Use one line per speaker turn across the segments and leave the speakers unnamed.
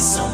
so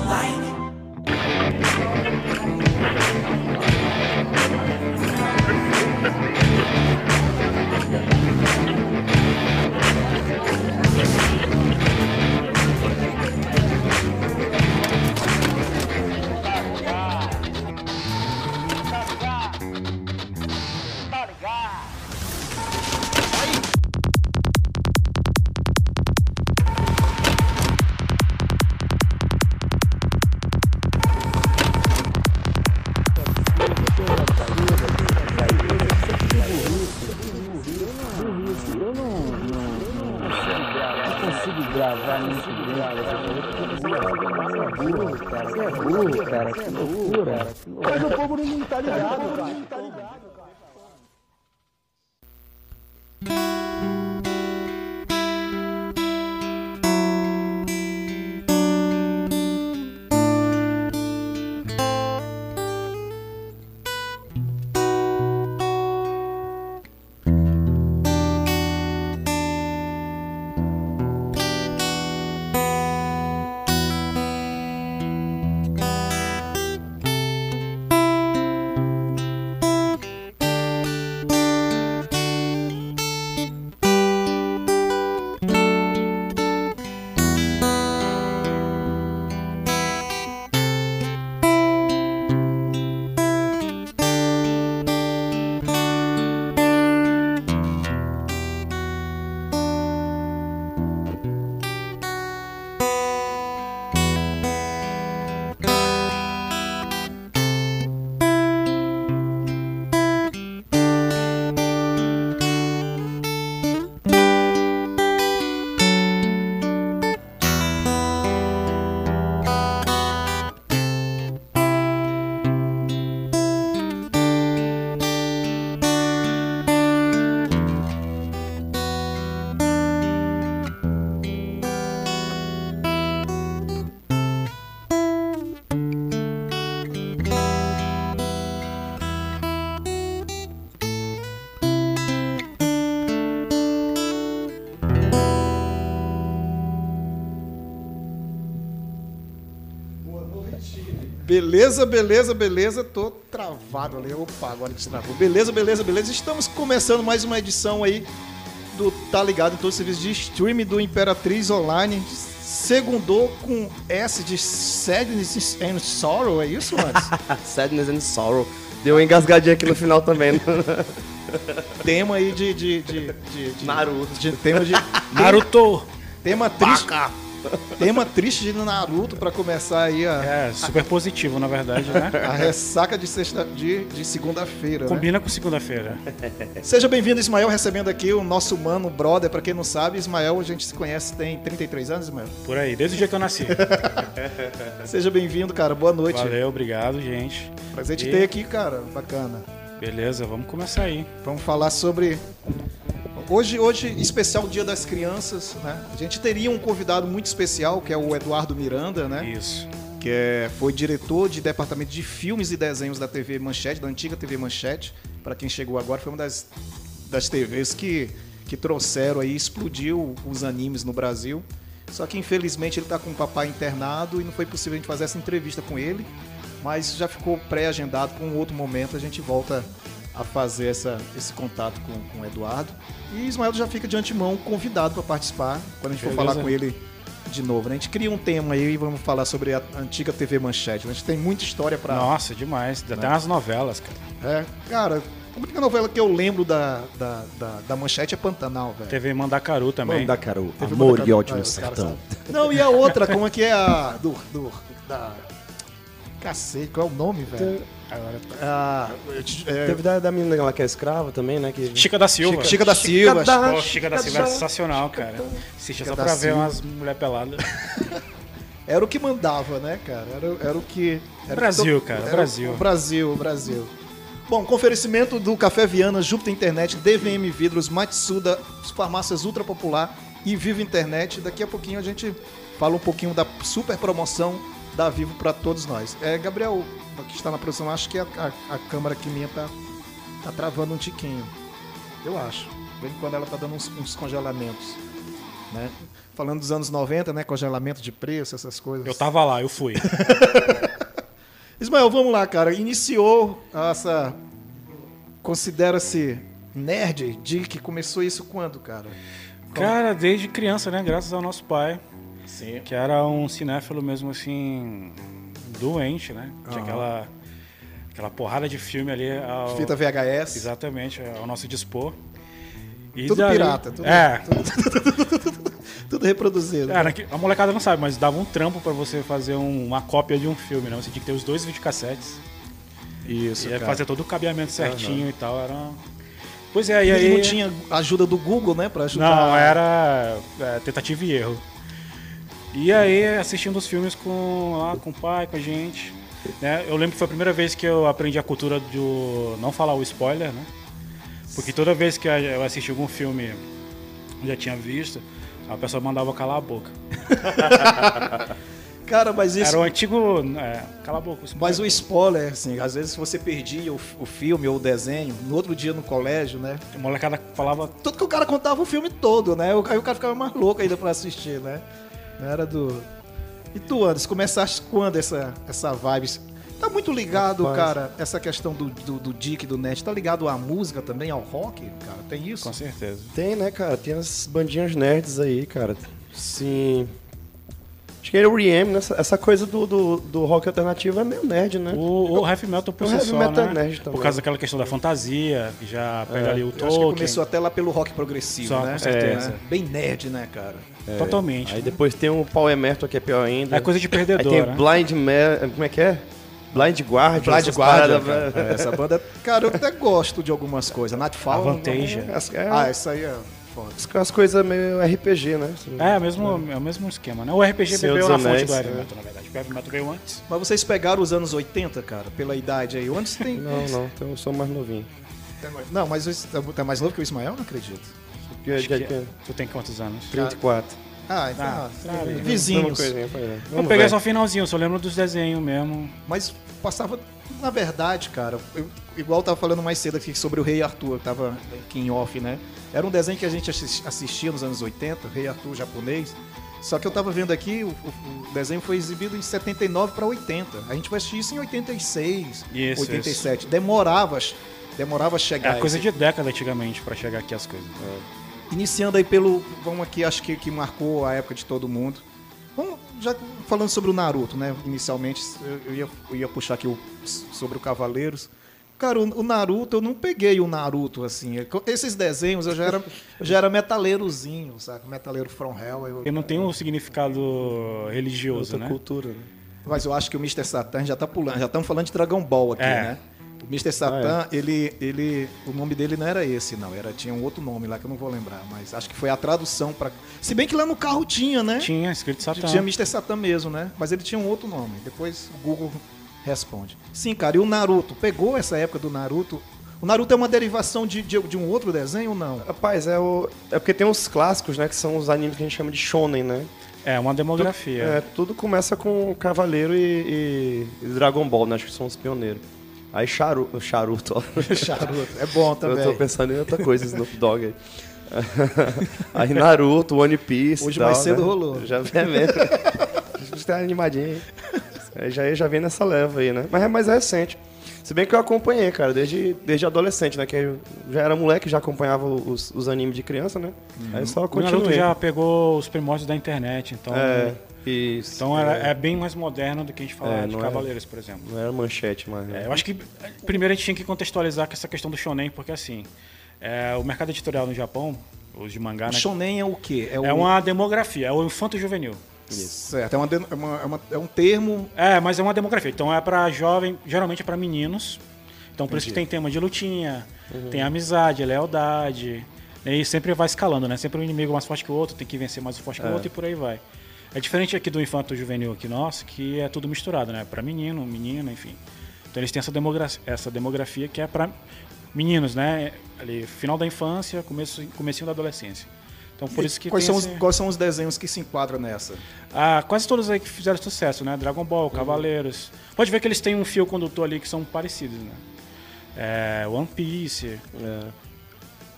Beleza, beleza, beleza. Tô travado ali. Opa, agora destravou. Beleza, beleza, beleza. Estamos começando mais uma edição aí do Tá Ligado em todo o serviço de streaming do Imperatriz Online. Segundou com S de Sadness and Sorrow, é isso, Mads?
Sadness and Sorrow. Deu uma engasgadinha aqui no final também. né?
tema aí de. de, de, de, de
Naruto.
de- tema de.
Naruto!
Tema triste. Tema triste de Naruto pra começar aí a,
É, super positivo, na verdade, né?
a ressaca de, sexta, de, de segunda-feira. né?
Combina com segunda-feira.
Seja bem-vindo, Ismael, recebendo aqui o nosso mano, brother. Pra quem não sabe, Ismael, a gente se conhece tem 33 anos, Ismael.
Por aí, desde o dia que eu nasci.
Seja bem-vindo, cara. Boa noite.
Valeu, obrigado, gente.
Prazer te
E-
ter aqui, cara. Bacana.
Beleza, vamos começar aí.
Vamos falar sobre. Hoje, hoje, especial Dia das Crianças, né? A gente teria um convidado muito especial, que é o Eduardo Miranda, né?
Isso.
que é, foi diretor de departamento de filmes e desenhos da TV Manchete, da antiga TV Manchete. Para quem chegou agora, foi uma das, das TVs que, que trouxeram aí, explodiu os animes no Brasil. Só que infelizmente ele está com o papai internado e não foi possível a gente fazer essa entrevista com ele. Mas já ficou pré-agendado para um outro momento, a gente volta a fazer essa, esse contato com, com o Eduardo. E Ismael já fica de antemão convidado para participar quando a gente for
Beleza.
falar com ele de novo. né? A gente cria um tema aí e vamos falar sobre a antiga TV Manchete. A gente tem muita história para.
Nossa, demais. Dá até umas novelas, cara.
É, cara, a única novela que eu lembro da, da, da, da Manchete é Pantanal, velho.
TV Mandacaru também.
Mandacaru,
Teve
amor
Mandacaru-
e ódio
Ah,
no sertão.
Não, e a outra, como é que é a. Do. do da. Cacete, qual é o nome, velho?
Agora,
Ah, é,
Teve da, da menina lá que é escrava também, né? Que...
Chica da Silva.
Chica, Chica da Silva.
da-
Pô, Chica da Silva é sensacional, cara. Assistia
Chica
só pra ver
Silva.
umas mulher peladas.
Era o que mandava, né, cara? Era, era o que. Era
Brasil,
que to-
cara,
era
Brasil.
O Brasil, o Brasil. Bom, com oferecimento do Café Viana, Júpiter Internet, DVM Vidros, Matsuda, farmácias ultra popular e Vivo Internet. Daqui a pouquinho a gente fala um pouquinho da super promoção da Vivo para todos nós. É, Gabriel, que está na produção, acho que a, a, a câmera aqui minha tá, tá travando um tiquinho. Eu acho. De vez em quando ela tá dando uns, uns congelamentos. Né? falando dos anos 90, né? Congelamento de preço, essas coisas.
Eu tava lá, eu fui.
Ismael, vamos lá, cara. Iniciou essa. Considera-se nerd, Dick. Começou isso quando, cara?
Cara, desde criança, né? Graças ao nosso pai,
Sim.
que era um cinéfilo mesmo assim, doente, né? Tinha
Aham.
aquela, aquela porrada de filme ali. Ao,
Fita VHS.
Exatamente, ao nosso dispor. E
Tudo
daí-
pirata, tudo-
É,
Tudo reproduzido.
Cara, que- a molecada não sabe, mas dava um trampo pra você fazer um- uma cópia de um filme, né? Você tinha que ter os dois videocassetes.
Isso,
e
cara.
fazer todo o cabeamento certinho e tal. Era. Pois é, e
E
aí.
não tinha ajuda do Google, né? Pra ajudar.
Não, era é, tentativa e erro. E aí, assistindo os filmes com, lá, com o pai, com a gente. Né? Eu lembro que foi a primeira vez que eu aprendi a cultura do não falar o spoiler, né? Porque toda vez que eu assisti algum filme já tinha visto, a pessoa mandava calar a boca.
Cara, mas isso.
Era o antigo. É, cala a boca. o.
Mas o spoiler, assim, às vezes você perdia o, o filme ou o desenho, no outro dia no colégio, né?
A molecada falava.
Tudo que o cara contava o filme todo, né? O- Aí o cara ficava mais louco ainda pra assistir, né? Não era do. E tu, Anderson, começaste quando essa, essa vibe? Tá muito ligado,
Rapaz.
cara, essa questão do, do, do Dick, do Net, tá ligado à música também, ao rock, cara? Tem isso?
Com certeza.
Tem, né, cara? Tem as bandinhas nerds aí, cara. Sim. Acho que era o R.E.M., né? Essa, coisa do, do, do rock alternativo é meio nerd, né?
O, o heavy metal por
O
si
heavy
só,
metal
né?
é nerd também.
Por causa daquela questão da fantasia, que já pega ali o
Eu acho que
Tolkien.
começou até lá pelo rock progressivo,
Só,
né?
com certeza.
É, Bem nerd, né, cara?
Totalmente.
Aí
né?
depois tem o Power Metal, que é pior ainda.
É coisa de
Aí
perdedor,
tem
né?
Blind Man... Como é que é? Blind Guardian.
Blind Guardian, cara. É, essa banda, cara, eu até gosto de algumas coisas. Nightfall.
Avantasia.
não-
As, é,
Ah, essa aí é foda.
as, as coisas meio RPG, né?
É, é, mesmo, é o mesmo esquema, né? O RPG
Senhor
bebeu na fonte do heavy
é.
metal, na verdade. O heavy metal veio antes.
Mas vocês pegaram os anos 80, cara, pela idade aí. Onde você tem.
Não, não, então eu sou mais novinho.
Não, mas você tá mais novo que o Ismael? Não acredito.
Porque
Acho que é. Tu tem quantos anos?
34.
Ah, então.
Ah,
ah, vizinhos.
coisinha?
Eu
Vamos
peguei
ver.
só o finalzinho, só lembro dos desenhos mesmo.
Mas passava. Na verdade, cara, eu, igual eu tava falando mais cedo aqui sobre o Rei Arthur, tava aqui em off, né? Era um desenho que a gente assis- assistia nos anos 80, Rei Arthur japonês. Só que eu tava vendo aqui, o, o- desenho foi exibido em 79 para 80. A gente vai assistir isso em 86,
Isso,
87. Demorava, demorava a
É
chegar.
a coisa
esse-
de década antigamente pra chegar aqui as coisas.
Iniciando aí pelo. Vamos aqui, acho que, que marcou a época de todo mundo. Vamos, já falando sobre o Naruto, né? Inicialmente, eu, eu ia, eu ia puxar aqui o, sobre o Cavaleiros. Cara, o, o Naruto, eu não peguei o Naruto, assim. Esses desenhos eu já era, eu já era metaleirozinho, sabe? Metaleiro from hell. eu-
Ele não tem um significado religioso,
Outra
né?
cultura, né?
Mas eu acho que o Mr. Satan já tá pulando. Já estamos falando de Dragon Ball aqui,
É.
né? O Mr. Satan, ele, ele, o nome dele não era esse, não. Era, tinha um outro nome lá que eu não vou lembrar. Mas acho que foi a tradução para. Se bem que lá no carro tinha, né?
Tinha escrito Satã.
Tinha Mr. Satan mesmo, né? Mas ele tinha um outro nome. Depois o Google responde. Sim, cara. E o Naruto? Pegou essa época do Naruto? O Naruto é uma derivação de, de, de um outro desenho ou não?
Rapaz, é, o, é porque tem os clássicos, né? Que são os animes que a gente chama de shonen, né?
É, uma demografia.
É, tudo começa com Cavaleiro e, e- e Dragon Ball, né? Acho que são os pioneiros. Aí Charuto, Charuto ó.
Charuto. É bom
Eu
também.
tô pensando em outra coisa, Snoop Dogg aí. aí Naruto, One Piece.
Hoje
tal,
mais cedo
né?
rolou.
Já vem mesmo. Você tá animadinho aí. Aí já, já vem nessa leva aí, né? Mas é mais recente. Se bem que eu acompanhei, cara, desde, desde adolescente, né? Que eu já era moleque, já acompanhava os, os animes de criança, né? Aí só
O Naruto
continuei.
já pegou os primórdios da internet, então.
É, isso.
Então era, é bem mais moderno do que a gente falar
É,
de
é-
Cavaleiros, por exemplo.
Não era manchete, mas...
É, eu acho que primeiro a gente tinha que contextualizar com essa questão do shonen, porque assim, é, o mercado editorial no Japão, os de mangá,
O
né,
shonen é o quê?
é
o...
uma demografia, é o infanto juvenil.
Certo. É, uma, é, uma- é uma- é um termo
É, mas é uma demografia. Então é pra jovem, geralmente é pra meninos. Então por isso que tem tema de lutinha, tem amizade, lealdade. E sempre vai escalando, né? Sempre um inimigo mais forte que o outro, tem que vencer mais forte que o outro e por aí vai. É diferente aqui do infanto juvenil aqui nosso, que é tudo misturado, né? Pra menino, menina, enfim. Então eles têm essa, demogra essa demografia que é pra meninos, né? Ali, final da infância, começo, comecinho da adolescência. Então por isso que
quais, são os,
esse-
quais são os desenhos que se enquadram nessa?
ah, quase todos aí que fizeram sucesso, né? Dragon Ball, Cavaleiros. Pode ver que eles têm um fio condutor ali que são parecidos, né? É, One Piece.
É.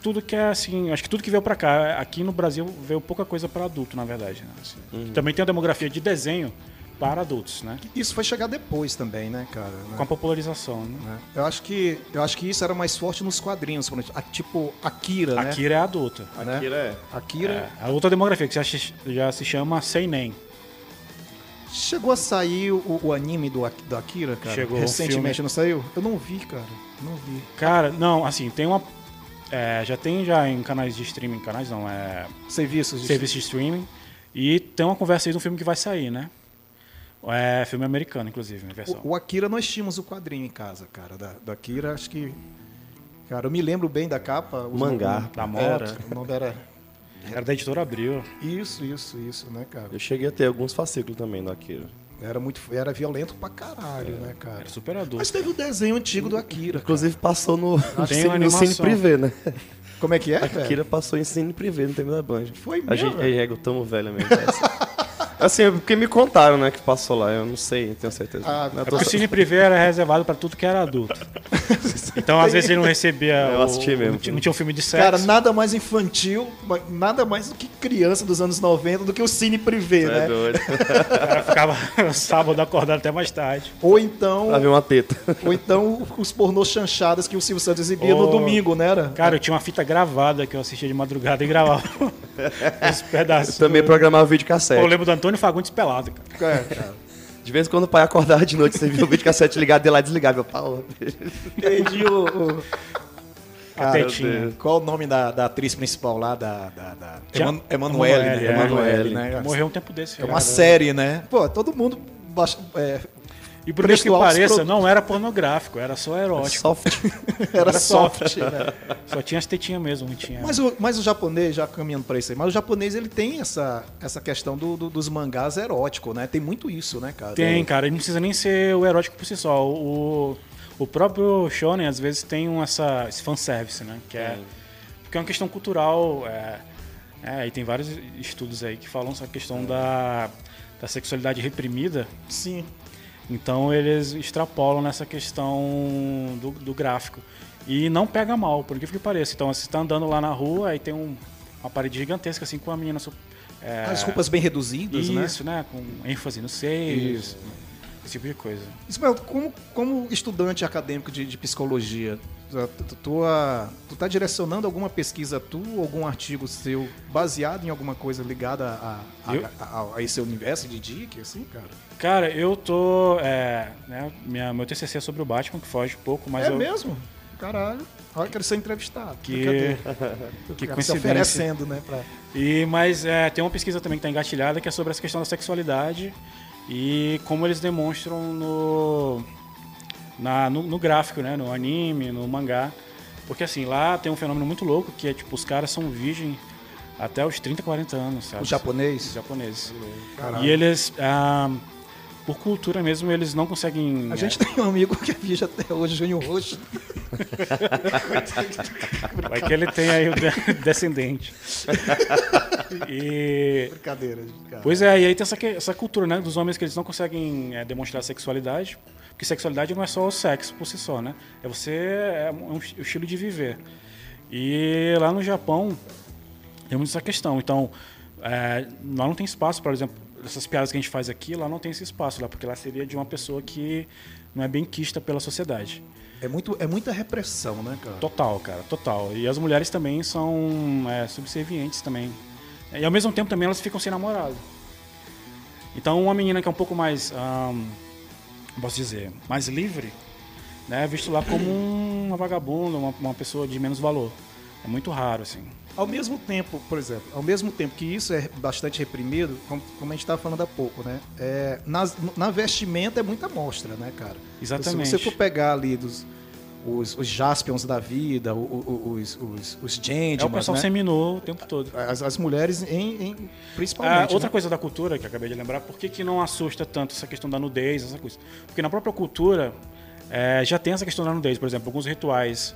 tudo que é assim, acho que tudo que veio pra cá, aqui no Brasil veio pouca coisa para adulto, na verdade. Né? Assim,
Uhum.
Também tem a demografia de desenho para adultos, né?
Isso foi chegar depois também, né, cara? né?
Com a popularização, né?
Né? Eu acho que eu acho que isso era mais forte nos quadrinhos, tipo Akira, né?
Akira é adulta.
né?
Akira é.
Akira
É, a outra demografia que já, se- já se chama Seinen.
chegou a sair o, o anime do, do Akira, cara.
Chegou,
recentemente,
filme.
não saiu? Eu não vi, cara. Não vi.
Cara, não, assim, tem uma. É, já tem já em canais de streaming, canais não, é.
Serviços de
Serviço de streaming. E tem uma conversa aí do filme que vai sair, né? É filme americano, inclusive, na versão.
O, o Akira nós tínhamos o quadrinho em casa, cara. Da, da Akira, acho que. Cara, eu me lembro bem da capa. o
Mangá.
nome-
Da moto.
Era, o nome era.
Era da editora Abril.
Isso, isso, isso, né, cara?
Eu cheguei a ter alguns fascículos também do Akira.
Era muito. Era violento pra caralho, né, cara?
Era super adulto.
Mas teve o desenho antigo do Akira.
Inclusive passou no, cine, no cine privê, né?
cara. Como é que é? velho?
Akira passou em cine privê no tempo da Band.
Foi
A
mesmo,
gente,
velho?
é, é, tamo velho mesmo. assim, porque me contaram, né, que passou lá. Eu não sei, tenho certeza.
Ah,
Eu
É
tô
porque o Cine Privé era reservado pra tudo que era adulto. Então, às vezes, ele não recebia.
Eu
o-
assisti mesmo.
Não tinha, um filme de sexo.
Cara, nada mais infantil, nada mais do que criança dos anos 90 do que o cine privê,
É
né?
doido.
O cara ficava sábado acordado até mais tarde.
Ou então,
pra ver uma teta.
ou então os pornôs chanchadas que o Silvio Santos exibia no domingo, né? Era?
Cara, eu tinha uma fita gravada que eu assistia de madrugada e gravava os pedaços.
Também programava vídeo
Pô, eu
cassete.
lembro do Antônio Fagundes pelado, cara.
É, cara.
De vez em quando o pai acordava de noite, você via o vídeo cassete ligado dele lá desligava. Eu, pau.
Entendi o. o-
A
Cara. Qual o nome da, da atriz principal lá? Da, da, da... Eman- Emanuele, né?
Emanuele, é.
Emanuele, né?
Morreu um tempo desse.
É uma
cara.
série, né? Pô, todo mundo. baixa- é,
E por isso que pareça,
produto.
não era pornográfico, era só erótico.
Soft.
era
Era
soft.
soft.
né?
Só tinha as tetinhas mesmo, não tinha.
Mas o, mas o japonês, já caminhando para isso aí, mas o japonês ele tem essa, essa questão do, do- dos mangás eróticos, né? Tem muito isso, né, cara?
Tem, cara, e não precisa nem ser o erótico por si só. O, o próprio shonen, às vezes, tem um, essa, esse fanservice, né? Que é, porque é uma questão cultural. É, é, e tem vários estudos aí que falam sobre a questão da, da sexualidade reprimida.
Sim.
Então eles extrapolam nessa questão do, do gráfico. E não pega mal, por incrível que pareça. Então você está andando lá na rua, aí tem um- uma parede gigantesca assim com a menina. é,
As roupas bem reduzidas, né?
Isso, né? Com ênfase nos seios.
Isso.
Esse tipo de coisa.
Ismael, como, como estudante acadêmico de, de psicologia, tu, tu, tu, ah, tu tá direcionando alguma pesquisa tu, algum artigo seu, baseado em alguma coisa ligada a, a, a- a- esse universo de Dick, assim, cara?
Cara, eu tô. É, né, minha, meu TCC é sobre o Batman, que foge um pouco, mas
é
eu.
mesmo? Caralho. Olha, quero ser entrevistado.
Que- que
cara se
coincidência.
oferecendo, né? Pra...
E, mas é, tem uma pesquisa também que está engatilhada que é sobre essa questão da sexualidade e como eles demonstram no, na- no, no gráfico, né? No anime, no mangá. Porque assim, lá tem um fenômeno muito louco que é tipo, os caras são virgem até os 30, 40 anos, sabe?
O
Os
japonês.
japoneses.
Caralho.
E eles, ah, por cultura mesmo, eles não conseguem.
A gente tem um amigo que vive até hoje, Júnior Roxo.
é, vai que ele tem aí o de- descendente. e
Brincadeira, cara.
Pois é, e aí tem essa, essa cultura, né, dos homens que eles não conseguem é, demonstrar sexualidade, porque sexualidade não é só o sexo por si só, né? É você, é um, um estilo de viver. E lá no Japão tem muito essa questão. Então, é, lá não tem espaço, por exemplo, essas piadas que a gente faz aqui, lá não tem esse espaço, lá porque lá seria de uma pessoa que não é bem quista pela sociedade.
É, muito, é muita repressão, né, cara?
Total, cara, total. E as mulheres também são é, subservientes também. E ao mesmo tempo também elas ficam sem namorado. Então uma menina que é um pouco mais, ahn, posso dizer, mais livre, né, visto lá como uma vagabunda, uma, uma pessoa de menos valor. É muito raro, assim.
Ao mesmo tempo, por exemplo, ao mesmo tempo que isso é bastante reprimido, como, como a gente estava falando há pouco, né? É, nas- na vestimenta é muita mostra, né, cara?
Exatamente.
Se você for pegar ali dos, os, os Jaspions da vida, os, os, os
É o pessoal
né?
seminou o tempo todo.
As, as mulheres, em, em-
Ah,
principalmente.
outra
né?
coisa da cultura que acabei de lembrar, por que, que não assusta tanto essa questão da nudez, essa coisa? Porque na própria cultura é, já tem essa questão da nudez. Por exemplo, alguns rituais,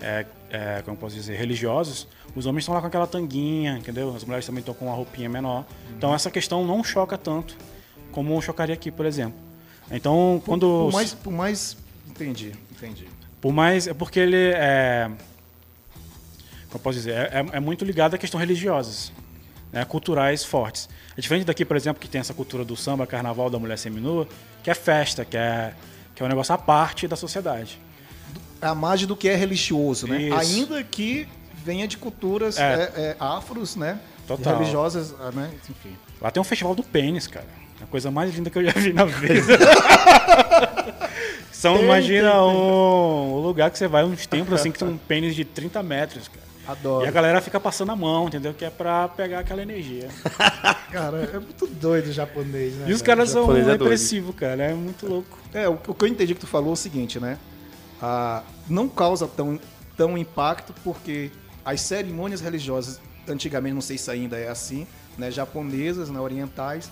é, é, como posso dizer, religiosos, os homens estão lá com aquela tanguinha, entendeu? As mulheres também estão com uma roupinha menor. Então essa questão não choca tanto como chocaria aqui, por exemplo. Então,
Por-
quando...
Por, mais, por mais. Entendi, entendi.
Por mais. É porque ele é. eu posso dizer, é, é- é muito ligado a questões religiosas, né, culturais fortes. É diferente daqui, por exemplo, que tem essa cultura do samba, carnaval da mulher seminua, que é festa, que é, que é um negócio à parte da sociedade.
A margem do que é religioso, né?
Isso.
Ainda que venha de culturas
É.
é, é, afros, né?
Total.
Religiosas, ah, né? Enfim.
Lá tem um festival do pênis, cara. É a coisa mais linda que eu já vi na vida. São, imagina, um, um lugar que você vai, uns templos assim, que tem um pênis de 30 metros, cara.
Adoro.
E a galera fica passando a mão, entendeu? Que é pra pegar aquela energia.
Cara, é muito doido o japonês, né?
E os caras são
é
repressivos, cara. É muito louco.
É, o, o que eu entendi que tu falou é o seguinte, né? Ah, não causa tão, tão impacto porque as cerimônias religiosas, antigamente, não sei se ainda é assim, né? Japonesas, né? orientais,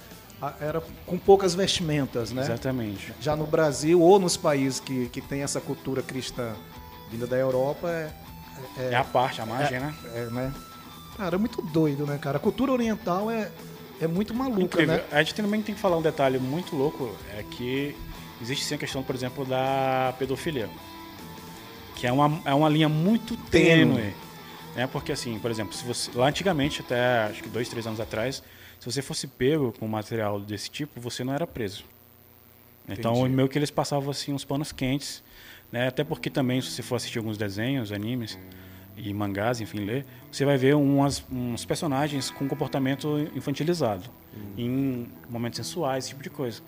era com poucas vestimentas, né?
Exatamente.
Já no Brasil ou nos países que, que tem essa cultura cristã vinda da Europa, é,
É, a parte, a margem, né?
é, né? Cara, é muito doido, né, cara? A cultura oriental é, é muito maluca,
Incrível.
né?
A gente também tem que falar um detalhe muito louco, é que existe sim a questão, por exemplo, da pedofilia. Que é uma, é uma linha muito
Tênue.
tênue. Né? Porque assim, por exemplo, se você, lá antigamente, até acho que dois, três anos atrás, se você fosse pego com material desse tipo, você não era preso. Então,
Entendi.
meio que eles passavam assim uns panos quentes, né? Até porque também, se você for assistir alguns desenhos, animes e mangás, enfim, ler, você vai ver umas, uns personagens com comportamento infantilizado, em momentos sensuais, esse tipo de coisa.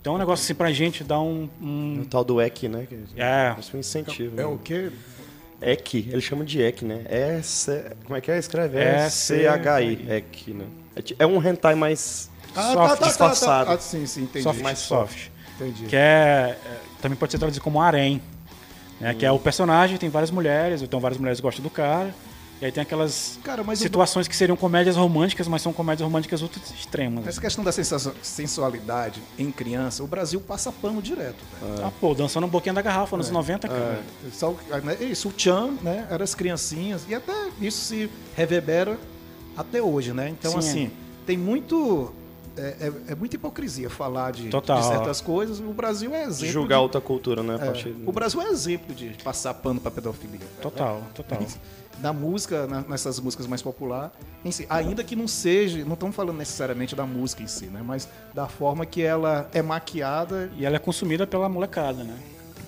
Então, é um negócio assim pra gente dar um. um-
O tal do EC, né? que-
É.
Isso é um incentivo.
É
né?
o quê?
EC, eles chamam de EC, né? É. Como é que é? Escreve?
É
É C-H-I, EC, né? É É um hentai mais...
Ah,
Soft,
disfarçado.
Ah, sim, sim, entendi.
soft,
mais
soft.
Entendi.
Que é, é, Também pode ser traduzido como harém. Né? Que é o personagem, tem várias mulheres, então várias mulheres gostam do cara. E aí tem aquelas
Cara,
situações que seriam comédias românticas, mas são comédias românticas ultra extremas.
Essa questão da sensualidade em criança, o Brasil passa pano direto. velho.
Ah, pô, dançando um pouquinho da garrafa nos 90, cara.
Só, né, isso, o Chan, né, era as criancinhas, e até isso se reverbera até hoje, né? Então,
Sim.
assim, tem muito... É, é- é muita hipocrisia falar de,
Total.
de certas coisas. O Brasil é exemplo
Julgar
de,
outra cultura, né?
é, O Brasil é exemplo de passar pano pra pedofilia.
Total, total.
da música, na- nessas músicas mais populares, em si. ainda que não seja, não estamos falando necessariamente da música em si, né? Mas da forma que ela é maquiada
E ela é consumida pela molecada, né?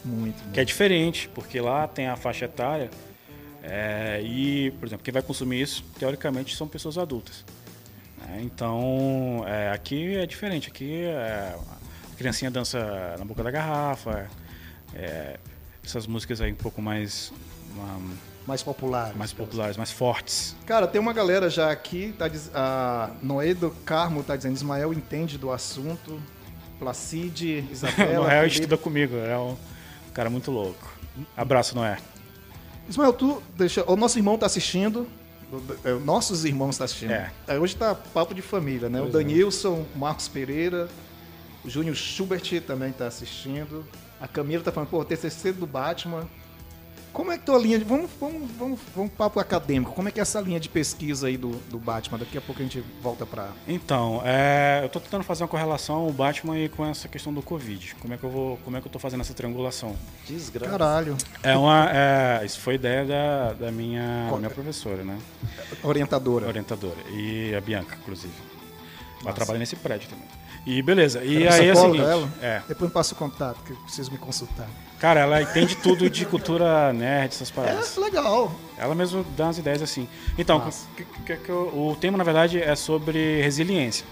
muito.
Que é diferente, porque lá tem a faixa etária é, e, por exemplo, quem vai consumir isso, teoricamente, são pessoas adultas. né? Então, é, aqui é diferente. Aqui é, a criancinha dança na boca da garrafa, é, essas músicas aí um pouco mais, uma-
Mais popular.
mais populares, mais fortes.
Cara, tem uma galera já aqui, tá, a Noedo Carmo tá dizendo, Ismael entende do assunto, Placide, Isabela...
Noé estuda comigo, é um cara muito louco. Abraço, Noé.
Ismael, tu deixa. O nosso irmão tá assistindo. o- é, Nossos irmãos estão assistindo.
É.
É, Hoje tá papo de família, né? o Danilson, o Marcos Pereira, o Júnior Schubert também tá assistindo. A Camila tá falando, pô, TCC do Batman. Como é que tua linha de. Vamos, vamos, vamos, vamos papo acadêmico. Como é que é essa linha de pesquisa aí do, do Batman? Daqui a pouco a gente volta pra.
Então, é, eu tô tentando fazer uma correlação o Batman e com essa questão do Covid. Como é que eu vou, como é que eu tô fazendo essa triangulação?
Desgraça.
Caralho.
É uma, é, isso foi ideia da, da minha, minha professora, né?
Orientadora.
Orientadora e a Bianca, inclusive. Ela trabalha nesse prédio também. E beleza. E
Era
aí é o seguinte,
ela?
é,
Depois me passa o contato, que eu preciso me consultar.
Cara, ela entende tudo de cultura nerd, essas
É
paradas.
legal.
Ela mesmo dá umas ideias assim. Então, que- que- que eu- o tema, na verdade, é sobre resiliência.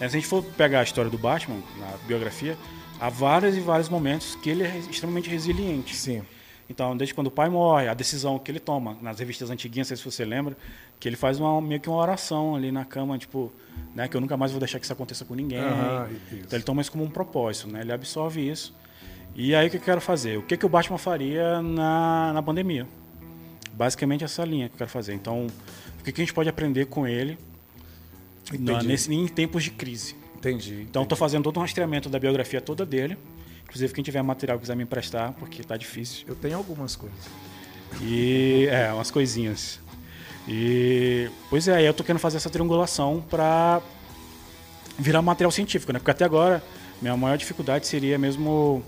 É, Se a gente for pegar a história do Batman, na biografia, há vários e vários momentos que ele é extremamente resiliente.
Sim.
Então, desde quando o pai morre, a decisão que ele toma, nas revistas antiguinhas, não sei se você lembra, que ele faz uma, meio que uma oração ali na cama, tipo, né, que eu nunca mais vou deixar que isso aconteça com ninguém.
Isso.
então ele toma isso como um propósito, né? Ele absorve isso. E aí o que eu quero fazer? O que, que o Batman faria na, na pandemia? Basicamente essa linha que eu quero fazer. Então, o que, que a gente pode aprender com ele na, nesse, em tempos de crise?
Entendi.
Então, estou fazendo todo um rastreamento da biografia toda dele. Inclusive, quem tiver material que quiser me emprestar, porque tá difícil.
Eu tenho algumas coisas.
E é, umas coisinhas. E pois é, aí eu tô querendo fazer essa triangulação para virar material científico, né? Porque até agora minha maior dificuldade seria mesmo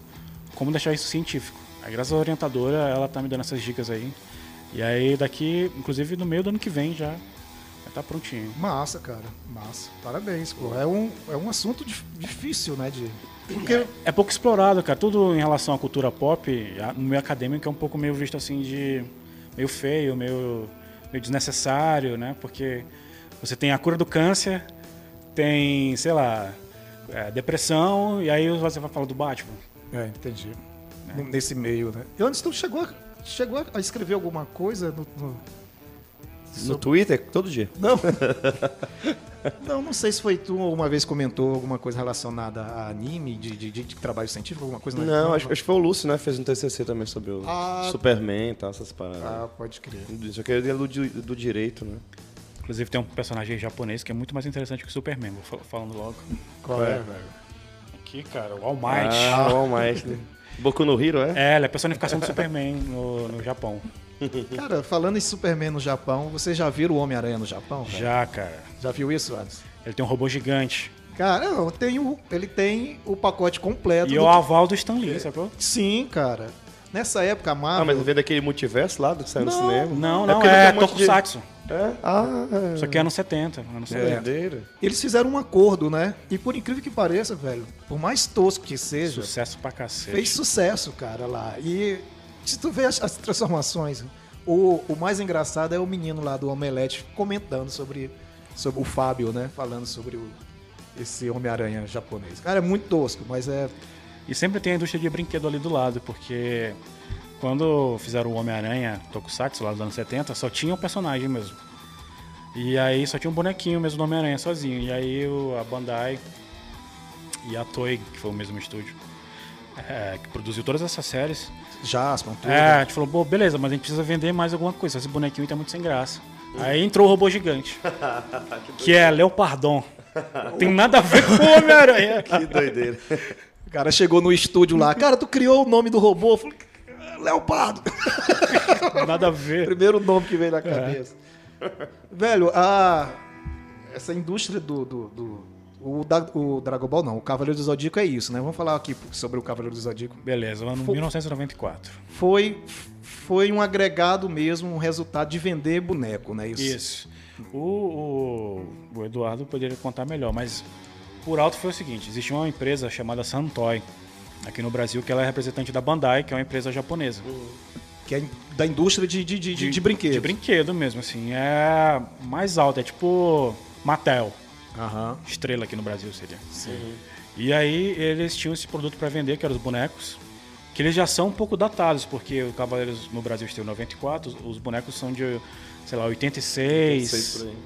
como deixar isso científico. Aí, graças à orientadora, ela tá me dando essas dicas aí. E aí daqui, inclusive no meio do ano que vem já vai tá prontinho.
Massa, cara. Massa. Parabéns, pô. É um, é um assunto dif- difícil, né? De... Porque
É pouco explorado, cara. Tudo em relação à cultura pop, a- no meio acadêmico é um pouco meio visto assim de meio feio, meio, meio desnecessário, né? Porque você tem a cura do câncer, tem, sei lá, é, depressão, e aí você vai falar do Batman.
É, entendi. Nesse meio, né? E antes tu chegou, a- chegou a escrever alguma coisa no. no-
No Twitter, todo dia.
Não. não, não sei se foi tu ou uma vez comentou alguma coisa relacionada a anime, de, de, de- de trabalho científico, alguma coisa
Não, acho, acho que foi o Lúcio, né? Fez um TCC também sobre o
Ah.
Superman e tal, essas paradas.
Ah, pode crer.
Isso aqui é do, do direito, né?
Inclusive tem um personagem japonês que é muito mais interessante que o Superman, vou fal- falando logo.
Qual é,
É.
velho?
Aqui, cara, o All Might.
Ah, o All Might. né? Boku no Hero, é?
É, ele é a personificação do Superman no, no Japão.
Cara, falando em Superman no Japão, você já viu o Homem-Aranha no Japão? velho?
Já, cara.
Já viu isso antes?
Ele tem um robô gigante.
Cara, não, tem o, ele tem o pacote completo.
E
do-
o aval do Stan Lee, sacou?
Sim, cara. Nessa época, a
Ah,
Marvel...
mas vem daquele multiverso lá do que saiu no
Não,
cinema?
Não,
É
não,
porque
é,
tem um monte de-
Tokusatsu.
É? Ah, é.
Isso aqui é anos 70. Anos 70.
Doideira.
Eles fizeram um acordo, né? E por incrível que pareça, velho, por mais tosco que seja,
Sucesso pra cacete.
fez sucesso, cara, lá. E se tu vê as, as transformações, o, o mais engraçado é o menino lá do Omelete comentando sobre, sobre o Fábio, né? Falando sobre o, esse Homem-Aranha japonês. Cara, é muito tosco, mas é.
E sempre tem a indústria de brinquedo ali do lado, porque quando fizeram o Homem-Aranha Tokusatsu lá dos anos 70, só tinha o personagem mesmo. E aí só tinha um bonequinho mesmo do Homem-Aranha sozinho. E aí a Bandai e a Toei, que foi o mesmo estúdio, é, que produziu todas essas séries,
Jaspion, tudo.
é, a gente falou, pô, beleza, mas a gente precisa vender mais alguma coisa. Esse bonequinho tá muito sem graça. Aí entrou o robô gigante, que é Leopardon. Tem nada a ver com o Homem-Aranha.
Que doideira.
O cara chegou no estúdio lá, cara, tu criou o nome do robô? Eu falei, Leopardo.
Nada a ver.
Primeiro nome que veio na cabeça. Velho, a, essa indústria do. do, do- o, da- o Dragon Ball não, o Cavaleiro do Zodíaco é isso, né? Vamos falar aqui sobre o Cavaleiro do Zodíaco.
Beleza, ano 1994.
Foi, foi um agregado mesmo, um resultado de vender boneco, né? Isso.
Isso. O, o, o Eduardo poderia contar melhor, mas por alto foi o seguinte: existia uma empresa chamada Santoy aqui no Brasil, que ela é representante da Bandai, que é uma empresa japonesa.
Que é da indústria de, de, de, de, de brinquedos.
De brinquedo mesmo, assim. É mais alta, é tipo Mattel.
Aham.
Estrela aqui no Brasil seria. E aí eles tinham esse produto para vender, que eram os bonecos, que eles já são um pouco datados, porque o Cavaleiros no Brasil esteve em 94, os- os bonecos são de, sei lá, 86.
Sei por aí.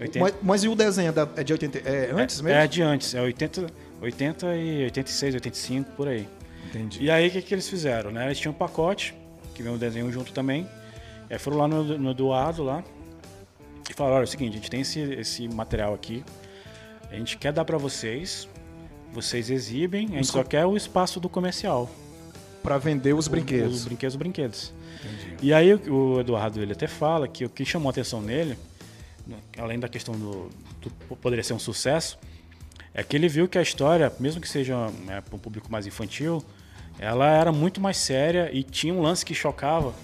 80,
Mas, mas e o desenho é é de 80. É antes
é,
mesmo?
É de antes, é 80, 80 e 86, 85, por aí.
Entendi.
E aí o que, que eles fizeram, né? Eles tinham um pacote, que vem o desenho junto também. Aí foram lá no, no Eduardo lá e falaram, olha, é o seguinte, a gente tem esse, esse material aqui, a gente quer dar pra vocês, vocês exibem, a gente só quer o espaço do comercial.
Pra vender os
Os
brinquedos.
brinquedos, os brinquedos. E aí o, o Eduardo ele até fala que o que chamou a atenção nele, além da questão do, do poderia ser um sucesso, é que ele viu que a história, mesmo que seja né, para um público mais infantil, ela era muito mais séria e tinha um lance que chocava,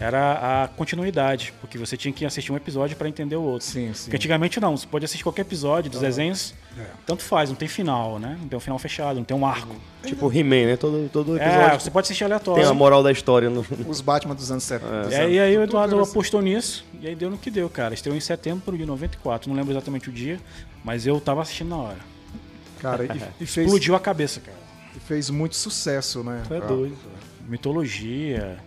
era a continuidade, porque você tinha que assistir um episódio para entender o outro.
Sim, sim.
Porque antigamente não, você pode assistir qualquer episódio dos desenhos,
É.
tanto faz, não tem final, né? Não tem um final fechado, não tem um arco.
Tipo He-Man, né? Todo, todo
É,
episódio
você pode assistir aleatório.
tem a moral da história. No...
Os Batman dos anos 70.
E aí, e aí o Eduardo apostou nisso, e aí deu no que deu, cara. Estreou em setembro de 94, não lembro exatamente o dia, mas eu tava assistindo na hora.
Cara, e, e fez,
Explodiu a cabeça, cara.
e fez muito sucesso, né?
É doido.
Mitologia,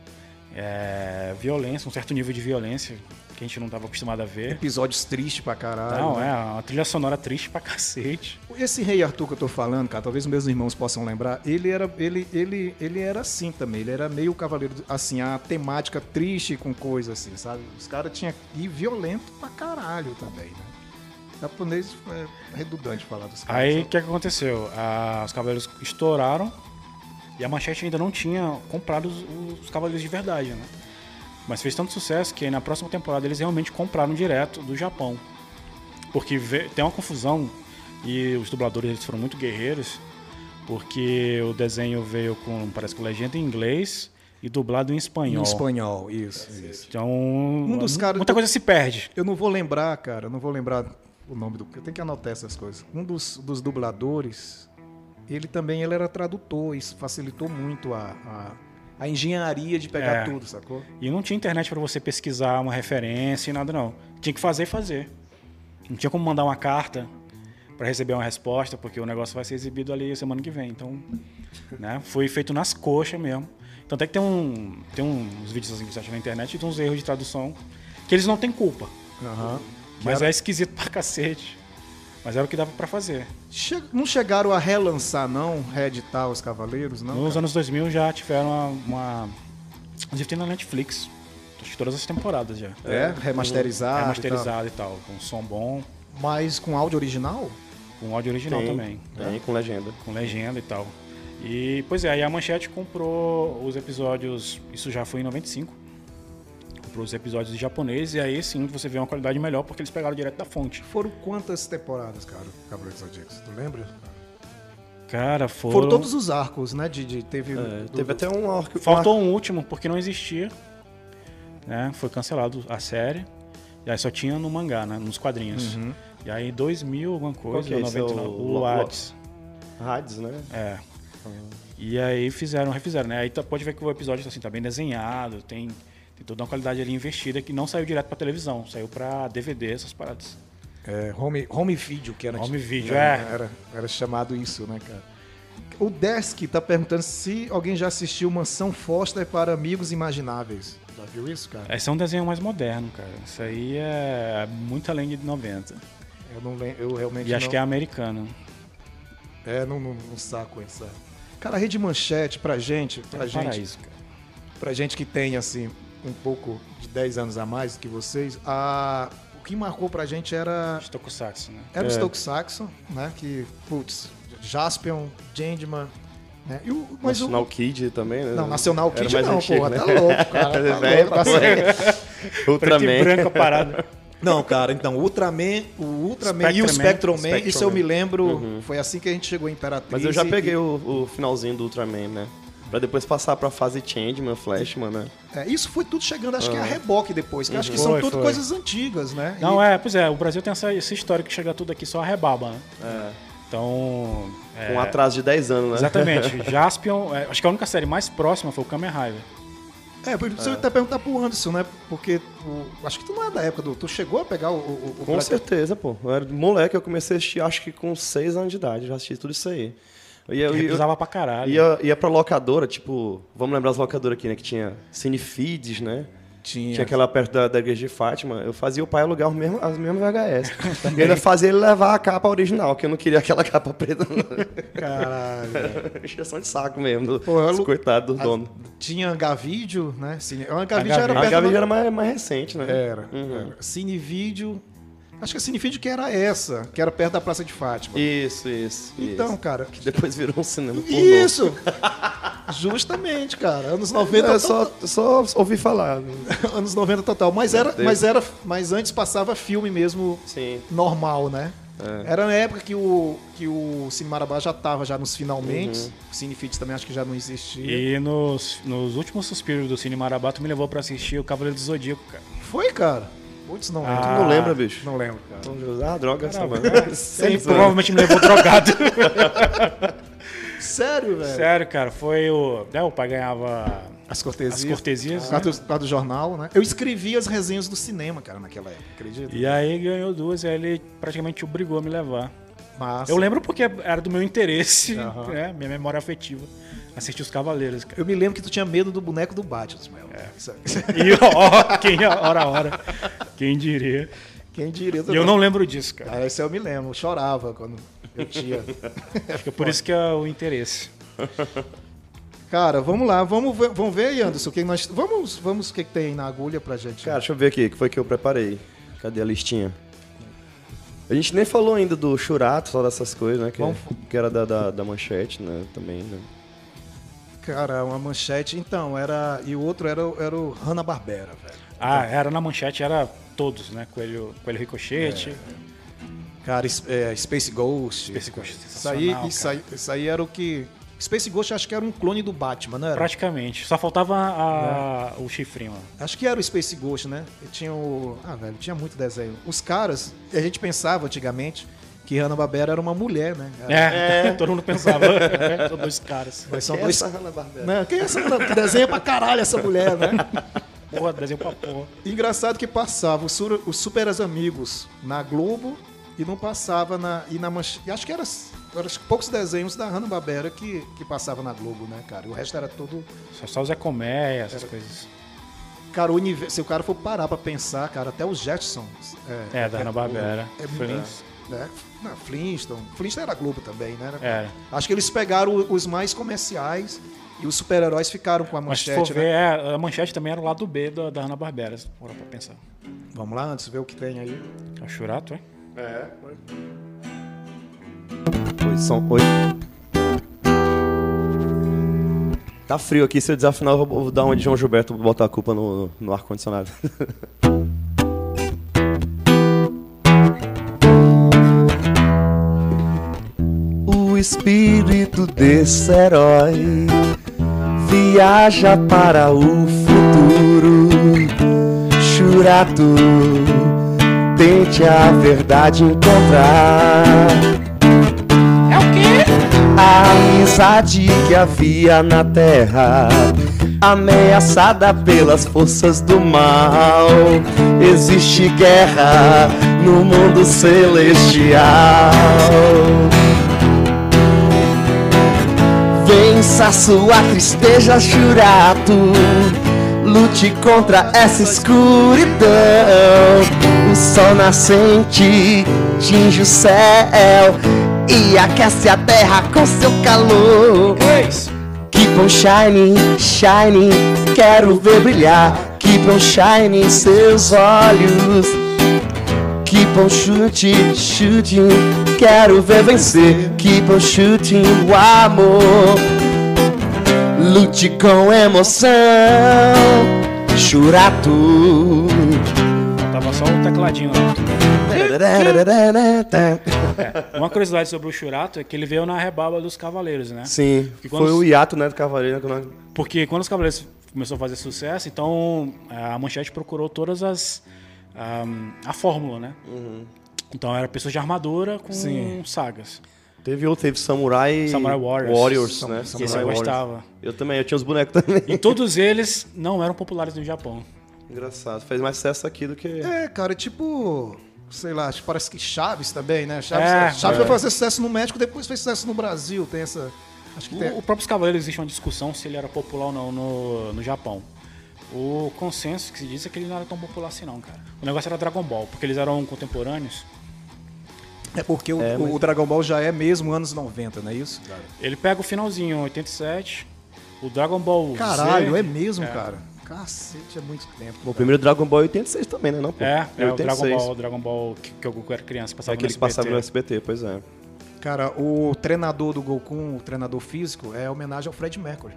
é, violência, um certo nível de violência que a gente não tava acostumado a ver.
Episódios tristes pra caralho.
Não,
né?
é uma trilha sonora triste pra cacete.
Esse Rei Arthur que eu tô falando, cara, talvez meus irmãos possam lembrar, ele era, ele, ele, ele era assim também, ele era meio cavaleiro, assim, a temática triste com coisa assim, sabe? Os caras tinham. E violento pra caralho também, né? Japonês é redundante falar dos caras.
Aí o que, que aconteceu? Ah, os Cavaleiros estouraram e a Manchete ainda não tinha comprado os, os Cavaleiros de verdade, né? Mas fez tanto sucesso que aí na próxima temporada eles realmente compraram direto do Japão. Porque tem uma confusão e os dubladores eles foram muito guerreiros, porque o desenho veio com, parece que legenda em inglês e dublado em espanhol.
Em espanhol, isso, isso.
Então,
Um dos caras-
muita coisa se perde.
Eu não vou lembrar, cara, eu não vou lembrar o nome do. Eu tenho que anotar essas coisas. Um dos, dos dubladores, ele também ele era tradutor, isso facilitou muito a, a, a engenharia de pegar
É.
tudo, sacou?
E não tinha internet pra você pesquisar uma referência e nada não. Tinha que fazer e fazer. Não tinha como mandar uma carta pra receber uma resposta, porque o negócio vai ser exibido ali semana que vem. Então, né, foi feito nas coxas mesmo. Tanto é que tem um tem uns vídeos assim que você acha na internet e tem uns erros de tradução que eles não têm culpa. Mas é esquisito pra cacete. Mas era o que dava pra fazer.
Che- Não chegaram a relançar, não? Reeditar os Cavaleiros, não?
Nos
cara?
anos 2000 já tiveram uma... uma... Inclusive tem na Netflix. Acho que todas as temporadas já.
É, remasterizado.
Remasterizado e tal. Com som bom,
e tal. Mas com áudio original?
com áudio original
Tem,
também.
Tem, com legenda.
com legenda e tal. E, pois é, aí a Manchete comprou os episódios, isso já foi em 95, comprou os episódios em japonês, e aí sim você vê uma qualidade melhor, porque eles pegaram direto da fonte.
Foram quantas temporadas, cara, Cavaleiros do Zodíaco? Tu lembra?
Cara, foram...
Foram todos os arcos, né? De, de- teve,
É, teve
do-
até um arco.
Faltou um último, porque não existia, né? Foi cancelado a série, e aí só tinha no mangá, né? Nos quadrinhos. E aí em 2000, alguma coisa,
que é esse?
99,
É o
o Hades.
Hades, né?
É. E aí fizeram, refizeram, né? Aí tá- pode ver que o episódio assim, tá bem desenhado, tem, tem toda uma qualidade ali investida que não saiu direto pra televisão, saiu pra DVD, essas paradas.
É, home, home video, que era.
Home video,
era,
é.
Era, era chamado isso, né, cara? O Desk tá perguntando se alguém já assistiu Mansão Foster para Amigos Imagináveis. Já viu isso, cara?
Esse é um desenho mais moderno, cara. Isso aí é muito além de 90.
Eu não lembro, eu realmente
E acho
não,
que é americano.
é não, não, não saco essa. Cara, a Rede Manchete pra gente, pra
É
gente,
paraíso, cara.
pra gente que tem assim um pouco de 10 anos a mais que vocês, a o que marcou pra gente era
Tokusatsu, né?
Era o
É.
Stoke Saxon, né? Que, putz, Jaspion, Changeman, né? E o, mas o,
National Kid também, né?
não, Nacional
Era
Kid
mais
não,
antigo,
porra,
né?
tá louco, cara. Tá
Velho
louco.
Preto e
Ultraman.
branco a parada.
Não, cara, então, o Ultraman, o Ultraman e o
Spectreman.
Spectroman, isso eu
Spectroman.
me lembro, foi assim que a gente chegou em Imperatriz.
Mas eu já
e-
peguei o, o finalzinho do Ultraman, né? Pra depois passar pra fase Changeman, Flashman, né?
É, isso foi tudo chegando, acho que a reboque depois, que acho que
Foi,
são tudo
foi.
coisas antigas, né?
Não,
E-
é, pois é, o Brasil tem essa, essa história que chega tudo aqui só a rebaba, né?
É.
Então. é,
Com um atraso de 10 anos, né?
Exatamente. Jaspion, é, acho que a única série mais próxima foi o Kamen Rider.
É, por isso eu até perguntar pro Anderson, né? Porque o- acho que tu não é da época do. Tu chegou a pegar o. o, o
Com certeza, pô. Eu era moleque, eu comecei a assistir, acho que com 6 anos de idade, já assisti tudo isso aí. Ia, eu,
pra caralho.
ia, ia pra locadora, tipo, vamos lembrar as locadoras aqui, né? Que tinha Cinefeeds, né?
Tinha.
Tinha aquela perto da, da igreja de Fátima. Eu fazia o pai alugar os mesmos, as mesmas VHS. e ainda fazia ele levar a capa original, que eu não queria aquela capa preta.
Caralho.
Encheção de saco mesmo, do,
Pô, alu-
coitados do
A-
dono.
Tinha Gavídeo, né? Cine... A Gavídeo
Gavídeo.
era perto da-
já era mais, mais recente, né?
Era. era. Cinevídeo. Acho que a Cinevídeo que era essa, que era perto da Praça de Fátima.
Isso, isso.
Então,
isso.
cara.
Que depois virou um cinema pornô.
Isso! Justamente, cara. Anos 90
É, só, só ouvi falar.
anos 90 total. Mas era, mas era, mas antes passava filme mesmo
Sim.
normal, né?
É.
Era na época que o que o Cine Marabá já tava já nos finalmente.
Uhum.
O Cinefit também acho que já não existia.
E nos, nos últimos suspiros do Cine Marabá, tu me levou pra assistir o Cavaleiro do Zodíaco, cara.
Foi, cara? Putz, não lembro.
Tu
Ah,
não lembra, bicho?
Não lembro, cara.
Ah, droga, essa mano.
Ele provavelmente me levou drogado.
Sério, velho?
Sério, cara, foi o. É, o pai ganhava
As cortesias.
as cortesias.
Por
né?
do, do jornal, né? Eu escrevia as resenhas do cinema, cara, naquela época, acredita?
E aí ganhou duas, e aí ele praticamente obrigou a me levar.
Massa.
Eu lembro porque era do meu interesse,
Aham.
né? Minha memória afetiva. Assistir os Cavaleiros, cara.
Eu me lembro que tu tinha medo do boneco do Batman, Ismael. É.
E ó, quem hora a hora. Quem diria.
Quem diria?
E eu não lembro disso, cara.
Ah, esse eu me lembro, eu chorava quando eu tinha.
Acho que é por isso que é o interesse.
Cara, vamos lá, vamos ver, vamos ver aí, Anderson, o que nós. Vamos, vamos o que, que tem na agulha pra gente.
Cara, deixa eu ver aqui, o que foi que eu preparei. Cadê a listinha? A gente nem falou ainda do Churato, só dessas coisas, né? Que,
Vamos-
que era da, da, da manchete, né? Também, né?
Cara, uma manchete. Então, era. E o outro era, o- era o Hanna-Barbera, velho.
Ah, era na manchete, era todos, né? Coelho, Coelho Ricochete.
Cara, es- é, Space Ghost.
Space Ghost,
Isso aí, isso,
cara.
aí, isso aí era o que. Space Ghost acho que era um clone do Batman, não era?
Praticamente. Só faltava a- o chifrinho.
Acho que era o Space Ghost, né? Tinha o. Ah, velho, tinha muito desenho. Os caras, a gente pensava antigamente que Hanna-Barbera era uma mulher, né?
É, todo mundo pensava. É, São dois caras.
Mas são
Quem é
dois.
essa Hanna-Barbera?
Não, quem é essa? Que desenha pra caralho essa mulher, né?
Porra, desenho pra porra.
Engraçado que passava os, sur- os Super Amigos na Globo e não passava na. E na manche... acho que era. Eram os poucos desenhos da Hanna-Barbera que, que passava na Globo, né, cara? O resto era todo.
Só, só o Zé Colmeia, essas coisas.
Cara, o universo, se o cara for parar pra pensar, cara, até os Jetsons.
É, da Hanna-Barbera.
É,
Flintstones.
Né? Não, Flintstone. Flintstone era Globo também, né?
Era.
Acho que eles pegaram os mais comerciais e os super-heróis ficaram com a
Mas se
manchete,
for
né?
ver, é, a manchete também era o lado B da, da Hanna-Barbera, se for pra pensar.
Vamos lá antes, ver o que tem aí.
É o Churato, é?
É. Oi, som. Oi. Tá frio aqui, se eu desafinar, eu vou dar uma de João Gilberto botar a culpa no, no ar-condicionado. espírito desse herói viaja para o futuro. Churato, tente a verdade encontrar.
É o quê?
A amizade que havia na terra, ameaçada pelas forças do mal. Existe guerra no mundo celestial. Vença sua tristeza, Churato. Lute contra essa escuridão. O sol nascente tinge o céu e aquece a terra com seu calor. Keep on shining, shining, quero ver brilhar. Keep on shining seus olhos. Keep on shooting, shooting, quero ver vencer. Keep on shooting o amor. Lute com emoção, Churato.
Tava só o tecladinho lá. Uma curiosidade sobre o Churato é que ele veio na rebaba dos Cavaleiros, né?
Sim,
quando
foi o hiato né, do Cavaleiro. né, quando-
Porque quando os Cavaleiros começou a fazer sucesso, então a Manchete procurou todas as. a, a fórmula, né? Então era pessoas de armadura com
Sim.
sagas.
Teve outro, teve Samurai,
Samurai Warriors.
né?
Que esse eu
Samurai Warriors.
gostava.
Eu também, eu tinha os bonecos também.
E todos eles não eram populares no Japão.
Engraçado, fez mais sucesso aqui do que...
É, cara, tipo. Sei lá, acho que parece que Chaves também, né? Chaves,
É,
Chaves
é.
vai fazer sucesso no México, depois fez sucesso no Brasil. Tem essa. Acho que tem.
O, o próprio Cavaleiros existe uma discussão se ele era popular ou não no, no Japão. O consenso que se diz é que ele não era tão popular assim não, cara. O negócio era Dragon Ball, porque eles eram contemporâneos.
É porque o,
É, mas-
o Dragon Ball já é mesmo anos 90, não é isso?
Ele pega o finalzinho, 87, o Dragon Ball
Caralho,
Z,
é mesmo,
É.
cara. Cacete, é muito tempo.
O primeiro Dragon Ball é 86 também, né? Não, pô?
É, é o Dragon
86.
Ball, o Dragon Ball que, que eu Goku era criança,
É
passava
aquele
no
que passava no
SBT.
SBT, pois é.
Cara, o treinador do Goku, o treinador físico, é homenagem ao Fred Mercury.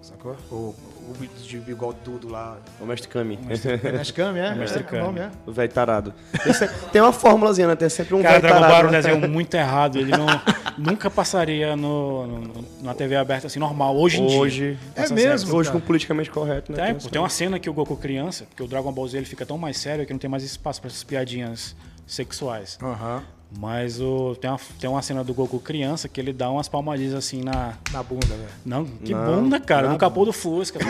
Sacou? O, o de bigode tudo lá.
O Mestre Kami.
É Mestre Kami, é?
Mestre
é,
Kami.
o nome, é.
o velho tarado. Tem, tem uma fórmulazinha, né? Tem sempre um
Cara,
velho
Dragon Ball era um
tarado. né?
desenho muito errado. Ele não, nunca passaria no, no- na TV aberta assim, normal, hoje em dia.
Hoje,
É mesmo?
certo.
hoje
cara.
com politicamente correto, né?
Tem,
Tem essa-
tem uma cena que o Goku criança, porque o Dragon Ball Z ele fica tão mais sério que não tem mais espaço para essas piadinhas sexuais.
Aham.
Mas o, tem, uma, tem uma cena do Goku criança que ele dá umas palmadinhas assim na.
Na bunda, velho.
Não, que
Não,
bunda, cara,
na
no capô do Fusca.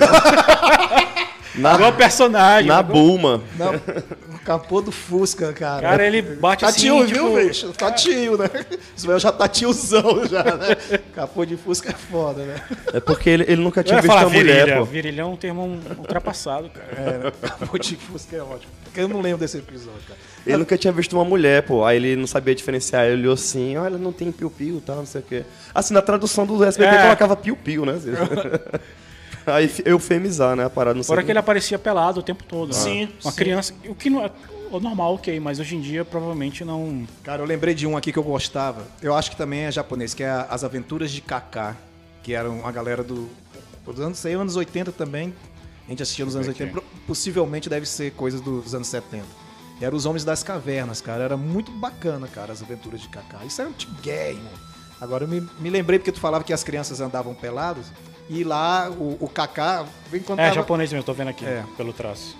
Na,
Igual personagem.
na
né?
Bulma.
Não, o capô do Fusca, cara.
Cara, ele bate
Tá
assim.
tio,
tipo,
viu, bicho? Tá tio, né? Velho já tá tiozão já, né? Capô de Fusca é foda, né?
É porque ele, ele nunca tinha visto
falar
a mulher,
virilha.
pô.
Virilha é um termo ultrapassado, cara.
É, né? Capô de Fusca é ótimo. Eu não lembro desse episódio, cara.
Ele nunca tinha visto uma mulher, pô. Aí ele não sabia diferenciar. Ele olhou assim, olha, não tem piu-piu e tal, não sei o quê. Assim, na tradução do SBT
É.
colocava piu-piu, né? Aí eufemizar, né? A parada, não sei.
Fora que ele aparecia pelado o tempo todo.
Sim,
Né? Uma
sim.
criança. O que não é o normal, ok, mas hoje em dia provavelmente não.
Cara, eu lembrei de um aqui que eu gostava. Eu acho que também é japonês, que é As Aventuras de Kaká. Que eram a galera do. Dos anos, sei, anos 80 também. A gente assistia nos anos 80. pro- Possivelmente deve ser coisa dos anos 70. Era os Homens das Cavernas, cara. Era muito bacana, cara, as aventuras de Kaká. Isso era um tigre, Agora eu me, me lembrei porque tu falava que as crianças andavam pelados. E lá o, o Kaká vem quando
É,
tava,
japonês mesmo, tô vendo aqui,
É.
pelo traço.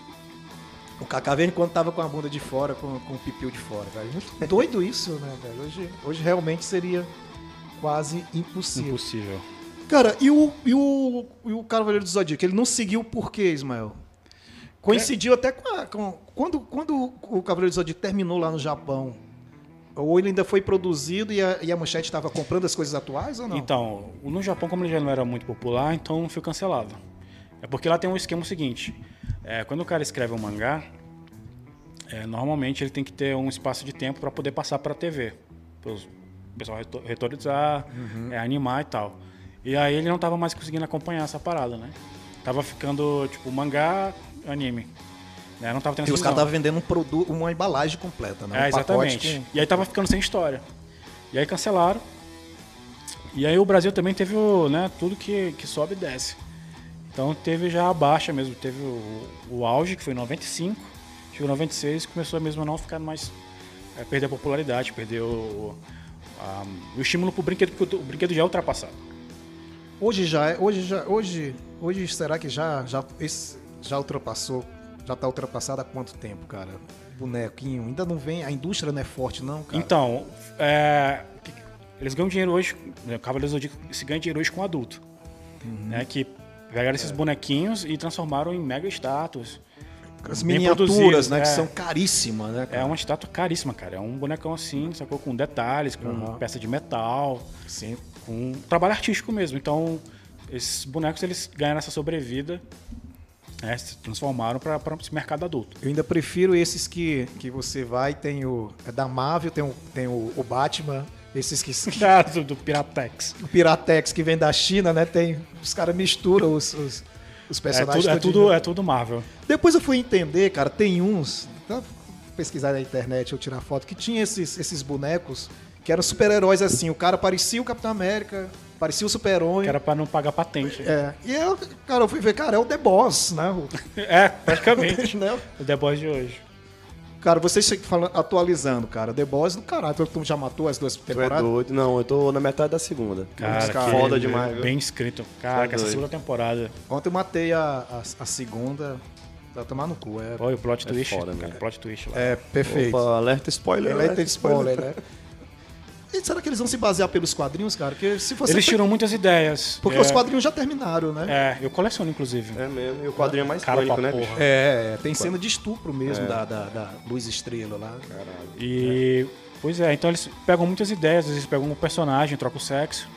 O Kaká vem quando tava com a bunda de fora, com, com o pipiu de fora, velho. Muito doido isso, né, velho? Hoje, hoje realmente seria quase impossível.
Impossível.
Cara, e o, e o, e o Cavaleiro do Zodíaco? Ele não seguiu por quê, Ismael? Coincidiu até com, a- com- quando, quando o Cavaleiro do Zodíaco terminou lá no Japão. Ou ele ainda foi produzido e a, e a Manchete estava comprando as coisas atuais ou não?
Então, no Japão, como ele já não era muito popular, então foi cancelado. É porque lá tem um esquema seguinte: é, quando o cara escreve um mangá, é, normalmente ele tem que ter um espaço de tempo para poder passar para a TV, para o pessoal reto- retorizar,
Uhum.
é, animar e tal. E aí ele não estava mais conseguindo acompanhar essa parada, né? Tava ficando tipo mangá, anime. Né? Não tava tendo
e os caras estavam vendendo um produto, uma embalagem completa, né? Um
É, exatamente.
pacote com-
E aí tava ficando sem história. E aí cancelaram. E aí o Brasil também teve o, né, tudo que, que sobe e desce. Então teve já a baixa mesmo, teve o, o auge, que foi em 95, chegou em 96 começou mesmo a não ficar mais. é, perder a popularidade, perder o, a- o estímulo pro brinquedo, porque o, o brinquedo já é ultrapassado.
Hoje já, é- hoje já, hoje, hoje será que já, já, esse, já ultrapassou, já tá ultrapassado há quanto tempo, cara? Bonequinho, ainda não vem, a indústria não é forte não, cara.
Então, é, eles ganham dinheiro hoje, né, o Cavaleiro do Zodíaco se ganha dinheiro hoje com adulto.
Uhum.
Né, que pegaram
É.
esses bonequinhos e transformaram em mega estátuas.
As miniaturas, né, que
é.
são caríssimas, né,
É
cara?
uma estátua caríssima, cara. É um bonecão assim, sacou? Com detalhes, com
Uhum.
peça de metal,
Sim.
Um trabalho artístico mesmo. Então, esses bonecos, eles ganharam essa sobrevida, né, se transformaram para esse mercado adulto.
Eu ainda prefiro esses que, que você vai, tem o. É da Marvel, tem o, tem o, o Batman, esses que.
Ah, do, do Piratex.
o Piratex que vem da China, né? Tem. Os caras misturam os, os, os
É
personagens.
tudo, é, tudo, é tudo Marvel.
Depois eu fui entender, cara, tem uns. Tá, pesquisar na internet ou tirar foto, que tinha esses, esses bonecos que eram super-heróis assim. O cara parecia o Capitão América, parecia o Super-Homem.
Que era para não pagar patente.
É. E eu, cara, eu fui ver, cara, é o The Boss, né? O,
É, praticamente.
né?
o The Boys de hoje.
Cara, vocês falando, atualizando, cara. The Boss do caralho. Tu já matou as duas
Tu é
temporadas?
doido. Não, eu tô na metade da segunda.
Cara,
Cara,
que
foda demais, viu?
Bem escrito. Cara,
Tá
que essa segunda temporada.
Ontem eu matei a, a, a segunda. Vai tomar no cu. É,
Olha o plot
É
twist.
foda
cara,
mesmo.
plot twist lá.
é perfeito.
Opa, alerta spoiler.
É
alerta
tem spoiler, né? E será que eles vão se basear pelos quadrinhos, cara? Porque se você.
Eles tiram muitas ideias.
Porque
é,
os quadrinhos já terminaram, né?
É, eu coleciono, inclusive.
É mesmo. E o quadrinho é mais
Cara
né,
porra.
É, é, tem cena de estupro mesmo da, da, da Luz Estrela lá.
E. Pois é, então eles pegam muitas ideias, às vezes pegam um personagem, trocam o sexo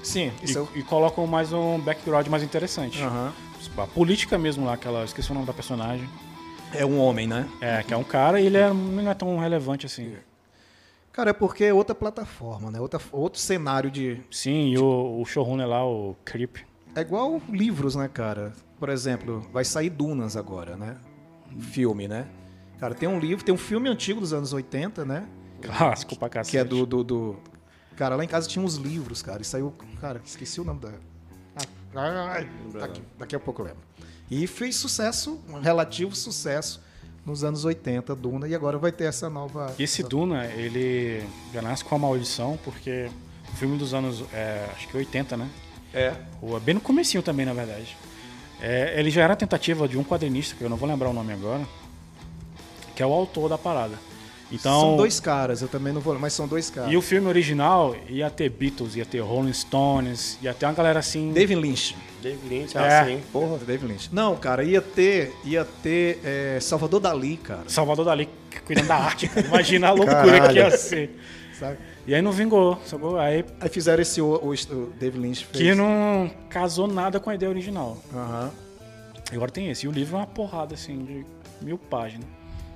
Sim,
e,
isso
e colocam mais um background mais interessante.
é. Aham.
A política mesmo lá, aquela. Esqueci o nome da personagem.
É um homem, né?
É, que é um cara e ele é, não é tão relevante assim.
Cara, é porque é outra plataforma, né? Outra, outro cenário de.
Sim, e o, o showrunner lá, o Creep.
É igual livros, né, cara? Por exemplo, vai sair Dunas agora, né? Filme, né? Cara, tem um livro, tem um filme antigo dos anos 80, né?
Clássico pra cacete.
Que é do, do, do- Cara, lá em casa tinha uns livros, cara. E saiu. Cara, esqueci o nome da. Ah, ai, daqui, daqui a pouco eu lembro. E fez sucesso, um relativo sucesso nos anos 80, Duna, e agora vai ter essa nova.
Esse Duna, ele já nasce com a maldição, porque o filme dos anos, é, acho que 80, né?
É.
Ou bem no comecinho também, na verdade. É, ele já era a tentativa de um quadrinista, que eu não vou lembrar o nome agora, que é o autor da parada. Então,
São dois caras, eu também não vou. Mas são dois caras.
E o filme original ia ter Beatles, ia ter Rolling Stones, ia ter uma galera assim...
David Lynch.
David Lynch,
É.
assim, porra.
David Lynch. Não, cara, ia ter, ia ter é, Salvador Dali, cara.
Salvador Dali cuidando da arte. Imagina a loucura
Caralho.
que ia ser.
Sabe?
E aí não vingou, sacou? Aí
Aí fizeram esse o, o, o David Lynch fez.
que não casou nada com a ideia original.
Aham.
Agora tem esse. E o livro é uma porrada, assim, de mil páginas.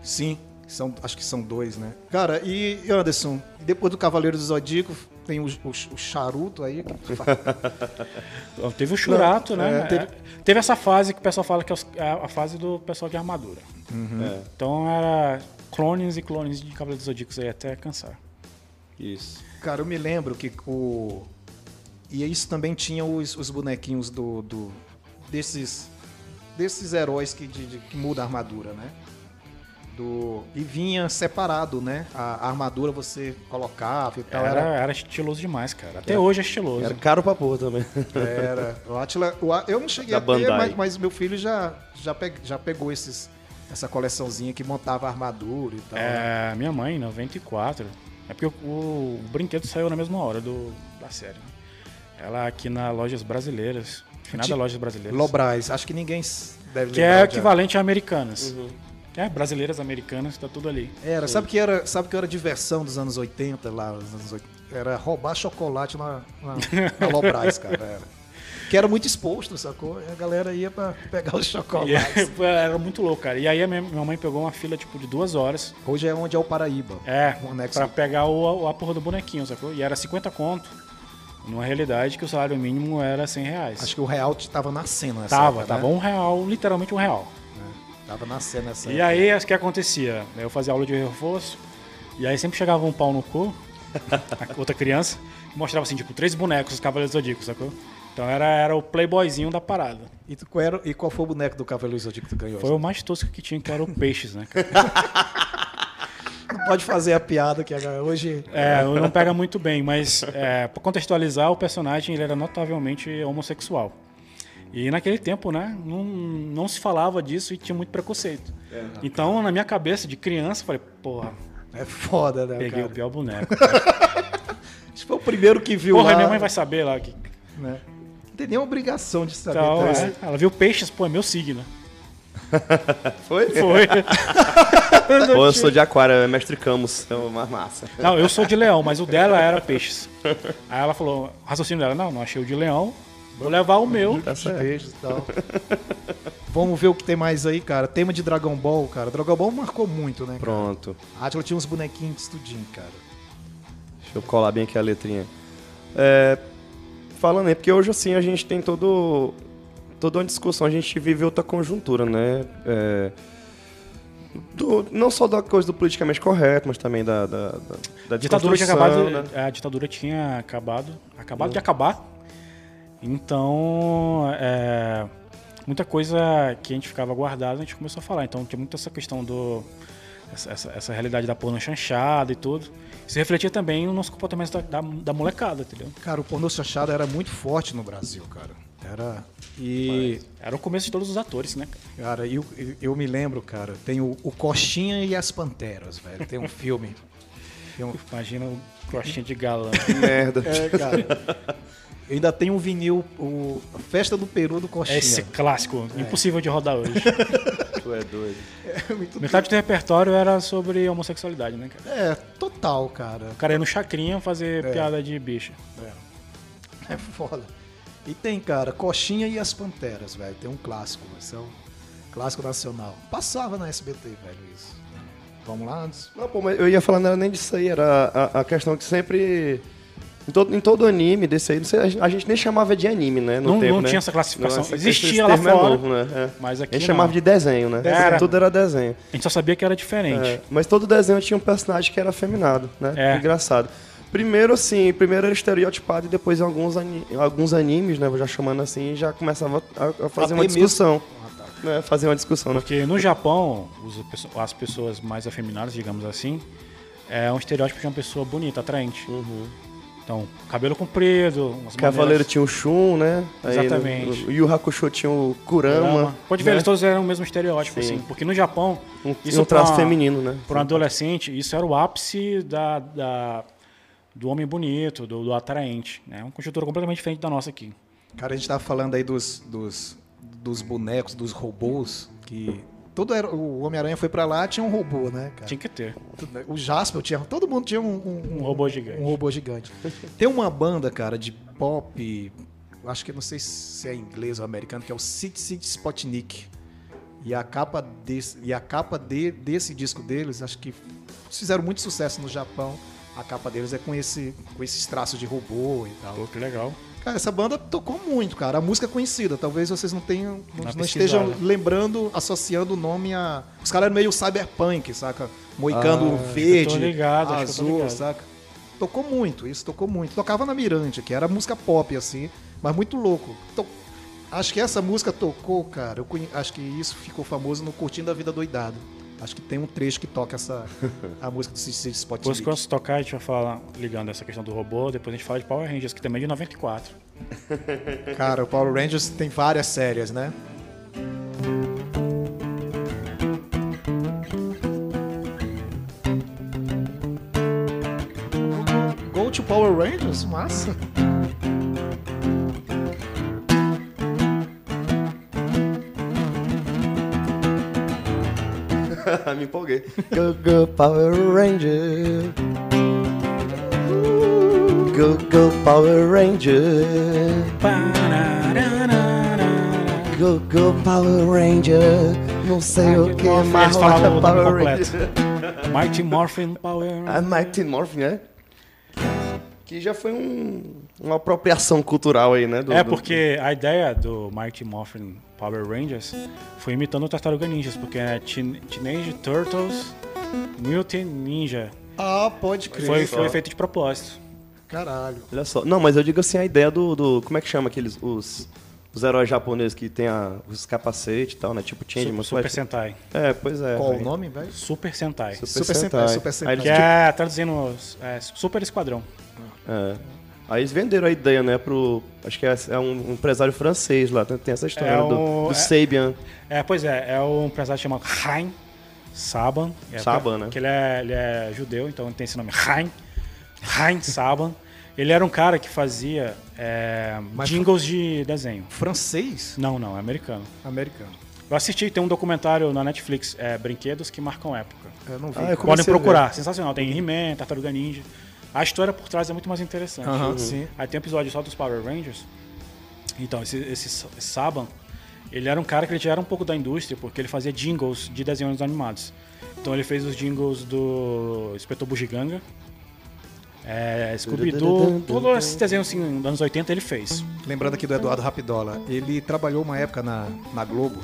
Sim, são, acho que são dois, né? Cara, e Anderson, depois do Cavaleiro do Zodíaco, tem o, o, o charuto aí.
Teve o Churato,
Não,
né?
é, teve-
É, teve essa fase que o pessoal fala que é é a fase do pessoal de armadura.
É,
Então era clones e clones de Cavaleiros dos Zodíacos aí até cansar.
isso.
Cara, eu me lembro que o. E isso também tinha os, os bonequinhos do, do- desses desses heróis que, de, de- que mudam a armadura, né? Do... E vinha separado, né? A, a armadura você colocava e tal.
Era,
Era.
era estiloso demais, cara. Até hoje é estiloso.
Era caro pra porra também.
era. O Atila, o eu não cheguei
Da
a ter,
Bandai.
mas, mas meu filho já, já, pe- já pegou esses, essa coleçãozinha que montava a armadura e tal. né?
É, minha mãe, em 94. É porque o, o brinquedo saiu na mesma hora do, da série. né? Ela aqui na Lojas Brasileiras. Finada Lojas Brasileiras.
Lobras, acho que ninguém deve
Que é o equivalente a Americanas. É, brasileiras, americanas, tá tudo ali.
Era, sabe que era, sabe que era diversão dos anos 80 lá, os anos 80? Era roubar chocolate na, na, na Lobras, cara, era. Que era muito exposto, sacou? E a galera ia pra pegar os chocolates.
era muito louco, cara. E aí a minha, minha mãe pegou uma fila tipo de duas horas.
Hoje é onde é o Paraíba.
É,
O anexo.
pra pegar o, a porra do bonequinho, sacou? E era 50 conto. Numa realidade que o salário mínimo era 100 reais.
Acho que o real tava nascendo nessa
tava,
época,
tava
né?
um real, literalmente um real.
Tava nascendo nessa
E aí, o que acontecia? Eu fazia aula de reforço, e aí sempre chegava um pau no cu, a outra criança, e mostrava assim, tipo, três bonecos, os Cavaleiros Zodíacos, sacou? Então era, era o playboyzinho da parada.
E, tu, qual era, e qual foi o boneco do Cavaleiro Zodíaco que tu ganhou?
Foi o mais tosco que tinha, que era o Peixes, né?
Não pode fazer a piada que hoje...
É, não pega muito bem, mas é, pra contextualizar, o personagem ele era notavelmente homossexual. E naquele tempo, né, não, não se falava disso e tinha muito preconceito. Então, na minha cabeça, de criança, eu falei, porra,
É foda, né,
peguei
cara?
o pior boneco.
Acho que foi o primeiro que viu
Porra,
lá,
minha mãe vai saber lá. Que...
né? Não tem nem obrigação de saber.
Então,
tá?
é, ela viu peixes, pô, é meu signo.
Foi?
Foi.
Pô, eu sou de aquário, é mestre Camus, é uma massa.
Não, eu sou de leão, mas o dela era peixes. Aí ela falou, raciocínio dela, não, não achei o de leão, vou levar o meu.
Tá
beijos e tal. Vamos ver o que tem mais aí, cara. Tema de Dragon Ball, cara. Dragon Ball marcou muito, né? cara?
Pronto.
A Atila tinha uns bonequinhos de estudinho, cara.
Deixa eu colar bem aqui a letrinha. É, falando aí, porque hoje assim a gente tem todo, toda uma discussão, a gente vive outra conjuntura, né? É, do- não só da coisa do politicamente correto, mas também da, da, da, da
ditadura tinha acabado,
né?
a ditadura tinha acabado, acabado de acabar. Então, é, muita coisa que a gente ficava guardado, a gente começou a falar. Então, tinha muito essa questão do essa, essa, essa realidade da porno chanchada e tudo. Isso refletia também no nosso comportamento da, da, da molecada, entendeu?
Cara, o pornô chanchado era muito forte no Brasil, cara. Era. E.
Era o começo de todos os atores, né? cara?
Eu, eu me lembro, cara, tem o, o Coxinha e as Panteras, velho. Tem um filme. Tem um-
Imagina o crochinha de galã.
Merda.
É, cara. Eu ainda tenho um vinil, o Festa do Peru do Coxinha.
Esse clássico, impossível de rodar hoje.
Tu é doido.
Metade do repertório era sobre homossexualidade, né, cara?
É, total, cara.
O cara ia no chacrinha fazer piada de bicha.
É foda. E tem, cara, Coxinha e as Panteras, velho. Tem um clássico, esse é um clássico nacional. Passava na SBT, velho, isso. Vamos lá? antes?
Não, pô, mas eu ia falar não era nem disso aí, era a, a questão que sempre. Em todo, em todo anime desse aí, não sei, a gente- nem chamava de anime, né? No
Não-
tempo,
não
né?
tinha essa classificação.
esse-
Existia lá
é
fora,
novo, né? É.
mas aqui
A gente
não.
chamava de desenho, né?
Era.
Tudo era desenho.
A gente só sabia que era diferente.
É, mas todo desenho tinha um personagem que era afeminado, né?
É.
Engraçado. Primeiro, assim, primeiro era estereotipado e depois em alguns, ani- alguns animes, né? Já chamando assim, já começava a, a fazer
A
uma discussão. Né? Fazer uma discussão, né?
Porque no Japão, os- as pessoas mais afeminadas, digamos assim, é um estereótipo de uma pessoa bonita, atraente. Então, cabelo comprido, umas
Cavaleiro
maneiras-
tinha o Shun, né? Aí,
Exatamente.
no- o Yu Hakusho tinha o Kurama.
Kurama. Pode ver,
né?
eles todos eram o mesmo estereótipo,
Sim.
assim. Porque no Japão,
Um,
isso
um traço
pra-
feminino, né?
para um adolescente, isso era o ápice da, da- do homem bonito, do, do atraente. É uma conjuntura completamente diferente da nossa aqui.
Cara, a gente tava falando aí dos, dos, dos bonecos, dos robôs, que. Todo era, o Homem-Aranha foi pra lá, tinha um robô, né, cara?
Tinha que ter
O Jasper tinha. Todo mundo tinha um, um,
um robô gigante.
um robô gigante. Tem uma banda, cara, de pop. Acho que não sei se é inglês ou americano, que é o City City Spotnik. E a capa desse, e a capa de, desse disco deles, acho que fizeram muito sucesso no Japão. A capa deles é com esse com esses traços de robô e tal.
Pô, que legal.
Cara, essa banda tocou muito, cara. A música é conhecida. Talvez vocês não tenham, não, não estejam lembrando, associando o nome a. Os caras eram meio cyberpunk, saca? Moicano
Ah,
verde,
ligado,
azul, saca? Tocou muito, isso tocou muito. Tocava na Mirante, que era música pop, assim, mas muito louco. To- Acho que essa música tocou, cara. Eu conhe- Acho que isso ficou famoso no Curtindo a Vida Doidado. Acho que tem um trecho que toca essa a música do Cid Spot
Depois que eu tocar, a gente vai falar, ligando essa questão do robô, depois a gente fala de Power Rangers, que também é de 94.
Cara, o Power Rangers tem várias séries, né?
Go to Power Rangers? Massa.
Me empolguei. Go, go, Power Ranger. Go, go, Power Ranger. Go, go, Power Ranger. Não sei o que, mas
nome
Power. Ranger.
Mighty Morphin Power
A Mighty Morphin, né? Que já foi um- uma apropriação cultural aí, né? do-
É
do-
porque a ideia do Mighty Morphin Power Rangers foi imitando o Tartaruga Ninjas, porque é Teen- Teenage Turtles Mutant Ninja.
Ah, pode crer.
Foi, foi feito de propósito.
Caralho.
Olha só. Não, mas eu digo assim, a ideia do. do- como é que chama aqueles. Os, os heróis japoneses que tem a- os capacetes e tal, né? Tipo Changeman.
Super Sentai.
É, pois é.
Qual o nome, velho?
Super Sentai.
Super,
Super
Sentai.
Sentai, Super Sentai.
Aí,
Que é, traduzindo, é, Super Esquadrão.
é. Aí eles venderam a ideia, né, pro. Acho que é, é um empresário francês lá, tem tem essa história
É
do,
o-
do
é-
Sabian.
É, pois é, é um empresário chamado Haim Saban. É,
Saban, né?
Que ele é, ele é judeu, então ele tem esse nome, Haim. Haim Saban. Ele era um cara que fazia é, jingles de desenho.
Francês?
Não, não, é americano.
Americano.
Eu assisti, tem um documentário na Netflix, é, Brinquedos que Marcam Época.
Eu não vi.
Ah, eu
Podem procurar, sensacional. Tem He-Man, Tartaruga Ninja. A história por trás é muito mais interessante.
Aham, sim.
Aí tem um episódio só dos Power Rangers. Então, esse, esse Saban, ele era um cara que ele já era um pouco da indústria, porque ele fazia jingles de desenhos animados. Então ele fez os jingles do Inspetor Bugiganga, é, Scooby-Doo, todos esses desenhos assim, dos anos 80 ele fez.
Lembrando aqui do Eduardo Rapidola, ele trabalhou uma época na, na Globo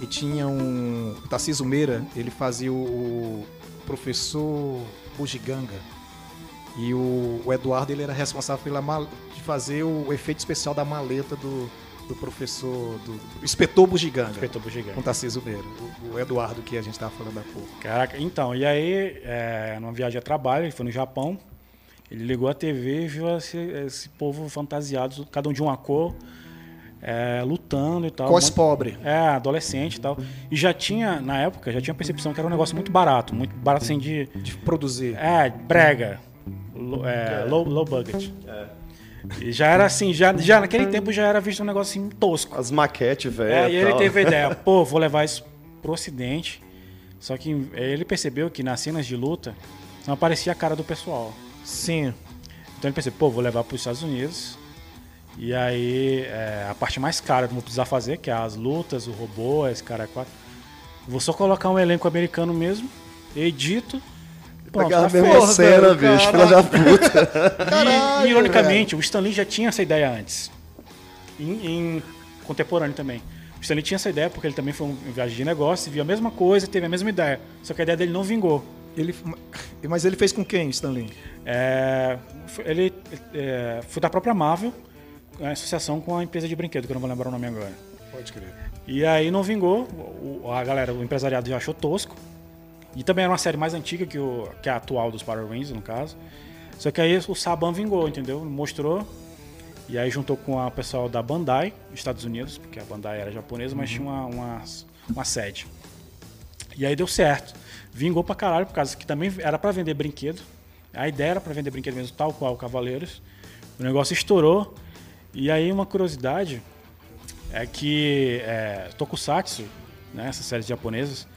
e tinha um. Tarcísio Meira, ele fazia o, o professor Bugiganga. E o, o Eduardo ele era responsável pela mal- de fazer o efeito especial da maleta do, do professor. do, do inspetor Bugiganga.
Inspetor Bugiganga.
Com Tarcísio Meira. O, o Eduardo que a gente estava falando há pouco.
Caraca, então, e aí, é, numa viagem a trabalho, ele foi no Japão, ele ligou a TV e viu esse, esse povo fantasiado, cada um de uma cor, é, lutando e tal.
Cos
Muito-
pobre.
É, adolescente e tal. E já tinha, na época, já tinha a percepção que era um negócio muito barato, muito barato assim de.
De produzir.
É, brega. Lo- é, Low, low budget. E já era assim, já, já naquele tempo já era visto um negócio assim tosco.
As maquetes, velho.
É, e ele teve a ideia, pô, vou levar isso pro ocidente. Só que eh, ele percebeu que nas cenas de luta não aparecia a cara do pessoal.
Sim.
Então ele pensou, pô, vou levar para os Estados Unidos. E aí, é, a parte mais cara que eu vou precisar fazer, que é as lutas, o robô, esse cara é quatro. Vou só colocar um elenco americano mesmo, edito. Pronto,
Pegar
tá
a mesma
feito.
cena, bicho, filha da puta.
E, ironicamente, o Stanley já tinha essa ideia antes. Em, em contemporâneo também. O Stanley tinha essa ideia porque ele também foi um em viagem de negócio, viu a mesma coisa, teve a mesma ideia. Só que a ideia dele não vingou.
Ele, mas ele fez com quem, Stanley?
É, foi- ele é, foi da própria Marvel, em associação com a empresa de brinquedo, que eu não vou lembrar o nome agora.
Pode crer.
E aí não vingou, a galera, o empresariado já achou tosco. E também era uma série mais antiga que, o, que a atual dos Power Rangers, no caso. Só que aí o Saban vingou, entendeu? Mostrou. E aí juntou com a pessoal da Bandai, Estados Unidos, porque a Bandai era japonesa, mas tinha uma, uma, uma sede. E aí deu certo. Vingou pra caralho, por causa que também era pra vender brinquedo. A ideia era pra vender brinquedo mesmo, tal qual o Cavaleiros. O negócio estourou. E aí uma curiosidade é que é, Tokusatsu, né, essas séries japonesas,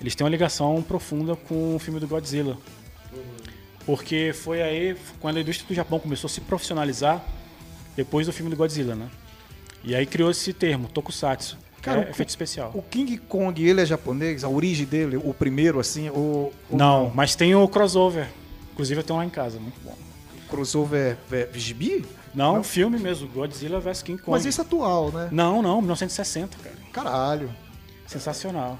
eles têm uma ligação profunda com o filme do Godzilla. Porque foi aí quando a indústria do Japão começou a se profissionalizar depois do filme do Godzilla, né? E aí criou esse termo, Tokusatsu.
Cara,
é, efeito especial.
O King Kong, ele é japonês? A origem dele, o primeiro, assim, o,
Não, mas tem o crossover. Inclusive eu tenho lá em casa, muito bom.
crossover é, é, gibi?
Não, filme mesmo, Godzilla vs King Kong.
Mas isso é atual, né?
Não, não, 1960, cara.
Caralho.
Sensacional.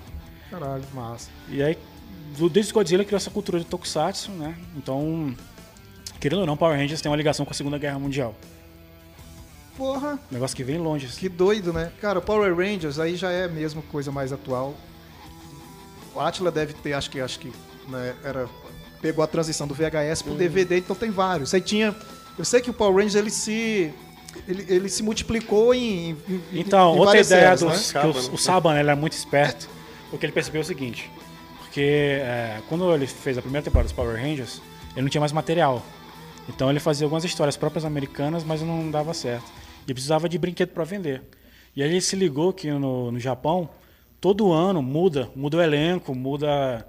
Caralho, massa.
E aí, desde Godzilla criou essa cultura de Tokusatsu, né? Então, querendo ou não, Power Rangers tem uma ligação com a Segunda Guerra Mundial.
Porra,
negócio que vem longe. assim.
que doido, né? Cara, Power Rangers aí já é mesmo coisa mais atual. o Atila deve ter, acho que, acho que né, era, pegou a transição do VHS pro DVD, então tem vários. Aí tinha, eu sei que o Power Rangers ele se ele, ele se multiplicou em, em
Então,
em
outra ideia
eras,
do
né?
o,
né?
o Saban ele é muito esperto, porque ele percebeu o seguinte, porque é, quando ele fez a primeira temporada dos Power Rangers, ele não tinha mais material. Então ele fazia algumas histórias próprias americanas, mas não dava certo. E precisava de brinquedo para vender. E aí ele se ligou que no, no Japão, todo ano muda, muda o elenco, muda,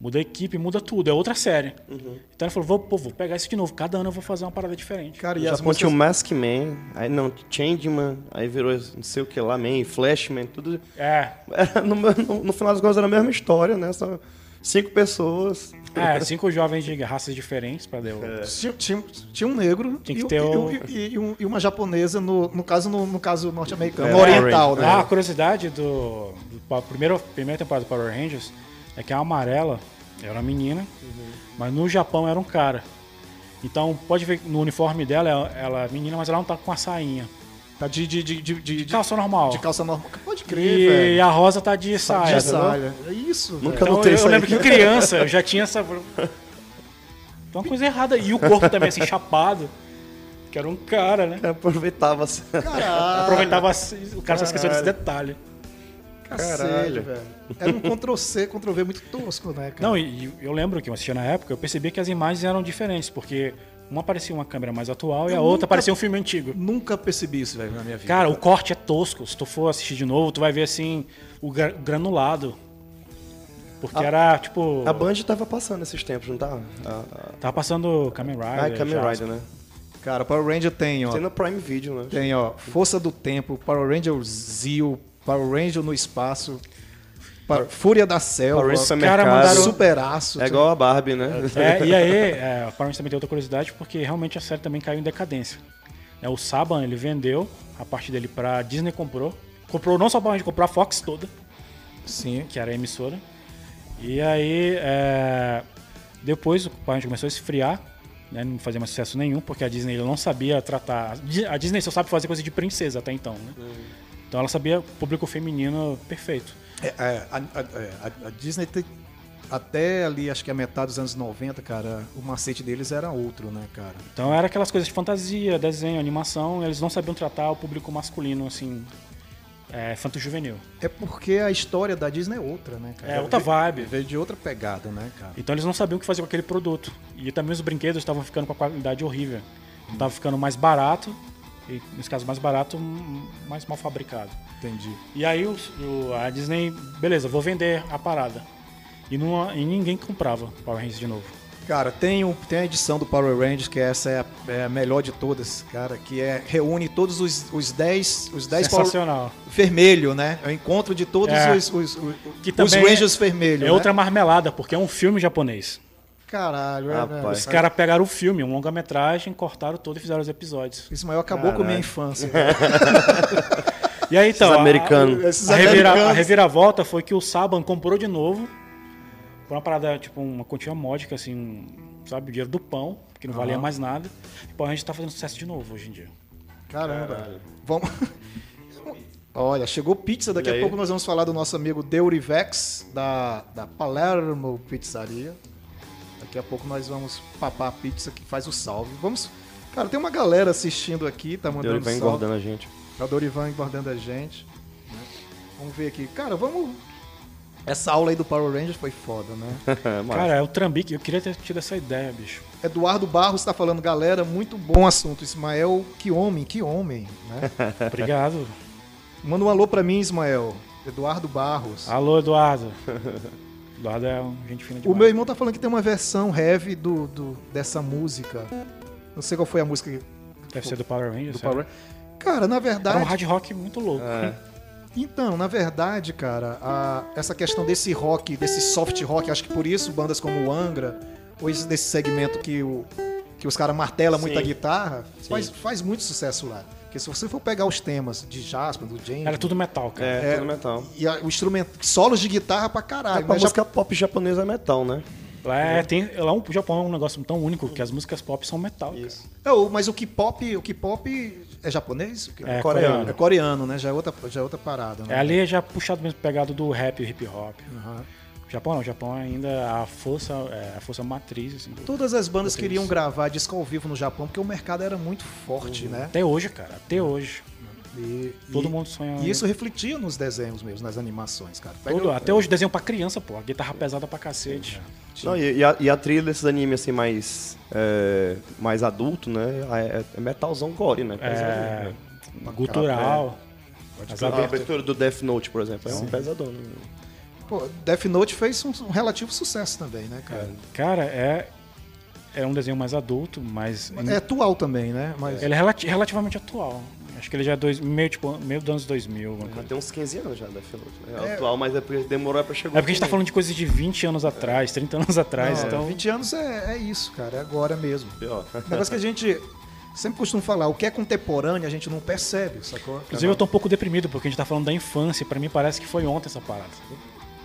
muda a equipe, muda tudo, é outra série.
Uhum.
Então ele falou, vou, pô, vou pegar isso de novo, cada ano eu vou fazer uma parada diferente.
Cara, e
No
as
tinha o
músicas,
Mask Man, aí não, Changeman, aí virou não sei o que lá, Man, Flashman, tudo.
É,
Era no, no- no final das contas era a mesma história, né? Só cinco pessoas.
é, cinco jovens de raças diferentes para deu.
tinha, tinha, tinha um negro
Tinha que
e,
ter o-
e- e um- e uma japonesa, no, no caso no, no caso norte-americano,
É,
no oriental,
Power
né?
Ah, a curiosidade do, do pa- primeiro, primeira temporada do Power Rangers é que a amarela era uma menina, mas no Japão era um cara. Então pode ver que no uniforme dela, ela, é menina, mas ela não tá com a sainha.
Tá de, de, de, de, de,
De calça normal.
de calça normal. Pode crer,
e
velho.
a Rosa tá de saia.
de saia. É isso,
Nunca.
Então,
notei
eu,
isso
eu lembro que criança eu já tinha essa. Então uma coisa errada. E o corpo também assim, chapado. Que era um cara, né?
Aproveitava assim.
Caralho,
Aproveitava o cara só esqueceu desse detalhe.
Cacete,
Caralho.
velho. Era um Ctrl-C, Ctrl-V muito tosco, né, cara?
Não, e e eu lembro que eu assistia na época, eu percebi que as imagens eram diferentes, porque uma parecia uma câmera mais atual e a
Eu
outra
nunca-
parecia um filme antigo.
Nunca percebi isso, velho, na minha vida.
Cara, o corte é tosco. Se tu for assistir de novo, tu vai ver assim o gra- granulado. Porque era tipo.
A Band tava passando esses tempos, não tava? A,
Tava passando Kamen
a...
Rider.
Ah, Kamen. Rider, né?
Cara, Power Ranger tem, ó.
Tem no Prime Video, né?
Tem, ó, Força do Tempo, Power Ranger Zio, Power Ranger no Espaço, Pa- Fúria da Selva,
Power Ranger
Os caras
Supermercado.
mandaram-
Superaço.
É igual a Barbie, né?
É, e aí, é, a Power Rangers também tem outra curiosidade, porque realmente a série também caiu em decadência. É, o Saban, ele vendeu a parte dele pra Disney comprou. Comprou não só a Power Rangers, comprou a Fox toda.
Sim.
que era a emissora. E aí, é, depois o Power Rangers começou a esfriar, né, não fazia mais sucesso nenhum, porque a Disney não sabia tratar. A Disney só sabe fazer coisa de princesa até então, né? Então ela sabia público feminino perfeito.
É, é, a, a- é, a- a Disney até ali, acho que a metade dos anos 90, cara, o macete deles era outro, né, cara?
Então era aquelas coisas de fantasia, desenho, animação, eles não sabiam tratar o público masculino, assim, é, infanto-juvenil.
É porque a história da Disney é outra, né, cara?
É outra vibe.
Veio de outra pegada, né, cara?
Então eles não sabiam o que fazer com aquele produto. E também os brinquedos estavam ficando com a qualidade horrível. Estavam ficando mais barato, e nesse caso mais barato, mais mal fabricado.
Entendi.
E aí o- o- a Disney, beleza, vou vender a parada. E, não, e ninguém comprava Power Rangers de novo.
Cara, tem, um, tem a edição do Power Rangers, que essa é a, é a melhor de todas, cara, que é reúne todos os, os 10 os 10 Power
Sensacional.
vermelho, né? É o encontro de todos
É.
os, os, os,
Que
os Rangers vermelhos.
É
né?
outra marmelada, porque é um filme japonês.
Caralho, é,
Rapaz.
né?
Os caras pegaram o filme, um longa-metragem, cortaram todo e fizeram os episódios.
Ismael acabou com a minha
Caralho.
infância.
E aí então.
Esses
a-
americanos.
Esses
A, revira-
americanos.
a reviravolta foi que o Saban comprou de novo. Por uma parada, tipo, uma quantia módica, assim, sabe? O dinheiro do pão, que não valia mais nada. E pô, a gente tá fazendo sucesso de novo hoje em dia.
Caramba. Vamos. Olha, chegou pizza. Daqui
E
a
aí?
pouco nós vamos falar do nosso amigo Deurivex, da, da Palermo Pizzaria. Daqui a pouco nós vamos papar a pizza que faz o salve. Vamos. Cara, tem uma galera assistindo aqui, tá mandando
vem
salve.
engordando a gente.
É o Dorivan engordando a gente. né? Vamos ver aqui. Cara, vamos. Essa aula aí do Power Rangers foi foda, né?
Cara, é o Trambique. Eu queria ter tido essa ideia, bicho.
Eduardo Barros está falando, galera, muito bom assunto. Ismael, que homem, que homem, né?
Obrigado.
Manda um alô pra mim, Ismael. Eduardo Barros.
Alô, Eduardo. Eduardo é um gente fina
O
demais.
meu irmão tá falando que tem uma versão heavy do, do- dessa música. Não sei qual foi a música que-
Deve ser do Power Rangers.
do. Power Cara, na
Era um
verdade.
hard rock muito louco.
É.
Então, na verdade, cara, a- essa questão desse rock, desse soft rock, acho que por isso bandas como o Angra, ou esse desse segmento que, o, que os caras martelam muito a guitarra, faz, faz muito sucesso lá. Porque se você for pegar os temas de Jasper, do James.
Era tudo metal, cara.
É,
É,
tudo metal.
E a- o instrumento. Solos de guitarra pra
É,
caralho.
pra
né? Já-
música pop japonesa é metal, né?
Lá, é, tem, lá o Japão é um negócio tão único que as músicas pop são metal. cara.
É, mas o K-pop, o K-pop é japonês?
É,
É
coreano.
coreano, né? Já é outra, já é outra parada.
É,
Né?
ali é já puxado mesmo pegado do rap e hip hop.
Aham.
Japão não, Japão ainda é a força, é, a força matriz, assim, do-
Todas as bandas queriam gravar disco ao vivo no Japão porque o mercado era muito forte, né?
Até hoje, cara, até hoje.
E,
Todo
e-
mundo sonha.
E isso refletia nos desenhos mesmo, nas animações, cara. Pega
Todo-
o-
até hoje desenho pra criança, pô. A guitarra pesada pra cacete.
Não, e, e a, e a trilha desses animes assim mais, é, mais adulto, né? É, é metalzão gore, né?
É,
né?
gutural. As
A abertura do Death Note, por exemplo, é um pesadão. Né?
Pô, Death Note fez um, um relativo sucesso também, né, cara?
Cara, é. É um desenho mais adulto, mas.
É atual também, né? Mas
Ele é relati- relativamente atual. Acho que ele já é dois, meio, tipo, meio dos anos 2000. alguma coisa.
Tem uns 15 anos já Death Note. Né? É atual, mas é porque demorou pra chegar.
É porque a gente tá falando de coisas de 20 anos atrás, 30 anos atrás,
Não,
então.
20 anos é, é isso, cara. É agora mesmo.
Pior.
O negócio que a gente sempre costuma falar, o que é contemporâneo a gente não percebe, sacou?
Inclusive eu tô um pouco deprimido, porque a gente tá falando da infância, pra mim parece que foi ontem essa parada.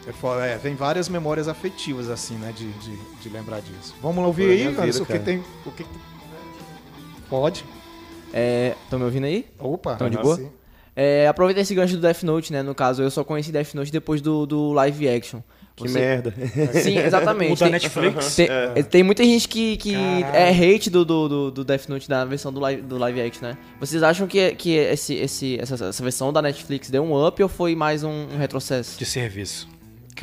É foda, é, vem várias memórias afetivas, assim, né, de, de, de lembrar disso. Vamos ouvir
Foi a
aí, Anderson, o que tem... O que... Pode?
É, Estão me ouvindo aí?
Opa.
Tão de boa?
sim.
É, aproveita esse gancho do Death Note, né? No caso, eu só conheci Death Note depois do, do live action.
Que
Você-
merda.
Sim, exatamente. Tem-
Netflix.
Tem, tem muita gente que, que
Caralho.
é hate do, do, do, do Death Note da versão do live, do live action, né? Vocês acham que, que esse, esse, essa, essa versão da Netflix deu um up ou foi mais um, um retrocesso?
De serviço.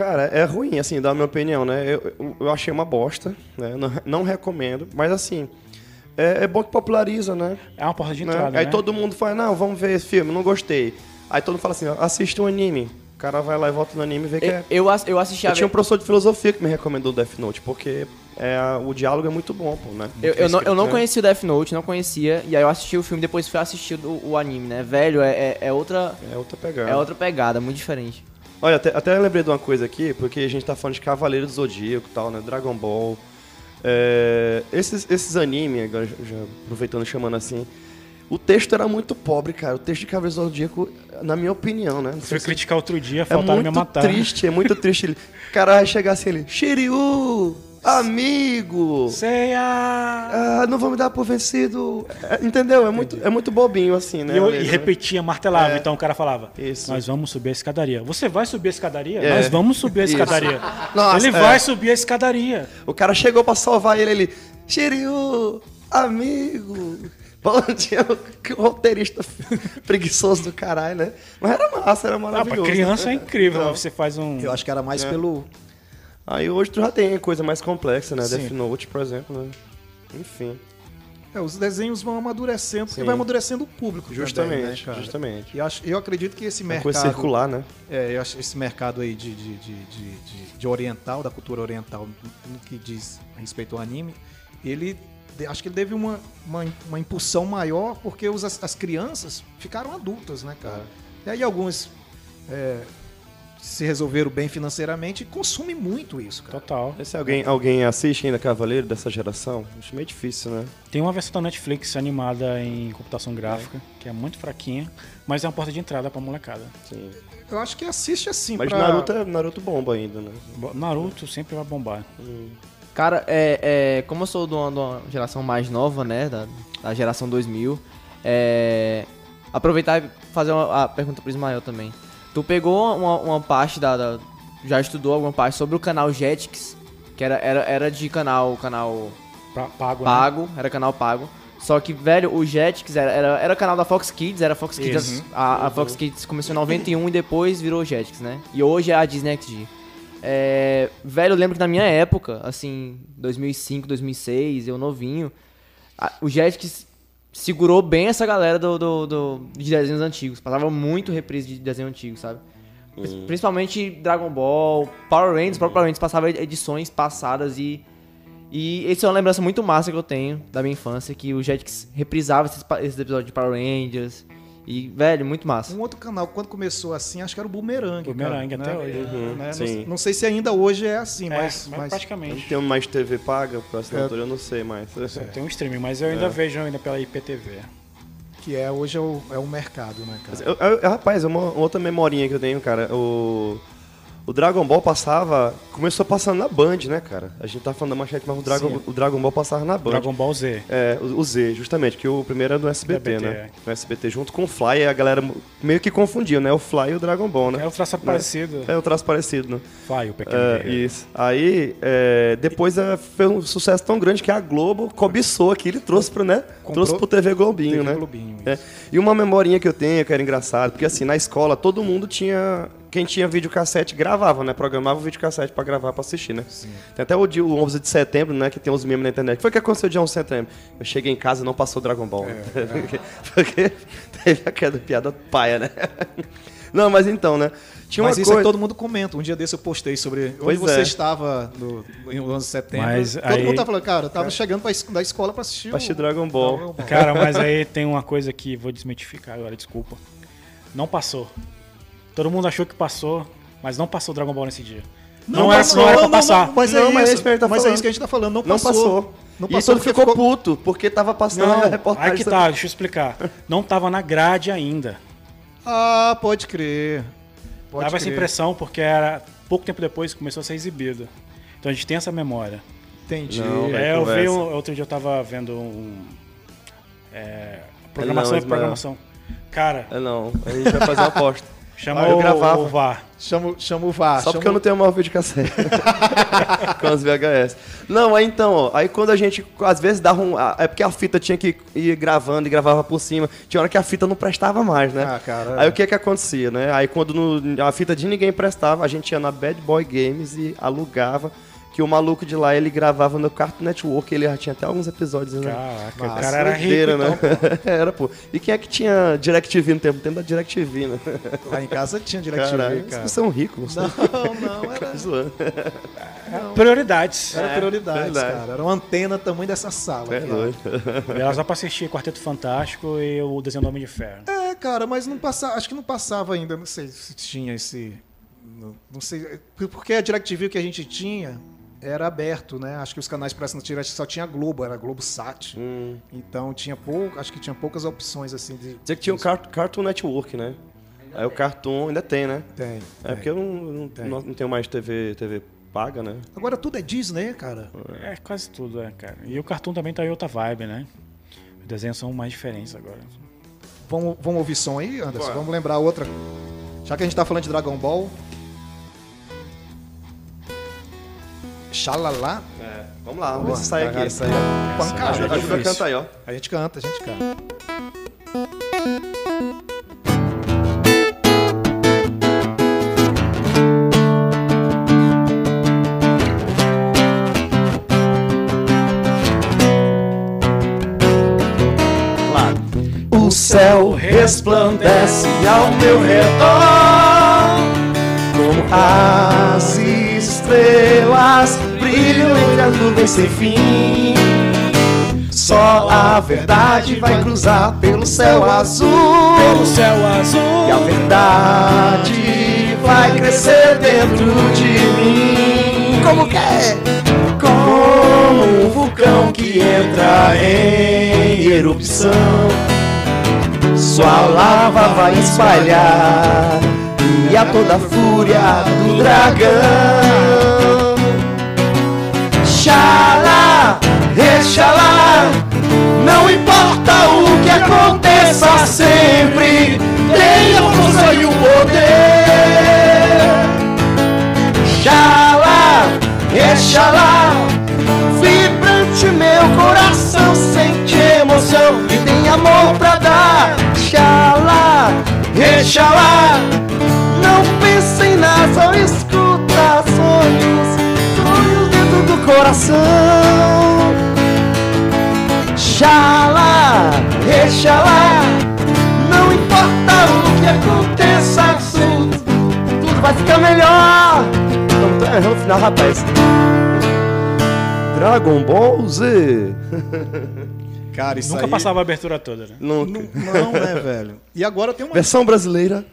Cara, é ruim, assim, da minha opinião, né? Eu, eu, achei uma bosta, né? Não, não recomendo, mas assim, é, é bom que populariza, né?
É uma porta de
Né?
entrada,
Aí
né?
todo mundo fala, não, vamos ver esse filme, não gostei. Aí todo mundo fala assim, assiste um anime. O cara vai lá e volta no anime e vê que
Eu,
é...
eu, eu assisti a
Eu tinha um professor de filosofia que me recomendou Death Note, porque é, o diálogo é muito bom, pô, né?
Eu, eu, não, eu não
né?
conhecia o Death Note, não conhecia, e aí eu assisti o filme depois fui assistir o, o anime, né? Velho, é, é, é outra,
É outra pegada.
é outra pegada, muito diferente.
Olha, até, até lembrei de uma coisa aqui, porque a gente tá falando de Cavaleiro do Zodíaco e tal, né? Dragon Ball. É, esses, esses animes, agora já- aproveitando e chamando assim, o texto era muito pobre, cara. O texto de Cavaleiro do Zodíaco, na minha opinião, né? Não se-
criticar outro dia,
é
faltaram me
muito
matar.
triste, é muito triste. Ele, o cara vai chegar assim, ele, Shiryu, amigo,
Ceia!
ah, não vou me dar por vencido. É, entendeu? É muito, é muito bobinho, assim, né?
E, eu, e
né?
repetia, martelava.
É.
Então o cara falava:
Isso.
Nós vamos subir a escadaria. Você vai subir a escadaria?
É.
Nós vamos subir a escadaria.
Nossa,
ele
é.
vai subir a escadaria.
O cara chegou pra salvar ele, ele, Shiryu, amigo. Pô, tinha o roteirista preguiçoso do caralho, né? Mas era massa, era
Ah,
maravilhoso.
pra criança é incrível.
Então,
Você faz um.
Eu acho que era mais
É.
pelo...
Aí hoje tu já tem coisa mais complexa, né?
Sim.
Death Note, por exemplo, né? Enfim,
É, os desenhos vão amadurecendo, porque
Sim.
vai amadurecendo o público
justamente,
também, né, cara?
justamente.
E eu, acho, eu acredito que esse
Uma
mercado...
coisa circular, né?
É, eu acho esse mercado aí de, de, de, de, de- de oriental, da cultura oriental, no que diz a respeito ao anime, ele acho que ele teve uma, uma, uma impulsão maior porque os, as, as crianças ficaram adultas, né, cara? E aí alguns é, se resolveram bem financeiramente e consumem muito isso, cara.
Total.
Se alguém, alguém assiste ainda Cavaleiro dessa geração, acho meio difícil, né?
Tem uma versão da Netflix animada em computação gráfica, que é muito fraquinha, mas é uma porta de entrada pra molecada.
Sim.
Eu acho que assiste assim
Mas
pra...
Naruto, é- Naruto bomba ainda, né?
Naruto sempre vai bombar.
Cara, é, é, como eu sou de uma, de uma geração mais nova, né, da, da geração 2000, é, aproveitar e fazer uma, a pergunta pro Ismael também. Tu pegou uma, uma parte da, da- já estudou alguma parte sobre o canal Jetix, que era, era, era de canal, canal
Pra, pago, né?
pago, era canal pago. Só que, velho, o Jetix era, era, era canal da Fox Kids, era Fox Kids.
Isso.
A, a Fox Kids começou em 91 e depois virou Jetix, né? E hoje é a Disney XD. É, velho, eu lembro que na minha época, assim, 2005, 2006, eu novinho, a- o Jetix segurou bem essa galera do, do, do- de desenhos antigos. Passava muito reprise de desenho antigo, sabe? Pri- Principalmente Dragon Ball, Power Rangers, próprio Power Rangers passava edições passadas e e essa é uma lembrança muito massa que eu tenho da minha infância, que o Jetix reprisava esses, esses episódios de Power Rangers. E, velho, muito massa.
Um outro canal, quando começou assim, acho que era o Boomerang.
Boomerang,
cara,
até
né?
hoje.
Uhum,
Né?
sim.
Não, não sei se ainda hoje é assim,
É,
mas,
mas,
mas-
praticamente.
Tem mais TV paga pra assinatura, eu não sei mais.
Tem um streaming, mas eu ainda vejo ainda pela IPTV.
que é hoje é o, é o mercado, né, cara?
Eu- eu- rapaz, uma outra memorinha que eu tenho, cara, o, O Dragon Ball passava. Começou passando na Band, né, cara? A gente tá falando da manchete, mas o Dragon, o Dragon Ball passava na Band.
Dragon Ball Z.
É, o o Z, justamente, que o primeiro era do SBT,
SBT,
né?
é.
No SBT, junto com o Fly, a galera meio que confundia, né? O Fly e o Dragon Ball, né?
É o traço parecido.
É o traço parecido, né?
Fly, o pequeno
É, isso. Aí, é, depois é, foi um sucesso tão grande que a Globo cobiçou aquilo e trouxe pro, né?
Comprou
trouxe pro TV Globinho,
TV
né?
Globinho,
É. E uma memorinha que eu tenho, que era engraçado, porque assim, na escola todo mundo tinha. Quem tinha videocassete gravava, né? Programava o videocassete pra gravar, pra assistir, né? Tem até o dia o 11 de setembro, né? Que tem os memes na internet. O que foi que aconteceu dia 11 de setembro? Eu cheguei em casa e não passou Dragon Ball.
É,
porque, porque teve aquela piada paia, né? Não, mas então, né? Tinha
Mas
uma
isso é
coisa.
que todo mundo comenta. Um dia desse eu postei sobre onde
Pois
você
é.
estava no, em 11 de setembro.
Mas
todo
aí-
mundo tá falando, cara, eu tava chegando pra, es- da escola pra assistir
Pra
o-
assistir Dragon Ball.
Dragon Ball.
Cara, mas aí tem uma coisa que vou desmitificar agora, desculpa. Não passou. Todo mundo achou que passou, mas não passou Dragon Ball nesse dia. Não, era, não era pra passar.
mas,
Não,
é,
mas é
isso,
isso que a gente tá
mas é
falando.
isso que a gente tá falando. Não
Não
passou.
passou.
Não
E
passou
todo
porque
ficou puto, porque tava passando a
Não,
reportagem.
aí que tá, deixa eu explicar. Não tava na grade ainda.
Ah, pode crer. Pode
Dava essa
crer.
impressão porque era pouco tempo depois que começou a ser exibido. Então a gente tem essa memória.
Entendi.
Não.
É, eu vi um, outro dia eu tava vendo um. É, programação
não,
e programação. Cara,
É, não, a gente vai fazer uma aposta.
chama
eu
o,
gravava.
o VAR.
Chama, chama o VAR.
Só
chama
porque eu não tenho mais vídeo cassete. com as VHS. Não, aí então, ó, aí quando a gente, às vezes dava um. É porque a fita tinha que ir gravando e gravava por cima. Tinha hora que a fita não prestava mais, né?
Ah, cara.
Aí o que que acontecia, né? Aí quando no- a fita de ninguém prestava, a gente ia na Bad Boy Games e alugava. Que o maluco de lá, ele gravava no Cartoon Network, ele já tinha até alguns episódios, né?
Caraca,
Massa.
o cara era rico.
Doideira,
então,
né? Era, pô. E quem é que tinha DirecTV no tempo? Tempo da DirecTV, né?
Lá em casa tinha DirecTV, cara.
vocês são ricos. Não,
Não, não, era,
zoando.
Prioridades.
era
É,
prioridades,
verdade.
cara. Era uma antena tamanho dessa sala.
É doido.
Era só pra assistir Quarteto Fantástico e o desenho do Homem de Ferro.
É, cara, mas não passava, acho que não passava ainda, não sei se tinha esse. Não, não sei. Porque a DirecTV que a gente tinha era aberto, né? Acho que os canais para assinatura só tinha Globo, era Globo Sat.
Hum.
Então tinha pouco, acho que tinha poucas opções assim de.
Dizer que tinha o Car- Cartoon Network, né? Aí o Cartoon ainda tem, né?
Tem.
É
tem.
porque eu não, não,
Tem.
não- tenho mais TV, TV paga, né?
Agora tudo é Disney, cara.
É, quase tudo, é, cara. E o cartoon também tá em outra vibe, né? Os desenhos são mais diferentes agora.
Vamos, vamos ouvir som aí, Anderson? Vamos lembrar outra. Já que a gente tá falando de Dragon Ball. Xalala.
É. Vamos lá, vamos ver se sai
cara,
aqui.
Isso aí é pancada.
Essa
Ajuda, ajuda a cantar aí, ó.
A gente canta, a gente canta.
O céu resplandece ao meu redor Como as estrelas brilham entre as nuvens sem fim. Só a verdade vai cruzar pelo céu azul.
Pelo céu azul.
E a verdade vai crescer dentro de mim. Como que é? Como um vulcão que entra em erupção. Sua lava vai espalhar E a toda a fúria do dragão Xalá, exalá. Não importa o que aconteça sempre Tem a força e o poder. Xalá, exalá. Vibrante meu coração sente emoção E tem amor pra dar. Xalá, exalá. Não pense nada, só escuta coração Xalá, exalá Não importa o que aconteça tudo, tudo vai ficar melhor Não tô errando o final, rapaz Dragon Ball Z
Cara, isso
Nunca
aí...
passava a abertura toda, né?
Nunca.
Não, né, velho? E agora tem uma
Versão brasileira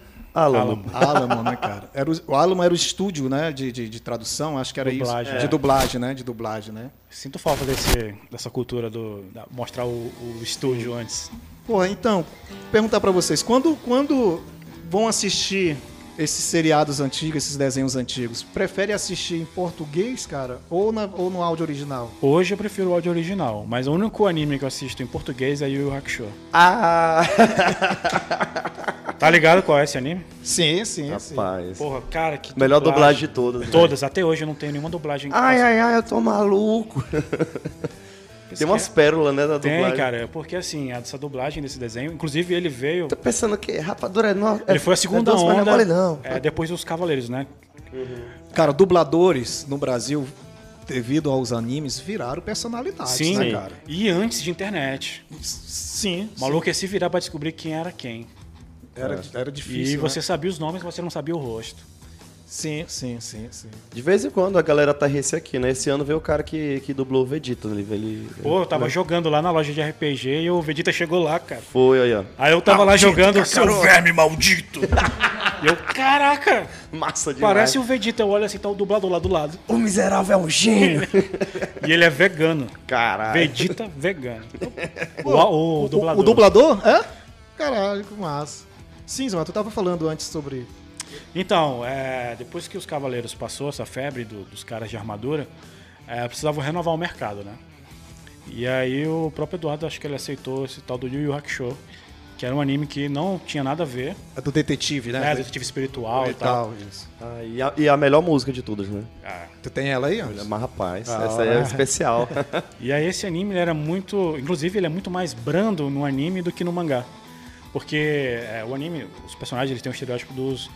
Alamo.
Alamo.
Alamo, né, cara? Era o, o Alamo era o estúdio, né, de, de, de tradução, acho que era
Dublagem.
isso. De
É.
dublagem, né? De dublagem, né?
Sinto falta desse, dessa cultura do da- mostrar o, o estúdio antes.
Porra, então, perguntar pra vocês, quando, quando vão assistir esses seriados antigos, esses desenhos antigos, prefere assistir em português, cara, ou, na- ou no áudio original?
Hoje eu prefiro o áudio original, mas o único anime que eu assisto em português é Yu Yu Hakusho.
Ah!
Tá ligado qual é esse anime?
Sim, sim, sim.
Rapaz.
Porra, cara, que
Melhor dublagem de todas. né?
Todas, até hoje eu não tenho nenhuma dublagem.
Ai, ai, ai, eu tô maluco. Tem umas pérolas, né, da
Tem,
dublagem.
cara, porque assim, essa dublagem desse desenho, inclusive ele veio.
Tô pensando que rapadura é... No...
Ele foi a segunda
é doce, mas não é
onda.
mole, não.
é, depois dos Cavaleiros, né?
Cara, dubladores no Brasil, devido aos animes, viraram personalidades,
Sim,
né, cara?
e antes de internet.
Sim.
O maluco ia se virar pra descobrir quem era quem.
Era, era difícil.
e
né?
você sabia os nomes, mas você não sabia o rosto.
Sim, sim, sim, sim.
De vez em quando a galera tá esse aqui, né? Esse ano veio o cara que, que dublou o Vegeta. Ele, ele...
Pô, eu tava jogando lá na loja de RPG e o Vegeta chegou lá, cara.
Foi aí, ó.
Aí eu tava lá jogando, seu verme maldito! eu, caraca!
Massa demais.
Parece o Vegeta, eu olho assim, tá o dublador lá do lado.
O miserável é um gênio.
E ele é vegano.
Caralho.
Vegeta vegano. O, o,
O,
dublador.
o dublador? É? Caralho, que massa. Sim, Zé, tu tava falando antes sobre.
Então, é, depois que os Cavaleiros passou essa febre do- dos caras de armadura, é, precisavam renovar o mercado, né? E aí o próprio Eduardo, acho que ele aceitou esse tal do Yu Yu Hakusho, que era um anime que não tinha nada a ver,
É do detetive, né?
né? Detetive espiritual e,
e
tal.
tal, isso.
Ah, e, a, e a melhor música de todas, né?
É.
Tu tem ela aí, ó?
Mas rapaz,
Ah,
essa aí é especial.
E aí esse anime ele era muito, inclusive ele é muito mais brando no anime do que no mangá. Porque é, o anime, os personagens eles têm o estereótipo dos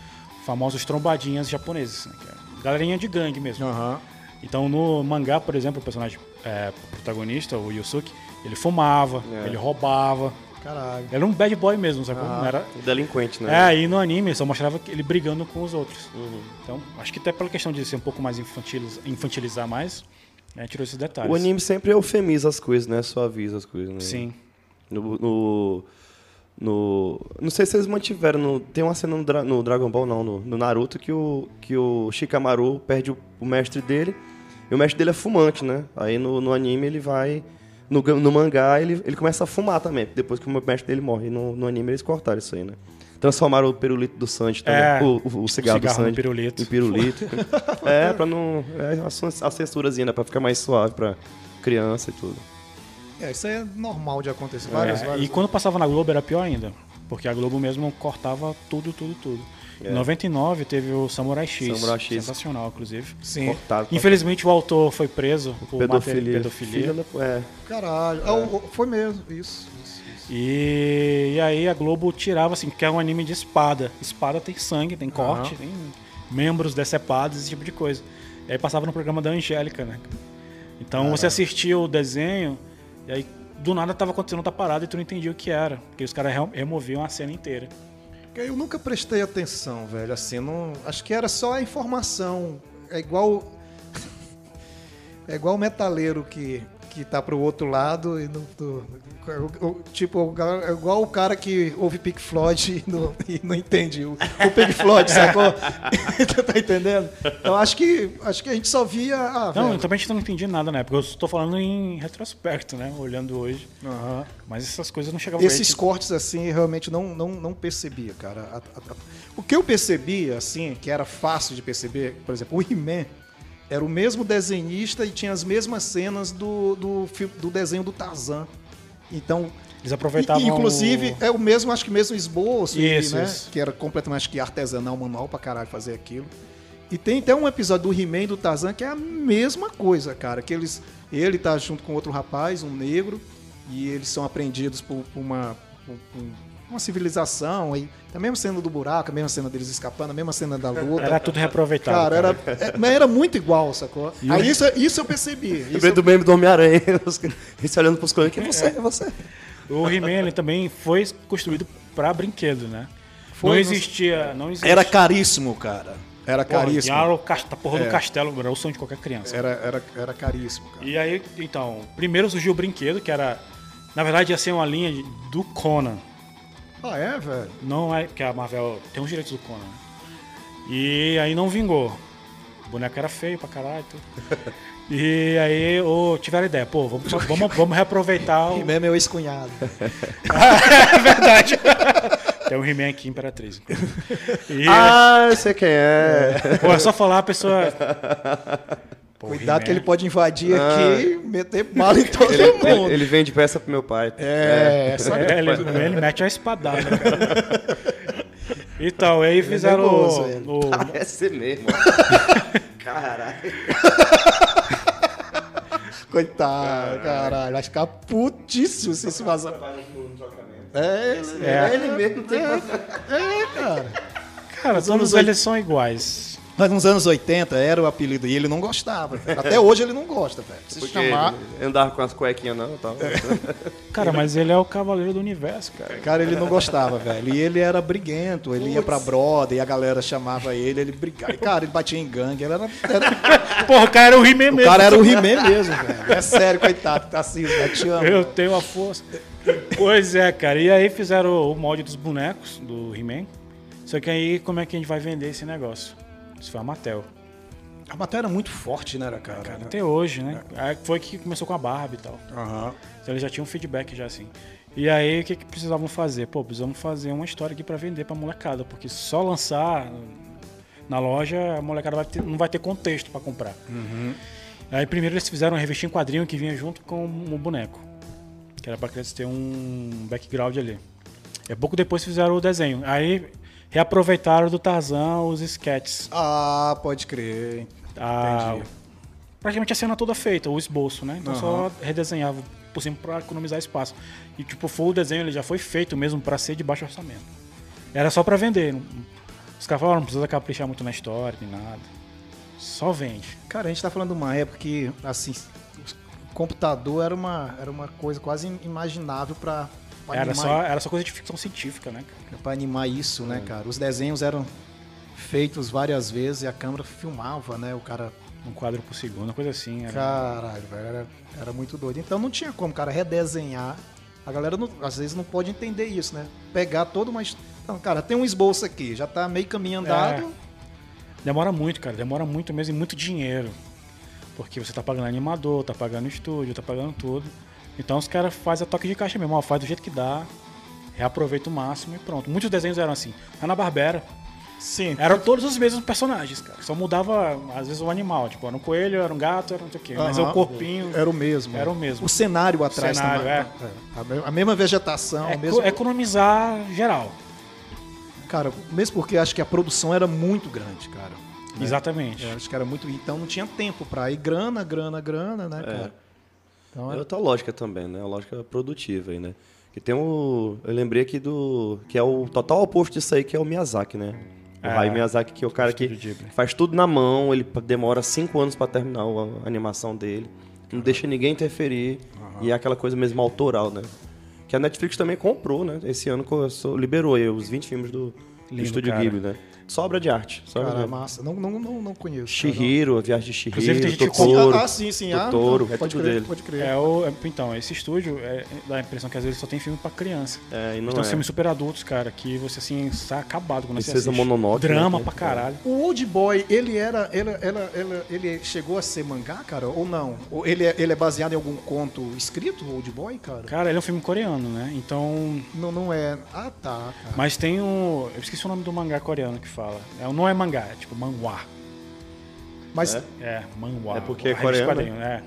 famosos trombadinhas japoneses, né? é galerinha de gangue mesmo.
Aham.
Então no mangá, por exemplo, o personagem é, protagonista, o Yusuke, ele fumava,
É.
ele roubava.
Caralho.
Era um bad boy mesmo, sabe?
Ah.
Era...
Delinquente,
É,
né?
aí no anime só mostrava ele brigando com os outros.
Uhum.
Então, acho que até pela questão de ser um pouco mais infantiliz- infantilizar mais, né, tirou esses detalhes.
O anime sempre eufemiza as coisas, né? Suaviza as coisas, né?
Sim.
No, no, no- Não sei se eles mantiveram. no- tem uma cena no, Dra- no Dragon Ball, não, no, no Naruto, que o, que o Shikamaru perde o, o mestre dele. E o mestre dele é fumante, né? Aí no, no anime ele vai. No, no mangá ele, ele começa a fumar também, depois que o mestre dele morre. E no, no anime eles cortaram isso aí, né? Transformaram o pirulito do Sanji também.
É,
o, o- o cigarro, do Sanji.
pirulito.
Em pirulito. é, pra não. É a censurazinha, né? Pra ficar mais suave pra criança e tudo.
É, isso aí é normal de acontecer.
É,
Vários, vários.
E quando passava na Globo era pior ainda. Porque a Globo mesmo cortava tudo, tudo, tudo.
É.
Em 99 teve o Samurai X.
Samurai X.
Sensacional, inclusive.
Sim.
Cortado.
Infelizmente o autor foi preso por
pedofilia.
pedofilia.
Filha da- é.
Caralho. O- foi mesmo. Isso, isso, isso.
E, e aí a Globo tirava, assim, que é um anime de espada. Espada tem sangue, tem corte, tem membros decepados, esse tipo de coisa. E aí passava no programa da Angélica, né? Então você assistia o desenho, e aí do nada tava acontecendo outra parada e tu não entendia o que era. Porque os caras re- removiam a cena inteira.
Eu nunca prestei atenção, velho. Assim, não. Acho que era só a informação. É igual. É igual o metaleiro que, que tá pro outro lado e não. o- tipo, é igual o cara que ouve Pink Floyd e não, e não entende o, o Pink Floyd, sacou? Tá entendendo? Então acho que, acho que a gente só via. Ah,
Não,
velho.
também não entendi nada na época. Eu estou falando em retrospecto, né? Olhando hoje.
Aham.
Mas essas coisas não chegavam
Esses
gente.
cortes, assim, realmente não, não, não percebia, cara. A- a- a- O que eu percebia, assim, que era fácil de perceber, por exemplo, o He-Man era o mesmo desenhista e tinha as mesmas cenas do, do, do desenho do Tarzan. Então,
Eles aproveitavam.
e- inclusive,
o-
é o mesmo, acho que mesmo esboço, e,
Isso,
né?
isso.
Que era completamente acho que artesanal, manual pra caralho fazer aquilo. E tem até um episódio do He-Man do Tarzan que é a mesma coisa, cara. Que eles, ele tá junto com outro rapaz, um negro, e eles são apreendidos por, por uma, por- por uma civilização. E a mesma cena do buraco, a mesma cena deles escapando, a mesma cena da luta.
Era tudo reaproveitado.
Cara, era, é, mas era muito igual, sacou? Aí isso, isso eu percebi. Isso eu-
do meme do Homem-Aranha. Eles olhando pros colegas. Que você, é você.
O He-Man também foi construído para brinquedo, né?
Foi,
não existia, não existia.
Era caríssimo, cara. Era
Porra,
caríssimo.
Era o porra
É.
do castelo, era o sonho de qualquer criança.
Era, era, era caríssimo, cara.
E aí, então, primeiro surgiu o brinquedo, que era. Na verdade, ia ser uma linha do Conan.
Ah, é, velho?
Não é. Porque a Marvel tem os direitos do Conan. né? E aí não vingou. O boneco era feio pra caralho. Tudo. E aí ô, tiveram a ideia, pô, vamos, vamos, vamos reaproveitar o.
He-Man é meu ex-cunhado.
é verdade. Tem o He-Man aqui, Imperatriz. E,
Ah, eu sei quem é.
pô, é só falar, a pessoa... Pô,
Cuidado que ele pode invadir aqui e meter bala em todo
Ele,
mundo.
ele, ele vende peça pro meu pai.
É, essa
É, ele, ele mete a espadada, cara. Então, aí fizeram
nervoso,
o- o,
Parece mesmo. Caralho.
Coitado, caralho. Vai ficar putíssimo se esse vazar. É, ele,
É.
Ele mesmo tem.
é, cara.
Cara, todos eles são iguais.
Mas nos anos 80 era o apelido e ele não gostava. velho. Até hoje ele não gosta, velho. Se
Porque
chamar.
ele andava com as cuequinhas não, tal.
Cara, mas ele é o cavaleiro do universo, cara.
Cara, ele não gostava, velho. E ele era briguento, ele ia pra broda e a galera chamava ele, ele brigava. E, Cara, ele batia em gangue, ele era. era-
Porra, o cara era o He-Man
o
mesmo.
cara era o He-Man mesmo, velho. É sério, coitado, tá assim, eu te amo.
Eu tenho a força. Pois é, cara. E aí fizeram o molde dos bonecos do He-Man. Só que aí, como é que a gente vai vender esse negócio? Isso foi a Mattel.
A matéria era muito forte, né, cara?
Cara, até hoje, né? Aí foi que começou com a Barbie e tal.
Aham.
Então eles já tinham um feedback já assim. E aí o que, que precisavam fazer? Pô, precisamos fazer uma história aqui pra vender pra molecada, porque só lançar na loja a molecada vai ter- não vai ter contexto pra comprar. Aí primeiro eles fizeram uma revistinha em quadrinho que vinha junto com o boneco, que era pra criança ter um background ali. E pouco depois fizeram o desenho. Aí reaproveitaram do Tarzan os sketches.
Ah, pode crer.
A-
Entendi.
praticamente a cena toda feita, o esboço, né? Então só redesenhava por cima pra economizar espaço. E tipo, foi o desenho, ele já foi feito mesmo pra ser de baixo orçamento. Era só pra vender. Os caras falaram, não precisa caprichar muito na história, nem nada. Só vende.
Cara, a gente tá falando de uma época que, assim, o computador era uma, era uma coisa quase imaginável pra, pra
Era só, era só coisa de ficção científica, né? cara?
Pra animar isso, né, cara? Os desenhos eram feitos várias vezes e a câmera filmava, né? O cara.
Um quadro por segundo, uma coisa assim. Era...
Caralho, velho, era, era muito doido. Então não tinha como, cara, redesenhar. A galera não- às vezes não pode entender isso, né? Pegar toda uma. his- Então, cara, tem um esboço aqui, já tá meio caminho andado.
Demora muito, cara. Demora muito mesmo e muito dinheiro. Porque você tá pagando animador, tá pagando estúdio, tá pagando tudo. Então os caras fazem a toque de caixa mesmo, ó, faz do jeito que dá, reaproveita o máximo e pronto. Muitos desenhos eram assim. Ana Barbera.
Sim.
Eram todos os mesmos personagens, cara. Só mudava, às vezes, o animal. Tipo, era um coelho, era um gato, era não sei o quê. Mas
Aham.
o corpinho.
Era o mesmo.
Era o mesmo.
O cenário atrás
Cenário,
também.
é.
A me- A mesma vegetação,
É,
o mesmo.
co- economizar geral.
Cara, mesmo porque acho que a produção era muito grande, cara.
Exatamente.
Eu acho que era muito. Então não tinha tempo pra ir grana, grana, grana, né, cara? Então
É
é.
outra lógica também, né? A lógica produtiva aí, né? Que tem o. Eu lembrei aqui do. Que é o total oposto disso aí, que é o Miyazaki, né? O
É.
Hayao Miyazaki, que é o cara que faz tudo na mão, ele demora cinco anos pra terminar a animação dele. Não deixa ninguém interferir. E é aquela coisa mesmo autoral, né? Que a Netflix também comprou, né? Esse ano começou- liberou aí os 20 filmes do, do
Lindo,
Estúdio
cara.
Ghibli, né? Só obra de arte.
Cara,
de arte.
massa. Não, não, não, não conheço.
Shihiro, a viagem de Shihiro,
Inclusive, tem gente que
Totoro.
Ah, sim, sim. Ah,
Totoro,
então,
é
pode
tudo
crer,
dele.
Pode crer.
É o, é- então, esse estúdio é, dá a impressão que às vezes só tem filme pra criança.
É, e não
Então,
é.
filmes super adultos, cara, que você assim, sai acabado quando você
Princesa
assiste.
Mononoke,
Drama
né?
pra caralho.
O Old Boy, ele era. Ele, ela- ela- ele chegou a ser mangá, cara? Ou não? Ou ele, é, ele é baseado em algum conto escrito, o Old Boy, cara?
Cara, ele é um filme coreano, né? Então.
Não, não é. Ah, tá, cara.
Mas tem um. Eu esqueci o nome do mangá coreano que fala. É, não é mangá, é tipo manhwa.
Mas
É.
É porque é
A revista
coreano,
quadrinho, é.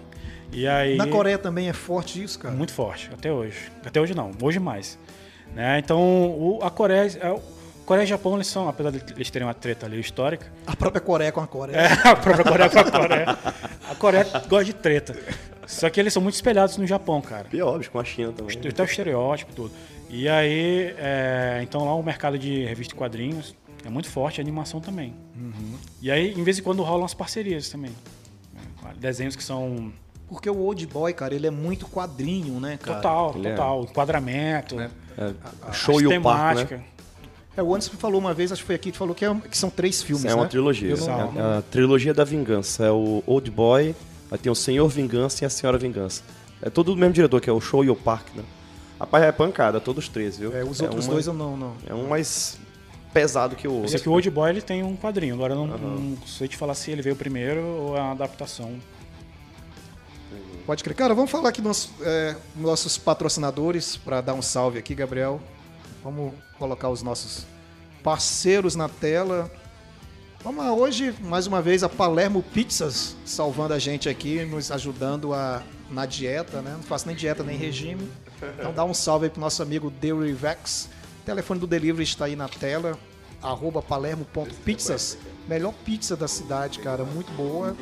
E aí.
na Coreia também é forte isso, cara.
Muito forte, até hoje. Até hoje não, hoje mais. Né? Então, o- a Coreia. é, o- Coreia e Japão, eles são, apesar de eles terem uma treta ali histórica,
A própria Coreia com a Coreia.
É, a própria Coreia com a Coreia. A Coreia gosta de treta. Só que eles são muito espelhados no Japão, cara.
E óbvio, com a China também.
Até o estereótipo e tudo. E aí, é, então lá o mercado de revista e quadrinhos é muito forte, a animação também. E aí, em vez em quando rolam as parcerias também. né? Desenhos que são
Porque o Old Boy, cara, ele é muito quadrinho, né, cara?
total,
ele é-
total. Enquadramento,
É,
a-
show
as
e o parque, né?
temática.
É, o Anderson falou uma vez, acho que foi aqui, que falou que, é- que são três filmes,
É uma
né?
trilogia.
Não-
É a trilogia da vingança. É o Old Boy, aí tem o Senhor Vingança e a Senhora Vingança. É tudo do mesmo diretor, que é o Show e o Park, né? Rapaz, é pancada, todos os três, viu?
É, os
É
outros
uma-
dois eu não, não.
É um mais pesado que o
Eu
outro.
sei que o Old Boy ele tem um quadrinho, agora eu não, não sei te falar se ele veio primeiro ou é uma adaptação.
Pode crer. Cara, vamos falar aqui dos nossos patrocinadores, para dar um salve aqui, Gabriel. Vamos colocar os nossos parceiros na tela. Vamos lá, hoje, mais uma vez, a Palermo Pizzas salvando a gente aqui, nos ajudando a, na dieta, né? Não faço nem dieta nem regime. Então dá um salve aí pro nosso amigo Delivex. O telefone do delivery está aí na tela, arroba palermo.pizzas. Melhor pizza da cidade, cara, muito boa.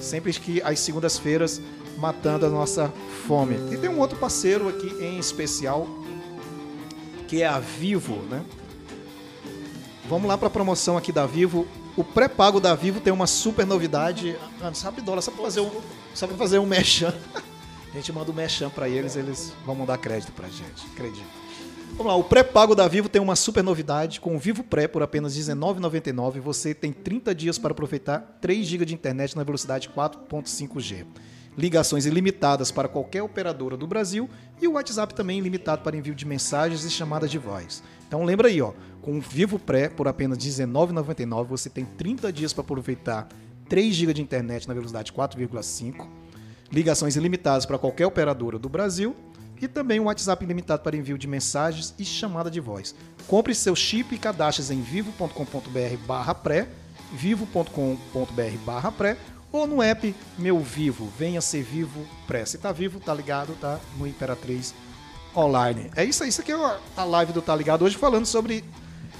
Sempre que às segundas-feiras, matando a nossa fome. E tem um outro parceiro aqui em especial, que é a Vivo, né? Vamos lá para a promoção aqui da Vivo. O pré-pago da Vivo tem uma super novidade. Ah, sabe dólar, só para fazer um, só para fazer um mechan. A gente manda um mechan para eles, eles vão mandar crédito pra gente, acredito. Vamos lá, o pré-pago da Vivo tem uma super novidade. Com o Vivo Pré por apenas R$19,99, você tem 30 dias para aproveitar 3 GB de internet na velocidade 4.5G. Ligações ilimitadas para qualquer operadora do Brasil e o WhatsApp também ilimitado para envio de mensagens e chamadas de voz. Então lembra aí, ó, com o Vivo Pré por apenas R$19,99, você tem 30 dias para aproveitar 3 GB de internet na velocidade 4,5 ligações ilimitadas para qualquer operadora do Brasil e também um WhatsApp ilimitado para envio de mensagens e chamada de voz. Compre seu chip e cadastre em vivo.com.br barra pré, vivo.com.br barra pré ou no app Meu Vivo, venha ser vivo pré. Se tá vivo, tá ligado, tá no Imperatriz Online. É isso aí, isso aqui é a live do Tá Ligado hoje falando sobre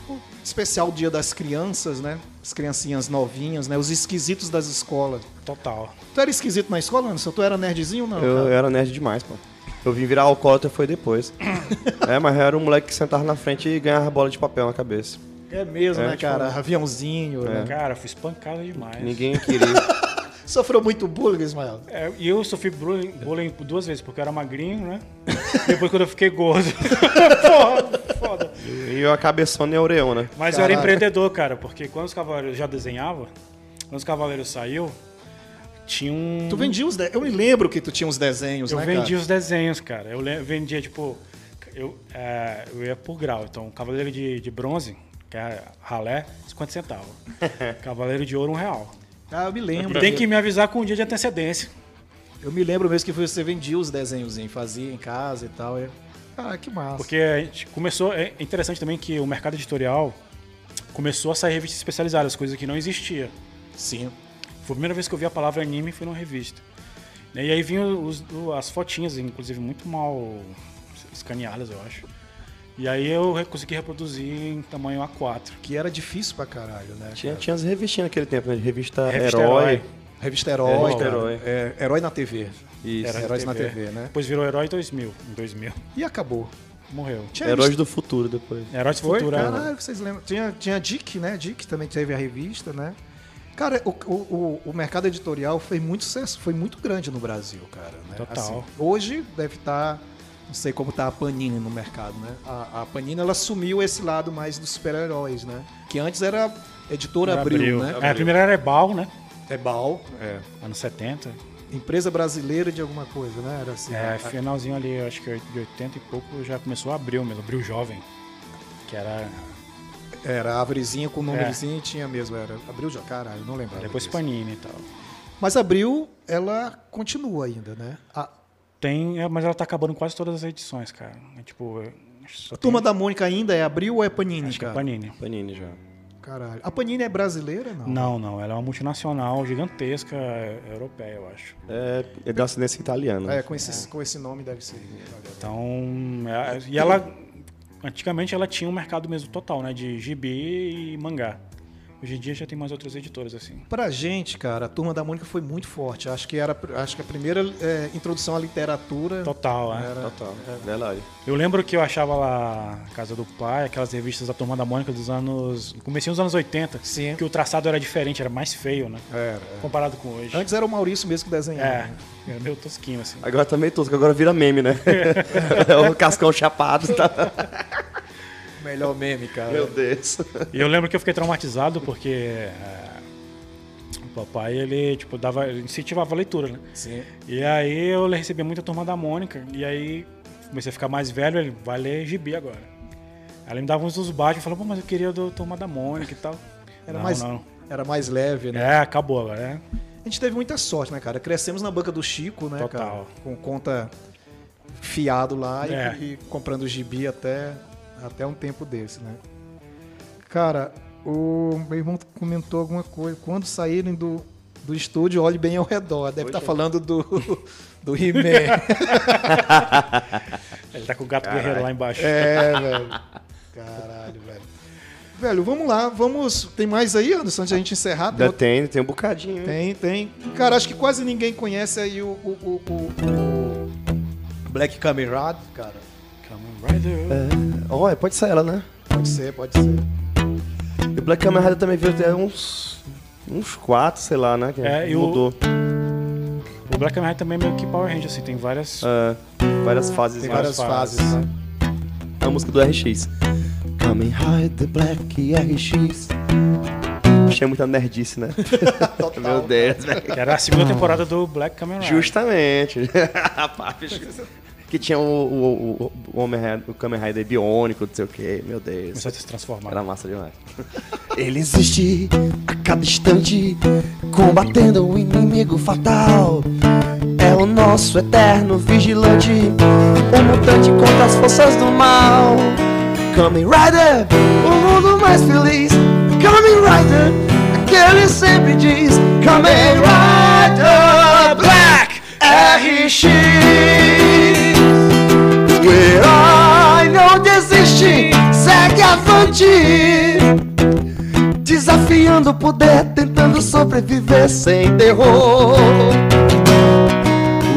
o especial Dia das Crianças, né? As criancinhas novinhas, né? Os esquisitos das escolas.
Total.
Tu era esquisito na escola, Anderson? Tu era nerdzinho ou não?
Eu,
cara?
era nerd demais, pô. Eu vim virar alcoólatra foi depois. é, mas eu era um moleque que sentava na frente e ganhava bola de papel na cabeça.
É mesmo,
É,
né,
tipo,
cara? Aviãozinho. né?
Cara, fui espancado demais.
Ninguém queria.
Sofreu muito bullying, Ismael?
É, e eu sofri bullying, bullying duas vezes, porque eu era magrinho, né? Depois quando eu fiquei gordo. Porra, foda.
e eu a cabeçona e a oreona.
Mas eu era empreendedor, cara, porque quando os cavaleiros já desenhava, quando os cavaleiros saiu, tinha um.
Tu vendia os de... Eu me lembro que tu tinha uns desenhos,
Eu
né,
vendia
cara?
os desenhos, cara. Eu le- vendia, tipo. Eu, é, eu ia por grau. Então, cavaleiro de, de bronze, que é ralé, 50 centavos. cavaleiro de ouro, um real.
Ah, eu me lembro.
Tem que me avisar com um dia de antecedência.
Eu me lembro mesmo que você vendia os desenhos, fazia em casa e tal. e- Ah, que massa.
Porque a gente começou. É interessante também que o mercado editorial começou a sair revistas especializadas, coisa que não existia.
Sim.
Foi a primeira vez que eu vi a palavra anime foi numa revista. E aí vinham os- as fotinhas, inclusive muito mal escaneadas, eu acho. E aí eu consegui reproduzir em tamanho A4.
Que era difícil pra caralho, né?
Tinha,
cara?
tinha as revistinhas naquele tempo, né? Revista,
Revista
Herói.
Herói.
Revista Herói,
Revista
cara.
Herói.
É, Herói na TV.
Isso.
Era
Heróis na TV, né?
Depois virou Herói 2000. Em 2000.
E acabou.
Morreu.
Tinha
Heróis do Futuro depois.
Heróis do? Futuro. era-
Caralho, vocês lembram? Tinha, tinha Dick, né? Dick também teve a revista, né? Cara, o, o, o- mercado editorial fez muito sucesso, foi muito grande no Brasil, cara. né?
Total.
hoje deve estar, não sei como tá a Panini no mercado, né? A, a Panini, ela assumiu esse lado mais dos super-heróis, né? Que antes era editora
Era
Abril, né?
É, a primeira era Ebal, né?
É Bal, é.
Anos 70.
Empresa brasileira de alguma coisa, né? Era assim.
É,
a-
finalzinho ali, acho que de 80 e pouco já começou a Abril mesmo, Abril Jovem. Que era.
Era a Árvorezinha com o
É.
númerozinho tinha mesmo. Era Abril já, caralho, não lembrava.
Depois
disso.
Panini e tal.
Mas Abril, ela continua ainda, né? A,
Tem, é, mas ela tá acabando quase todas as edições, cara. É, tipo, é,
a Turma
tem-
da Mônica ainda é Abril ou é Panini,
acho que é
cara?
Panini.
Panini já.
Caralho. A Panini é brasileira, não?
Não, não, ela é uma multinacional gigantesca é, europeia, eu acho.
É, é da ascendência italiana.
É, com esse, com esse nome deve ser.
Então, é, e ela antigamente ela tinha um mercado mesmo total, né, de gibi e mangá. Hoje em dia já tem mais outras editoras assim.
Pra gente, cara, a Turma da Mônica foi muito forte. Acho que era acho que a primeira é, introdução à literatura.
Total, é.
Era-
Total. Verdade.
Eu lembro que eu achava lá na casa do pai, aquelas revistas da Turma da Mônica dos anos, comecinho dos anos 80,
Sim.
que o traçado era diferente, era mais feio, né,
Era, era.
comparado com hoje.
Antes era o Maurício mesmo que desenhava.
É,
né?
era meio tosquinho assim.
Agora tá meio tosco, agora vira meme, né? é o cascão chapado. Tá?
Melhor meme, cara.
Meu Deus.
E eu lembro que eu fiquei traumatizado porque é, o papai, ele, tipo, dava, ele incentivava a leitura, né?
Sim.
E aí eu recebia muita turma da Mônica, e aí comecei a ficar mais velho, ele vai ler gibi agora. Aí ele me dava uns dos baixos e falava, pô, mas eu queria do turma da Mônica e tal.
Era,
não,
mais,
não.
era mais leve, né?
É, acabou agora, né?
A gente teve muita sorte, né, cara? Crescemos na banca do Chico, né,
Total.
cara? Com conta fiado lá e-
É.
e, comprando gibi até Até um tempo desse, né? Cara, o meu irmão comentou alguma coisa. Quando saírem do, do estúdio, olhe bem ao redor. Deve estar falando do, do He-Man.
Ele tá com o gato guerreiro lá embaixo.
É, velho. Caralho, velho. Velho, vamos lá. Vamos. Tem mais aí, Anderson, antes de a gente encerrar? Tem outro-
tem, tem um bocadinho.
Tem, tem. Cara, acho que quase ninguém conhece aí o, o, o, o- o Black Kamen Rider, cara.
Kamen Rider.
É, olha, pode ser ela, né?
Pode ser, pode ser.
E o Black Rider também veio até uns. uns quatro, sei lá, né? Que
É, e o-
mudou.
O Black Rider também é meio que Power Ranger, assim, tem várias.
É, várias fases.
Tem
né?
várias
fases.
fases, né?
A música do RX. Kamen Rider Black RX. Achei muita nerdice, né? Meu Deus, velho.
Que era a segunda temporada do Black Kamen Rider.
Justamente. Rapaz, que tinha o, o, o, o, Homem Rider- o Kamen Rider biônico, não sei o que. Meu Deus.
Começou a se transformar.
Era massa demais. Ele existe a cada instante, combatendo o inimigo fatal. É o nosso eterno vigilante, o mutante contra as forças do mal. Kamen Rider, o mundo mais feliz. Kamen Rider, aquele sempre diz. Kamen Rider Black RX. Avante. Desafiando o poder, tentando sobreviver sem terror.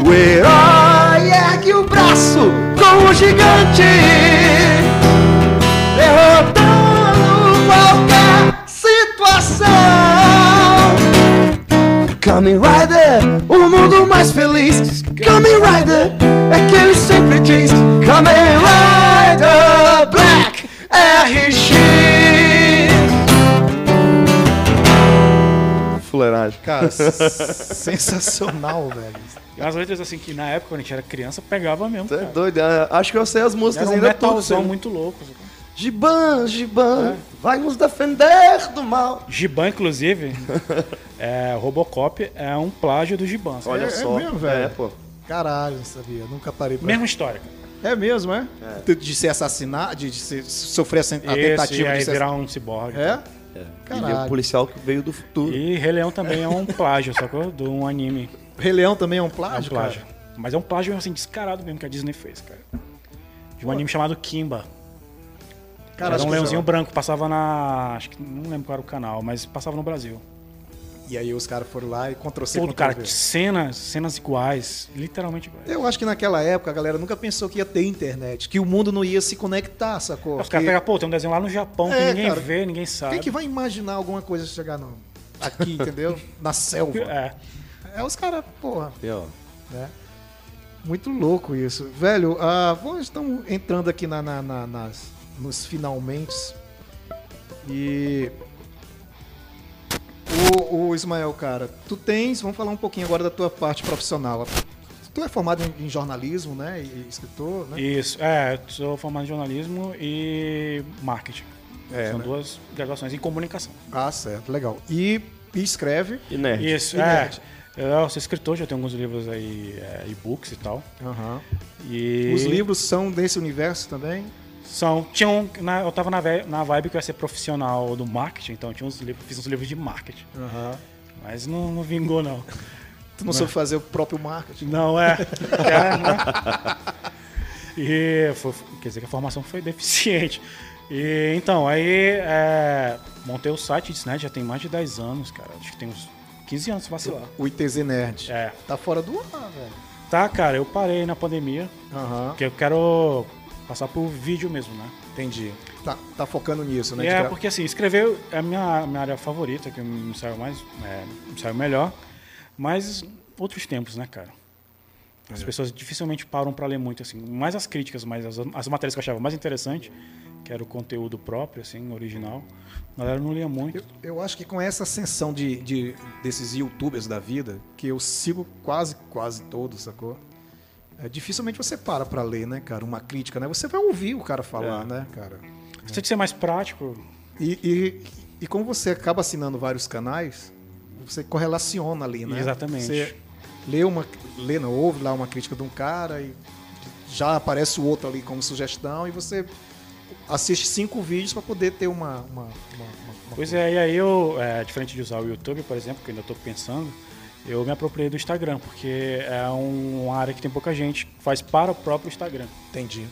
O herói ergue o braço com o gigante, derrotando qualquer situação. Kamen Rider, o mundo mais feliz. Kamen Rider, é que ele sempre diz. Kamen Rider Black RX. Fuleiragem.
Cara, sensacional, velho.
E umas letras assim que na época, quando a gente era criança, pegava mesmo.
Você é
Cara.
doido? é, Acho que eu sei as músicas
Era um
ainda
metalzão
sabe?
muito louco.
Giban, Giban, vai nos defender do mal.
Giban, inclusive, é, Robocop é um plágio do Giban.
Olha
é
só.
mesmo, velho?
É, pô.
Caralho, não sabia. Nunca parei pra...
Mesma história. cara.
É mesmo, é? De- De ser assassinado, de, de ser- sofrer a, a
Esse,
tentativa
e aí
de ser
virar um ciborgue.
É?
Ele é
Caralho.
o policial que veio do futuro.
E Rei Leão também é um plágio, sacou? De um anime.
Rei Leão também é um
É um
plágio,
plágio.
cara?
Mas é um plágio assim, descarado mesmo que a Disney fez, cara. De um anime chamado Kimba.
Cara,
era um leãozinho branco, passava na. Acho que não lembro qual era o canal, mas passava no Brasil.
E aí os caras foram lá e Ctrl C,
Tudo,
Ctrl
cara, cenas, cenas iguais, literalmente iguais.
Eu acho que naquela época a galera nunca pensou que ia ter internet, que o mundo não ia se conectar, sacou?
Os caras pegam, pô, tem um desenho lá no Japão
É,
que ninguém
cara.
vê, ninguém sabe.
Quem que vai imaginar alguma coisa chegar no... aqui, entendeu? Na selva.
É.
É os caras, porra,
E, ó,
né? Muito louco isso. Velho, ah, vamos, estamos entrando aqui na, na- na- nas, nos finalmente. E. O, o Ismael, cara, tu tens. Vamos falar um pouquinho agora da tua parte profissional. Tu é formado em, em jornalismo, né? E escritor, né?
Isso, é, eu sou formado em jornalismo e marketing.
É,
São
né?
duas graduações em comunicação.
Ah, certo, legal. E, e escreve.
E nerd.
Isso,
E
é.
nerd.
Eu sou escritor, já tenho alguns livros aí, é, e-books e tal.
Aham.
E
Os livros são desse universo também?
São. Tinham. na- eu tava na, na vibe que eu ia ser profissional do marketing, então tinha uns livros, fiz uns livros de marketing.
Aham.
Mas não, não vingou, não.
Tu não soube fazer o próprio marketing?
Não é. é né? E foi- quer dizer que a formação foi deficiente. E então, aí é, montei o site disso, né? Já tem mais de 10 anos, cara. Acho que tem uns 15 anos se vacilar.
O ITZ Nerd.
É.
Tá fora do ar, velho.
Tá, cara, eu parei na pandemia,
Aham.
porque eu quero passar por vídeo mesmo, né?
Entendi. Tá, tá focando nisso, né?
E é porque assim, escrever é a minha, minha área favorita, que me saiu mais, é, me saiu melhor, mas outros tempos, né, cara? As pessoas dificilmente param para ler muito, assim, mais as críticas, mas as, as matérias que eu achava mais interessante, que era o conteúdo próprio, assim, original, a galera não lia muito.
Eu, eu acho que com essa ascensão de, de- desses youtubers da vida, que eu sigo quase, quase todos, sacou? É, dificilmente você para pra ler, né, cara? Uma crítica, né? Você vai ouvir o cara falar,
É.
né, cara?
Você tem que ser mais prático,
E, e, e como você acaba assinando vários canais, você correlaciona ali, né?
Exatamente.
Você lê uma, lê, não, ouve lá uma crítica de um cara e já aparece o outro ali como sugestão e você assiste cinco vídeos para poder ter uma, uma, uma, uma
Pois é, e aí eu, é, diferente de usar o YouTube, por exemplo, que eu ainda estou pensando, eu me apropriei do Instagram, porque é um, uma área que tem pouca gente, faz para o próprio Instagram.
Entendi.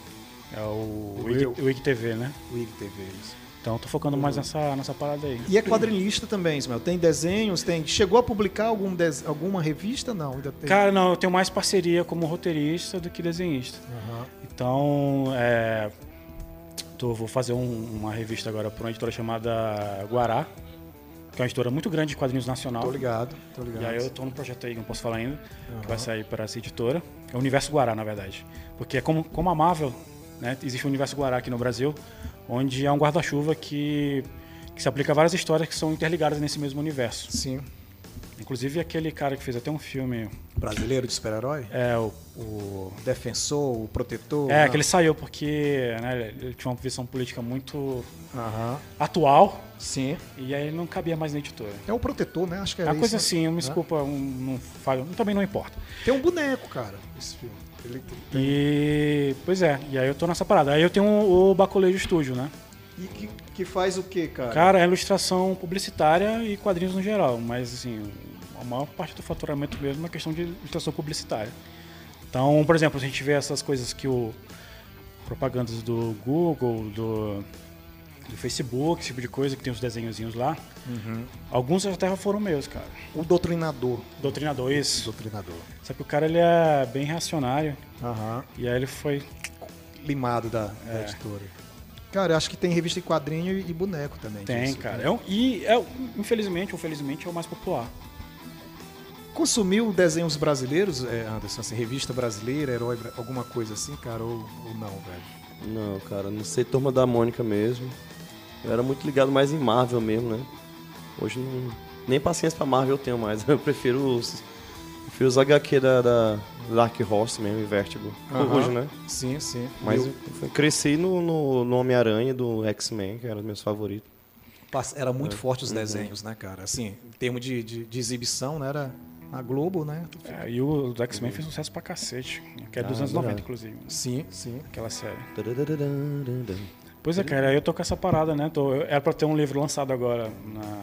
É o,
O
IGTV, né?
O IGTV, isso.
Então tô focando mais nessa, nessa parada aí.
E é quadrinista também, Ismael. Tem desenhos, tem. Chegou a publicar algum des- alguma revista? Não, ainda tem.
Cara, não, eu tenho mais parceria como roteirista do que desenhista.
Aham.
Então, é, tô, vou fazer um- uma revista agora para uma editora chamada Guará, que é uma editora muito grande de quadrinhos nacional.
Tô ligado, tô ligado.
E aí eu tô num projeto aí que não posso falar ainda, que vai sair para essa editora. É o Universo Guará, na verdade. Porque é como, como a Marvel, né? Existe o Universo Guará aqui no Brasil, onde é um guarda-chuva que, que se aplica a várias histórias que são interligadas nesse mesmo universo.
Sim.
Inclusive aquele cara que fez até um filme,
Brasileiro de super-herói?
é o, o
Defensor, o protetor?
É,
Não.
que ele saiu porque né, ele tinha uma visão política muito
Aham.
atual
Sim.
e aí ele não cabia mais na editora.
É o protetor, né? Acho que é
É uma coisa
né?
assim, eu me
Né?
desculpa, um, não, falo- também não importa.
Tem um boneco, cara, esse filme. Ele-
E, pois é, e aí eu tô nessa parada. Aí eu tenho o Bacolejo Studio, né?
E que, que faz o quê, cara?
Cara, é ilustração publicitária e quadrinhos no geral, mas assim, a maior parte do faturamento mesmo é questão de ilustração publicitária. Então, por exemplo, a gente vê essas coisas que o propagandas do Google, do, do Facebook, esse tipo de coisa, que tem os desenhozinhos lá. Alguns até foram meus, cara.
O doutrinador.
Doutrinador, isso.
Doutrinador.
Só que o cara ele é bem reacionário
Aham.
e aí ele foi.
Limado da, da editora. Cara, eu acho que tem revista em quadrinho e boneco também.
Tem,
disso.
cara. É um- e é, infelizmente ou felizmente é o mais popular.
Consumiu desenhos brasileiros, é, Anderson? Assim, revista brasileira, herói, alguma coisa assim, cara? Ou, ou não, velho?
Não, cara, não sei Turma da Mônica mesmo. Eu era muito ligado mais em Marvel mesmo, né? Hoje não, nem paciência pra Marvel eu tenho mais. Eu prefiro os, prefiro os HQ da, da Dark Horse mesmo, e Vertigo.
Aham.
Hoje, né?
Sim, sim.
Mas
Eu-
cresci no, no, no Homem-Aranha do X-Men, que eram os meus favoritos.
Era muito forte
Uhum.
os desenhos, né, cara? Assim, em termos de, de, de exibição, né? Era na Globo, né?
É, e o X-Men fez sucesso pra cacete. Que é dos
Ah,
anos 90,
verdade.
inclusive.
Sim, sim.
Aquela série. Pois é, cara, aí eu tô com essa parada, né? Tô, eu- era pra ter um livro lançado agora na.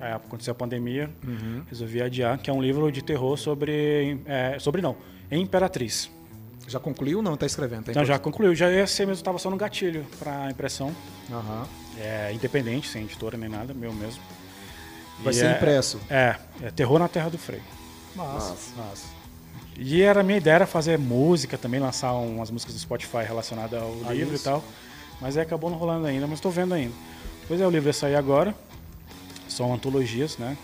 É, aconteceu a pandemia, resolvi adiar, que é um livro de terror sobre. é, sobre não, Imperatriz.
Já concluiu? Não, tá escrevendo. Tá
Então já concluiu, já ia ser mesmo, tava só no gatilho pra impressão.
Aham.
É independente, sem editora nem nada, meu mesmo.
Vai
E
ser
é-
impresso.
É, é Terror na Terra do Freio.
Massa, massa.
E era a minha ideia era fazer música também, lançar umas músicas do Spotify relacionadas ao
Ah,
livro
isso.
e tal. Mas aí acabou não rolando ainda, mas estou vendo ainda. Pois é, o livro vai sair agora. São antologias, né?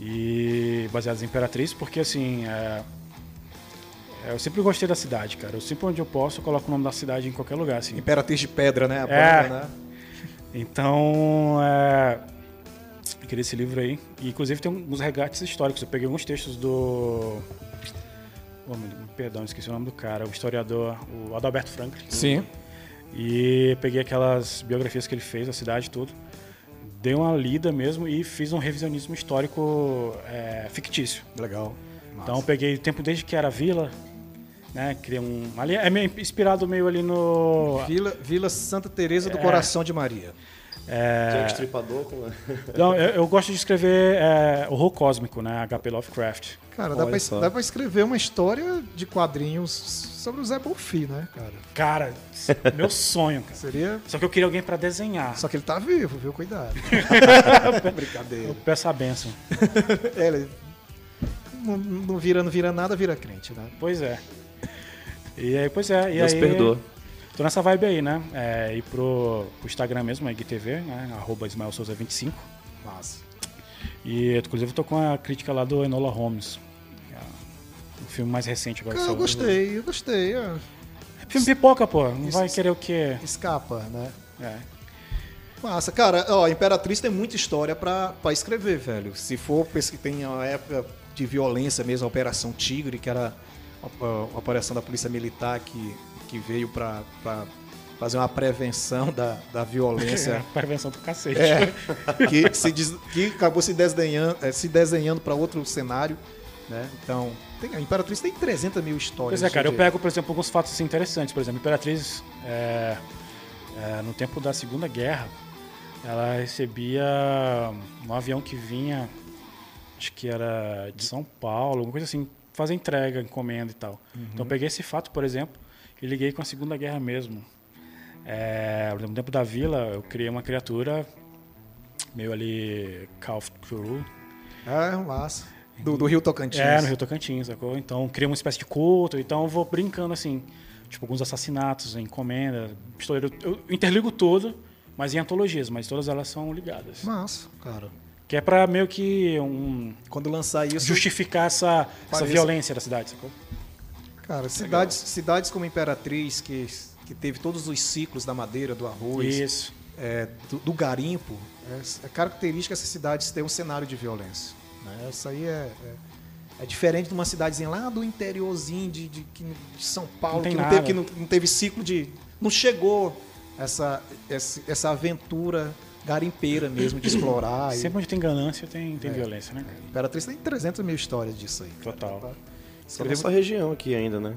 E baseadas em Imperatriz, porque assim. é, é, eu sempre gostei da cidade, cara. Eu sempre onde eu posso, eu coloco o nome da cidade em qualquer lugar, assim.
Imperatriz de Pedra, né? A
É.
banda, né?
Então, é, eu queria esse livro aí. E, inclusive tem uns regates históricos. Eu peguei alguns textos do. Oh, perdão, esqueci o nome do cara, o historiador, o Adalberto Franklin.
Sim.
E peguei aquelas biografias que ele fez, a cidade e tudo. Dei uma lida mesmo e fiz um revisionismo histórico é, fictício.
Legal.
Então eu peguei o tempo desde que era vila, né? Criei um. Ali é meio inspirado meio ali no.
Vila, Vila Santa Teresa
É.
do Coração de Maria.
Jack Stripador com...
Não, eu, eu gosto de escrever é, horror cósmico, né? HP Lovecraft.
Cara, dá pra, dá pra escrever uma história de quadrinhos sobre o Zé Bonfim, né, cara?
Cara, meu sonho, cara.
Seria.
Só que eu queria alguém pra desenhar.
Só que ele tá vivo, viu? Cuidado. Brincadeira.
Eu peço a benção.
É, ele não, não vira, não vira nada, vira crente, né?
Pois é. E aí, pois é. E
Deus
aí,
perdoa.
Tô nessa vibe aí, né? É, ir pro, pro Instagram mesmo, é IGTV, né? Arroba Ismael Souza 25.
Massa.
E inclusive tô com a crítica lá do Enola Holmes. é O filme mais recente agora.
Cara, eu gostei, eu gostei. é.
Filme pipoca, pô. Não vai querer o quê?
Escapa, né?
É.
Massa, cara, ó, Imperatriz tem muita história pra, pra escrever, velho. Se for, tem a época de violência mesmo, a Operação Tigre, que era uma, uma operação da Polícia Militar que, que veio pra fazer uma prevenção da, da violência.
É, prevenção do cacete.
É, que, se que acabou se desenhando, eh, se desenhando para outro cenário, né? Então, tem- a Imperatriz tem 300 mil histórias.
Pois é, cara, eu pego, por exemplo, alguns fatos assim, interessantes. Por exemplo, Imperatriz, é, é, no tempo da Segunda Guerra, ela recebia um avião que vinha, acho que era de São Paulo, alguma coisa assim, fazer entrega, encomenda e tal. Uhum. Então eu peguei esse fato, por exemplo, e liguei com a Segunda Guerra mesmo. É, no tempo da vila, eu criei uma criatura meio ali Call of Cthulhu.
É, massa. Do, do Rio Tocantins.
É, no Rio Tocantins, sacou? Então cria uma espécie de culto, então eu vou brincando assim, tipo alguns assassinatos, encomenda, pistoleiro. Eu interligo tudo, mas em antologias, mas todas elas são ligadas.
Massa, cara.
Que é pra meio que um.
Quando lançar isso.
Justificar essa, essa violência da cidade, sacou?
Cara, cidades, cidades como Imperatriz, que, que teve todos os ciclos da madeira, do arroz,
Isso.
é, do, do garimpo, é, é característica essas cidades ter um cenário de violência. Né? Essa aí é, é, é diferente de uma cidadezinha lá do interiorzinho de, de, de São Paulo,
Não
que, não teve, que não, não teve ciclo de. Não chegou essa, essa, essa aventura garimpeira mesmo de explorar. e-
Sempre onde tem ganância tem, tem violência, né?
Imperatriz tem 300 mil histórias disso aí.
Total.
Só nessa região aqui ainda, né?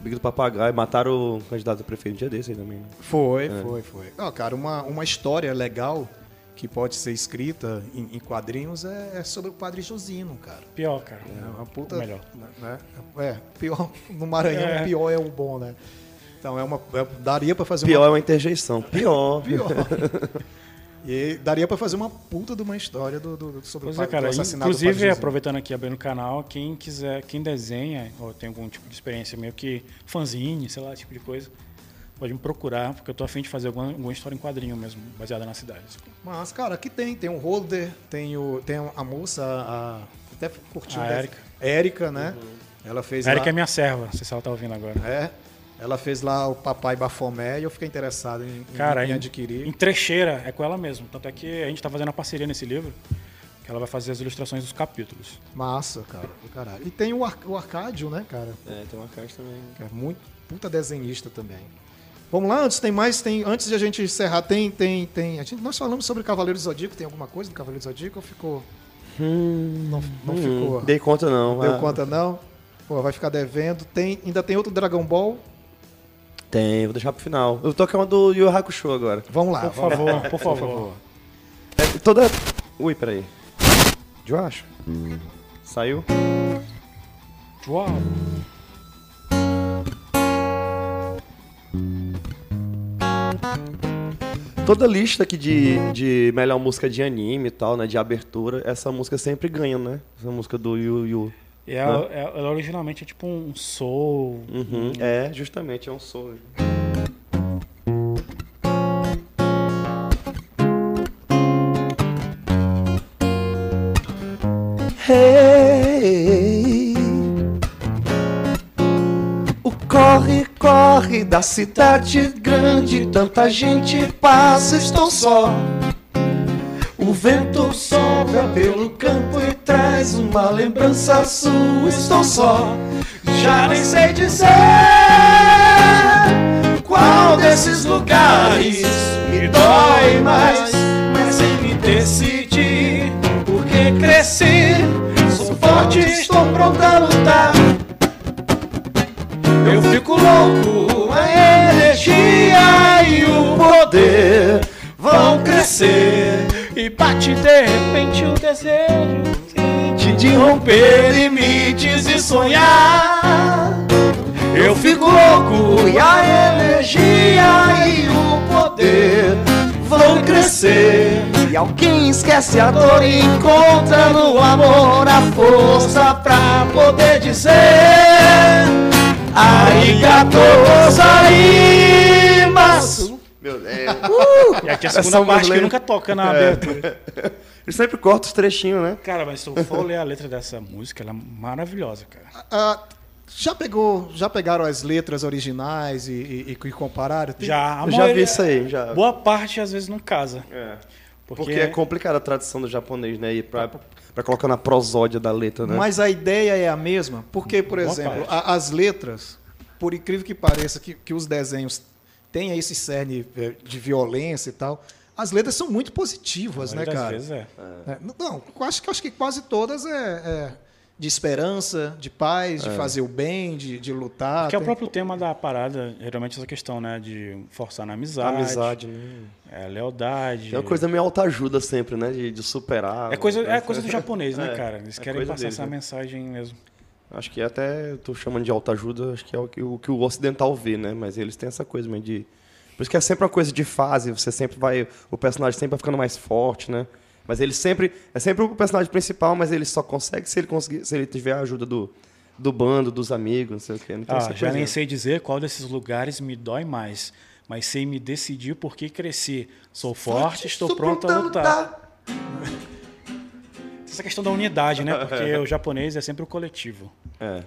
Bico do Papagaio. Mataram o candidato a prefeito um dia desse aí também. né?
Foi, foi, foi. Ó, cara, uma, uma história legal que pode ser escrita em, em quadrinhos é, é sobre o Padre Josino, cara.
Pior, cara.
É uma puta.
Melhor.
Né? É, pior. No Maranhão,
É.
pior é o bom, né? Então é uma. é- daria pra fazer
Pior
uma.
é uma interjeição. Pior.
Pior. e daria pra fazer uma puta de uma história do, do- do- sobre
Pois
o,
é, cara.
assassinato
Inclusive, aproveitando aqui, abrindo o canal, quem quiser, quem desenha, ou tem algum tipo de experiência meio que fanzine, sei lá, esse tipo de coisa, pode me procurar, porque eu tô afim de fazer alguma, alguma história em quadrinho mesmo, baseada na cidade.
Mas, cara, aqui tem. Tem o Holder, tem, o, tem a moça, a. Até curtiu.
A
né?
Érica.
Érica, né? Ela fez
A Erika
lá...
é minha serva, não sei se ela tá ouvindo agora.
É. Ela fez lá o Papai Bafomé e eu fiquei interessado em,
Cara,
em
em,
adquirir.
em trecheira é com ela mesmo. Tanto é que a gente tá fazendo a parceria nesse livro, que ela vai fazer as ilustrações dos capítulos.
Massa, cara. caralho. E tem o, Ar o Arcádio, né, cara?
É, tem uma caixa também.
Que é muito puta desenhista também. Vamos lá, antes tem mais, tem antes de a gente encerrar, tem tem tem, a gente, nós falamos sobre Cavaleiro Zodíaco, tem alguma coisa do Cavaleiro do Zodíaco ou ficou não, não
Hum,
ficou?
Dei conta não.
Deu
Ah,
conta não? Pô, vai ficar devendo. Tem, ainda tem outro Dragon Ball.
Tem, vou deixar pro final. Eu tô com uma do Yu Hakusho agora.
Vamos lá.
Por
vamos
favor, por favor.
É, toda... Ui, peraí. Eu acho. Saiu?
Uau!
Toda lista aqui de, de melhor música de anime e tal, né? De abertura, essa música sempre ganha, né? Essa música do Yu Yu.
E ela, ela originalmente é tipo um soul.
Uhum. É, justamente, é um som. Hey, o corre, corre da cidade grande, tanta gente passa, estou só. O vento sopra pelo campo e traz uma lembrança sua, estou só. Já nem sei dizer qual desses lugares me dói mais, mas sem me decidir, porque cresci, sou forte, estou pronto a lutar. Eu fico louco, a energia e o poder vão crescer
E bate de repente o desejo
de, de romper limites e sonhar. Eu fico louco e a energia e o poder vão crescer. E alguém esquece a dor e encontra no amor a força pra poder dizer: Arigato gozaimasu. Meu Deus.
E aqui a
Essa
segunda parte que nunca toca na
É.
abertura.
Ele sempre corta os trechinhos, né?
Cara, mas se eu for ler a letra dessa música, ela é maravilhosa, cara.
Ah, já pegou, já pegaram as letras originais e, e, e compararam? Tem-
Já, a
Eu já vi isso aí, já.
Boa parte às vezes não casa.
É.
Porque,
Porque é complicada a tradução do japonês, né? E pra, pra colocar na prosódia da letra, né?
Mas a ideia é a mesma, porque, por
Boa
exemplo, a- as letras, por incrível que pareça, que, que os desenhos têm esse cerne eh, de violência e tal, as letras são muito positivas, né, cara?
vezes é.
É, Não, acho, que- acho que quase todas é, é, de esperança, de paz, de fazer o bem, de, de lutar.
Que é o
Tem-
próprio tema da parada, geralmente essa questão, né? De forçar na amizade.
Amizade, né?
É, lealdade.
É uma coisa meio autoajuda sempre, né? De, de superar.
É coisa, é coisa do japonês, né,
É,
cara? Eles
é
querem passar
deles,
essa
né?
mensagem mesmo.
Acho que até eu tô chamando de autoajuda, acho que é o que o, que o ocidental vê, né? Mas eles têm essa coisa mesmo de. Por isso que é sempre uma coisa de fase, você sempre vai. O personagem sempre vai ficando mais forte, né? Mas ele sempre. É sempre o personagem principal, mas ele só consegue se ele conseguir, se ele tiver a ajuda do, do bando, dos amigos, não sei o quê. Não tem
Ah,
essa
já
coisa,
nem sei dizer qual desses lugares me dói mais, mas sei me decidir por que cresci. Sou forte, estou pronto a lutar. Essa questão da unidade, né? Porque o japonês é sempre o coletivo.
É.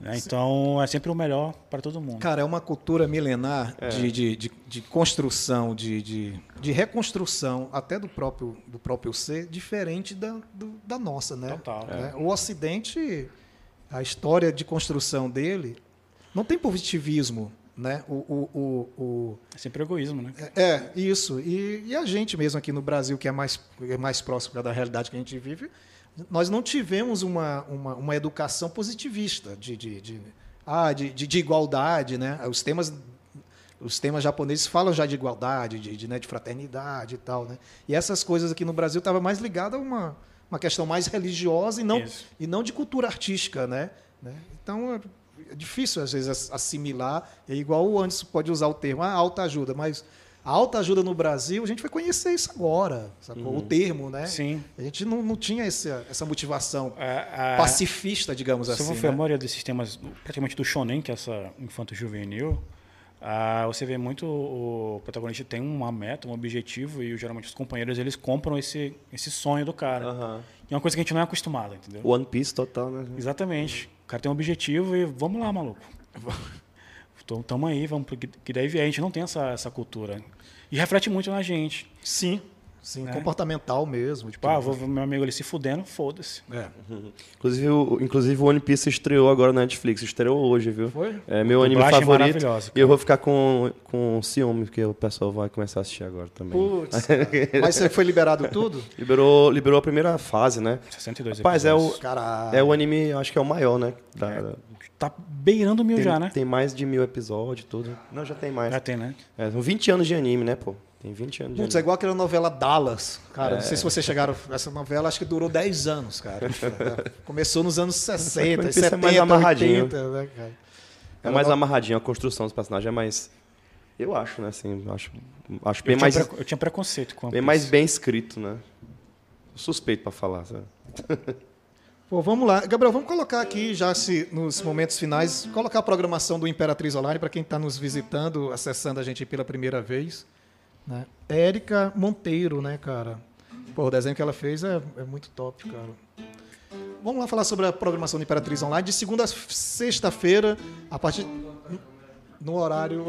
né? Então é sempre o melhor para todo mundo.
Cara, é uma cultura milenar
É.
de, de, de, de construção, de, de, de reconstrução até do próprio, do próprio ser, diferente da, do- da nossa, né?
Total.
Né? O Ocidente, a história de construção dele, não tem positivismo, né? O, o, o, o-
É sempre egoísmo, né?
é, isso. E, e a gente mesmo aqui no Brasil, que é mais, é mais próximo da realidade que a gente vive, nós não tivemos uma, uma, uma educação positivista de, de, de, ah, de, de, de igualdade, né? Os temas, os temas japoneses falam já de igualdade, de, de, né, de fraternidade e tal, né? E essas coisas aqui no Brasil estavam mais ligadas a uma, uma questão mais religiosa e não,
Isso.
e não de cultura artística, né? né? Então é é difícil às vezes ass- assimilar. É igual o Anderson pode usar o termo ah, alta ajuda, mas a alta ajuda no Brasil a gente vai conhecer isso agora, sacou? o termo, né?
Sim.
A gente não, não tinha essa, essa motivação
A- a-
pacifista, digamos
Se
assim.
for ver a
né?
maioria desses temas, praticamente do shonen, que é essa infanto-juvenil, ah, você vê muito o protagonista tem uma meta, um objetivo, e geralmente os companheiros eles compram esse, esse sonho do cara.
Aham.
E é uma coisa que a gente não é acostumado, entendeu?
One Piece total, né?
Exatamente. O cara tem um objetivo e vamos lá, maluco. Então, tamo aí, vamos que daí vier. A gente não tem essa, essa cultura. E reflete muito na gente.
Sim, sim,
Né?
comportamental mesmo.
Tipo, ah, vou ver meu amigo ali se fudendo, foda-se.
É.
Inclusive, o, inclusive o One Piece estreou agora na Netflix, estreou hoje, viu?
Foi?
É meu anime
Dublagem
favorito. E eu vou ficar com, com ciúme, porque o pessoal vai começar a assistir agora também.
Putz. Mas você foi liberado tudo?
Liberou, liberou a primeira fase, né?
62
Rapaz, é o,
episódios.
Caralho.
é o anime, acho que é o maior, né? Da-
Tá beirando mil
tem,
já, né?
tem mais de mil episódios, tudo. Não, já tem mais.
Já tem, né?
É, são 20 anos de anime, né, pô? Tem 20 anos de
Putz, é igual aquela novela Dallas. Cara, não sei
É.
se vocês chegaram. Essa novela acho que durou 10 anos, cara. Começou nos anos 60,
One Piece é
70,
mais amarradinho.
80, né, cara?
É mais amarradinho, a construção dos personagens é mais... Eu acho, né, assim, acho, acho
Eu
bem
tinha,
mais,
preco- eu tinha preconceito com One
bem mais bem escrito, né? Suspeito pra falar, sabe?
Pô, vamos lá. Gabriel, vamos colocar aqui, já se nos momentos finais, colocar a programação do Imperatriz Online para quem está nos visitando, acessando a gente pela primeira vez. Né? Érica Monteiro, né, cara? Pô, o desenho que ela fez é, é muito top, cara. Vamos lá falar sobre a programação do Imperatriz Online de segunda a sexta-feira, a partir no horário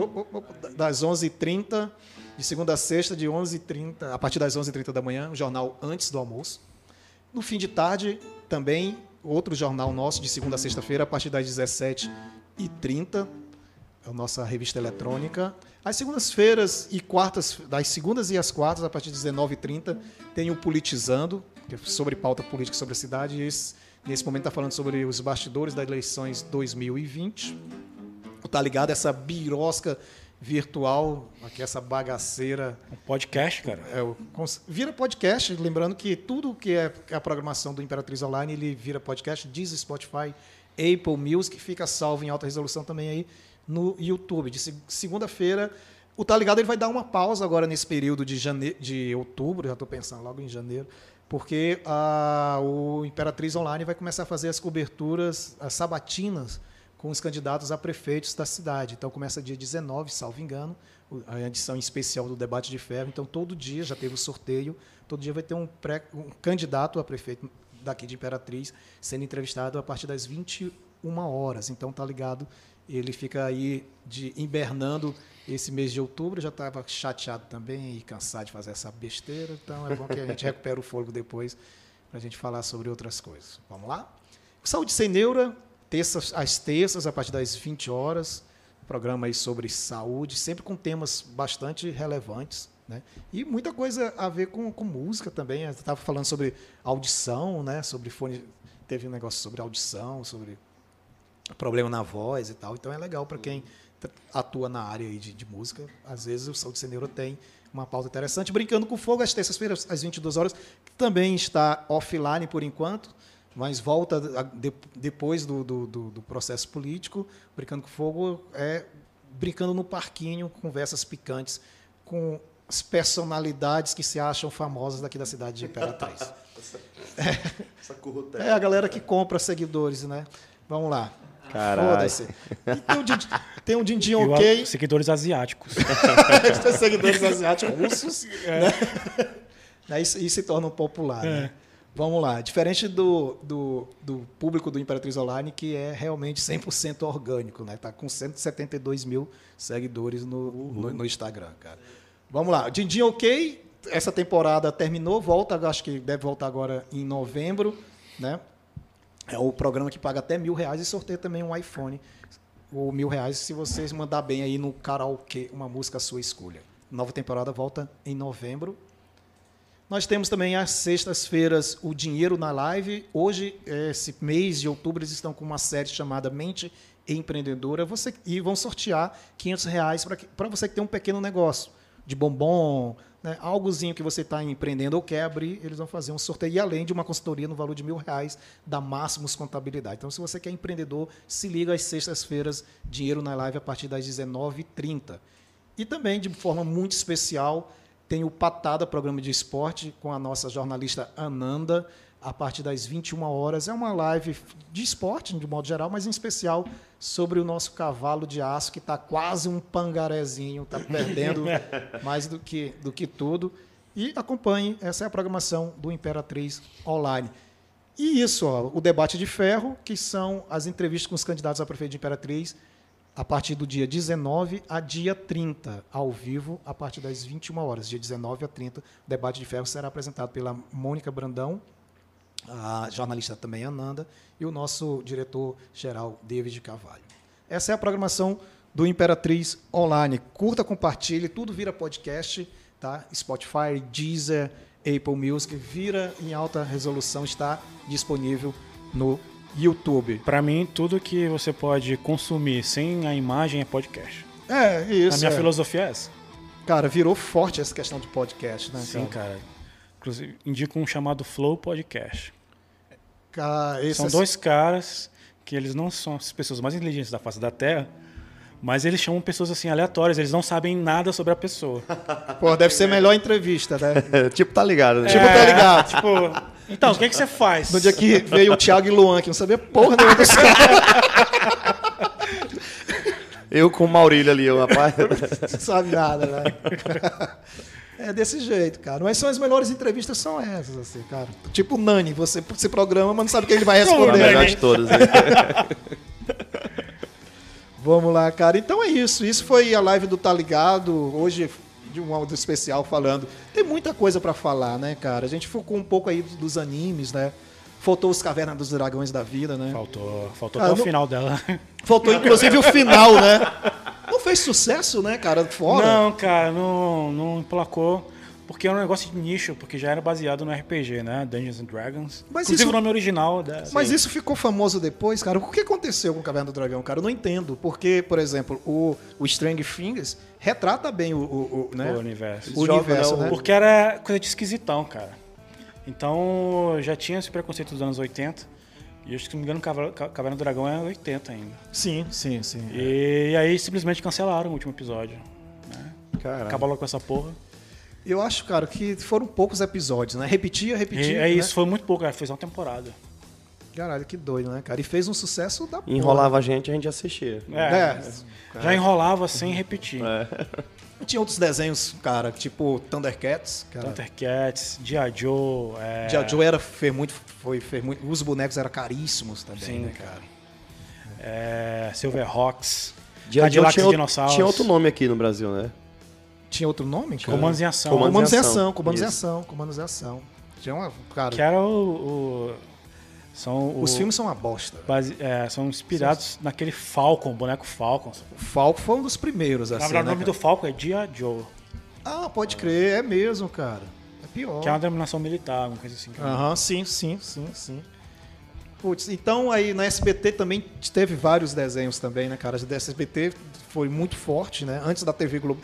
das 11h30, de segunda a sexta, de 11h30, a partir das 11h30 da manhã, o jornal antes do almoço. No fim de tarde, também, outro jornal nosso, de segunda a sexta-feira, a partir das 17h30, é a nossa revista eletrônica. Às segundas-feiras e quartas, das segundas e as quartas, a partir das 19h30, tem o Politizando, que é sobre pauta política sobre a cidade. E esse, nesse momento está falando sobre os bastidores das eleições 2020. Tá ligado? Essa birosca virtual, aqui essa bagaceira
Um podcast, cara.
é, o- vira podcast, lembrando que tudo que é a programação do Imperatriz Online, ele vira podcast, diz Spotify, Apple Music, fica salvo em alta resolução também aí no YouTube. De se- segunda-feira, o Tá Ligado ele vai dar uma pausa agora nesse período de, jane... de outubro, já estou pensando logo em janeiro, porque a, o Imperatriz Online vai começar a fazer as coberturas, as sabatinas, com os candidatos a prefeitos da cidade. Então começa dia 19, salvo engano, a edição especial do debate de ferro. Então todo dia já teve o sorteio, todo dia vai ter um, pré, um candidato a prefeito daqui de Imperatriz sendo entrevistado a partir das 21 horas. Então tá ligado, ele fica aí de hibernando esse mês de outubro, já estava chateado também e cansado de fazer essa besteira, então é bom que a gente recupere o fôlego depois para a gente falar sobre outras coisas. Vamos lá? Saúde Sem Neura, terças, às terças, a partir das 20 horas, programa aí sobre saúde, sempre com temas bastante relevantes. Né? E muita coisa a ver com, com música também. Estava falando sobre audição, né? sobre fone, teve um negócio sobre audição, sobre problema na voz e tal. Então é legal para quem atua na área de, de, música. Às vezes o Saúde Ceneiro tem uma pauta interessante. Brincando com Fogo, às terças-feiras, às 22 horas, que também está offline por enquanto, mas volta depois do, do, do, processo político. Brincando com Fogo é brincando no parquinho, conversas picantes com as personalidades que se acham famosas daqui da cidade de Imperatriz. é, é a galera que compra seguidores, né? Vamos lá. Foda-se. Tem um, tem um din-din ok.
Seguidores asiáticos.
seguidores asiáticos russos. É. Né? Isso, isso se torna popular. É. Né? Vamos lá. Diferente do, do, do, público do Imperatriz Online, que é realmente 100% orgânico. Né? Tá com 172 mil seguidores no, no, no Instagram, cara. Vamos lá. Din-din ok. Essa temporada terminou. Volta, acho que deve voltar agora em novembro. Né? É o programa que paga até mil reais e sorteia também um iPhone. Ou mil reais se vocês mandar bem aí no karaokê, uma música à sua escolha. Nova temporada volta em novembro. Nós temos também às sextas-feiras o Dinheiro na Live. Hoje, esse mês de outubro, eles estão com uma série chamada Mente Empreendedora. Você, e vão sortear 500 reais para você que tem um pequeno negócio de bombom, né, algozinho que você está empreendendo ou quer abrir, eles vão fazer um sorteio, e além de uma consultoria no valor de mil reais da Máximos Contabilidade. Então, se você quer empreendedor, se liga às sextas-feiras, Dinheiro na Live, a partir das 19h30. E também, de forma muito especial, tem o Patada, programa de esporte, com a nossa jornalista Ananda, a partir das 21 horas. É uma live de esporte, de modo geral, mas em especial sobre o nosso cavalo de aço, que está quase um pangarezinho, está perdendo mais do que, do que tudo. E acompanhe, essa é a programação do Imperatriz Online. E isso, ó, o debate de ferro, que são as entrevistas com os candidatos a prefeito de Imperatriz, a partir do dia 19 a dia 30, ao vivo, a partir das 21 horas. Dia 19 a 30, o debate de ferro será apresentado pela Mônica Brandão, a jornalista também Ananda e o nosso diretor-geral David Carvalho. Essa é a programação do Imperatriz Online. Curta, compartilhe, tudo vira podcast, tá? Spotify, Deezer, Apple Music, vira em alta resolução, está disponível no YouTube.
Para mim, tudo que você pode consumir sem a imagem é podcast.
É, isso.
A minha
é.
filosofia é essa.
Cara, virou forte essa questão de podcast, né?
Sim, cara. cara. Inclusive, indico um chamado Flow Podcast.
Cara,
são é... dois caras que eles não são as pessoas mais inteligentes da face da Terra, mas eles chamam pessoas assim aleatórias, eles não sabem nada sobre a pessoa.
Pô, deve ser melhor entrevista, né?
tipo, tá ligado, né?
Tipo, tá ligado. tipo,
então, o que, é que você faz?
No dia que veio o Thiago e Luan, que não sabia porra nenhuma dos caras.
Eu com o Maurílio ali, o rapaz.
Não sabe nada, né? É desse jeito, cara. Mas são as melhores entrevistas, são essas, assim, cara. Tipo o Nani, você se programa, mas não sabe o que ele vai responder. Não,
melhor de todas. Né?
Vamos lá, cara. Então é isso. Isso foi a live do Tá Ligado. Hoje de um áudio especial falando. Tem muita coisa para falar, né, cara? A gente focou um pouco aí dos animes, né? Faltou os Cavernas dos Dragões da vida, né?
Faltou. Faltou até o final dela.
Faltou inclusive o final, né? Não fez sucesso, né, cara? Fora.
Não, cara, não, não emplacou. Porque era um negócio de nicho, porque já era baseado no RPG, né? Dungeons and Dragons. Mas Inclusive isso... o nome original. Da...
Mas isso ficou famoso depois, cara. O que aconteceu com o Caverna do Dragão, cara? Eu não entendo. Porque, por exemplo, o, o Strange Fingers retrata bem o, o, o né?
o universo.
O universo, né?
Porque era coisa de esquisitão, cara. Então já tinha esse preconceito dos anos 80. E acho que, se não me engano, Caverna do Dragão é 80 ainda.
Sim, sim, sim.
E, aí simplesmente cancelaram o último episódio. Né? Acabaram com essa porra.
Eu acho, cara, que foram poucos episódios, né? Repetia, repetia.
É, é isso, né? foi muito pouco, fez uma temporada.
Caralho, que doido, né, cara? E fez um sucesso da porra.
Enrolava a gente, a gente assistia.
É, é. já enrolava sem repetir. É.
Tinha outros desenhos, cara, tipo Thundercats.
Cara. Thundercats, G.I. Joe. É...
G.I. Joe era, fez muito, foi, fez muito. Os bonecos eram caríssimos também, Sim, né, cara?
É, Silverhawks.
Joe tinha, dinossauros. tinha outro nome aqui no Brasil, né?
Tinha outro nome?
Cara? Comandos em Ação.
Comandos em Ação, Comandos em Ação, Comandos em Ação. Tinha uma, cara...
Que era o... o são
Os o, filmes são uma bosta.
Base, é, são inspirados são... naquele Falcon, boneco Falcon.
O Falcon foi um dos primeiros, assim, Na verdade,
né, o nome cara? do Falcon é Dia Joe.
Ah, pode crer, é mesmo, cara. É pior.
Que é uma denominação militar, alguma coisa assim.
Aham, sim, sim, sim, sim. Putz, então aí na SBT também teve vários desenhos também, né, cara? A SBT foi muito forte, né? Antes da TV Globo.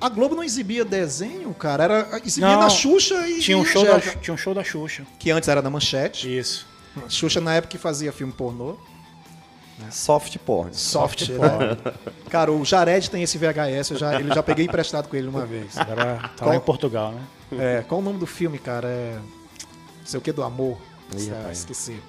A Globo não exibia desenho, cara. Era, exibia
Não,
na Xuxa e.
Tinha um, show da, tinha um show da Xuxa.
Que antes era na Manchete.
Isso.
Xuxa na época que fazia filme pornô.
Soft porn.
Soft, né? Cara, o Jared tem esse VHS, eu já, ele já peguei emprestado com ele uma vez.
Agora tá
Qual-
lá em Portugal, né?
É, qual o nome do filme, cara? É. Não sei o que do amor.
Ih,
Ah, esqueci.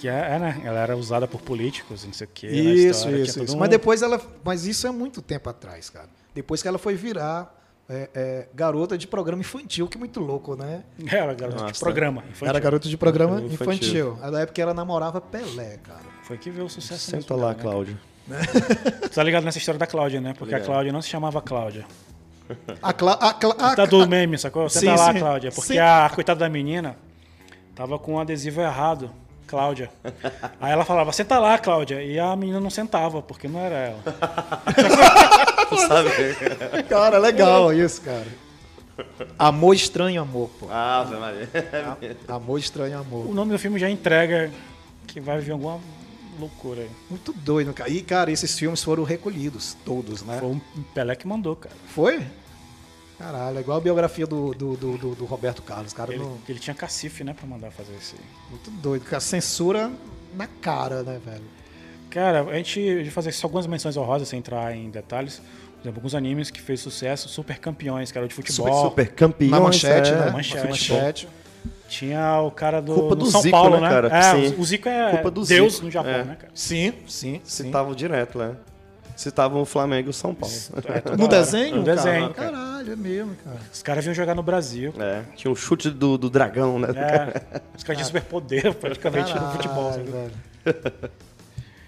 Que é, é, né? Ela era usada por políticos, não sei o quê. na
Isso,
história,
isso, isso. Mas depois ela. Mas isso é muito tempo atrás, cara. Depois que ela foi virar é, é, garota de programa infantil, que muito louco, né?
Era garota de
Nossa.
programa. infantil.
Era garota de programa
Infantil.
infantil. Na época que ela namorava Pelé, cara.
Foi que veio o sucesso
Senta
mesmo
lá,
né?
Cláudio.
Tu tá ligado nessa história da Cláudia, né? Porque a. Cláudia não se chamava Cláudia.
A, Cla a, Cla a,
Tá do meme, sacou? Senta
Sim,
lá,
sim.
Cláudia. Porque
Sim.
a coitada da menina tava com o adesivo errado. Cláudia. Aí ela falava, senta lá, Cláudia. E a menina não sentava, porque não era ela.
Sabe?
Cara, legal isso, cara. Amor estranho amor, pô.
Ave Maria.
Amor estranho amor.
O nome do filme já entrega que vai vir alguma loucura aí.
Muito doido, cara. E, cara, esses filmes foram recolhidos, todos, né?
Foi o Pelé que mandou, cara.
Foi? Caralho, é igual a biografia do, do, do, do- do Roberto Carlos, cara.
Ele,
não-
ele tinha cacife, né, pra mandar fazer isso aí.
Muito doido, cara. Censura na cara, né, velho?
Cara, a gente vai fazer só algumas menções honrosas sem entrar em detalhes. Por exemplo, alguns animes que fez sucesso, Super Campeões, que era de futebol.
Super campeão.
Na manchete,
é.
né?
Manchete.
manchete.
Tinha o cara do,
Culpa
do São
Zico,
Paulo,
né,
né?
cara?
É,
Sim.
o Zico é
Culpa do
Deus
Zico.
no Japão,
É.
né, cara?
Sim, sim, sim.
Citavam direto, né? Citavam o Flamengo e o São Paulo.
É,
No desenho?
No
cara?
desenho, cara.
Caralho, é mesmo, cara.
Os caras vinham jogar no Brasil.
É, tinha um chute do, do dragão, né?
É, os caras tinham superpoder praticamente no futebol.
Caralho, velho.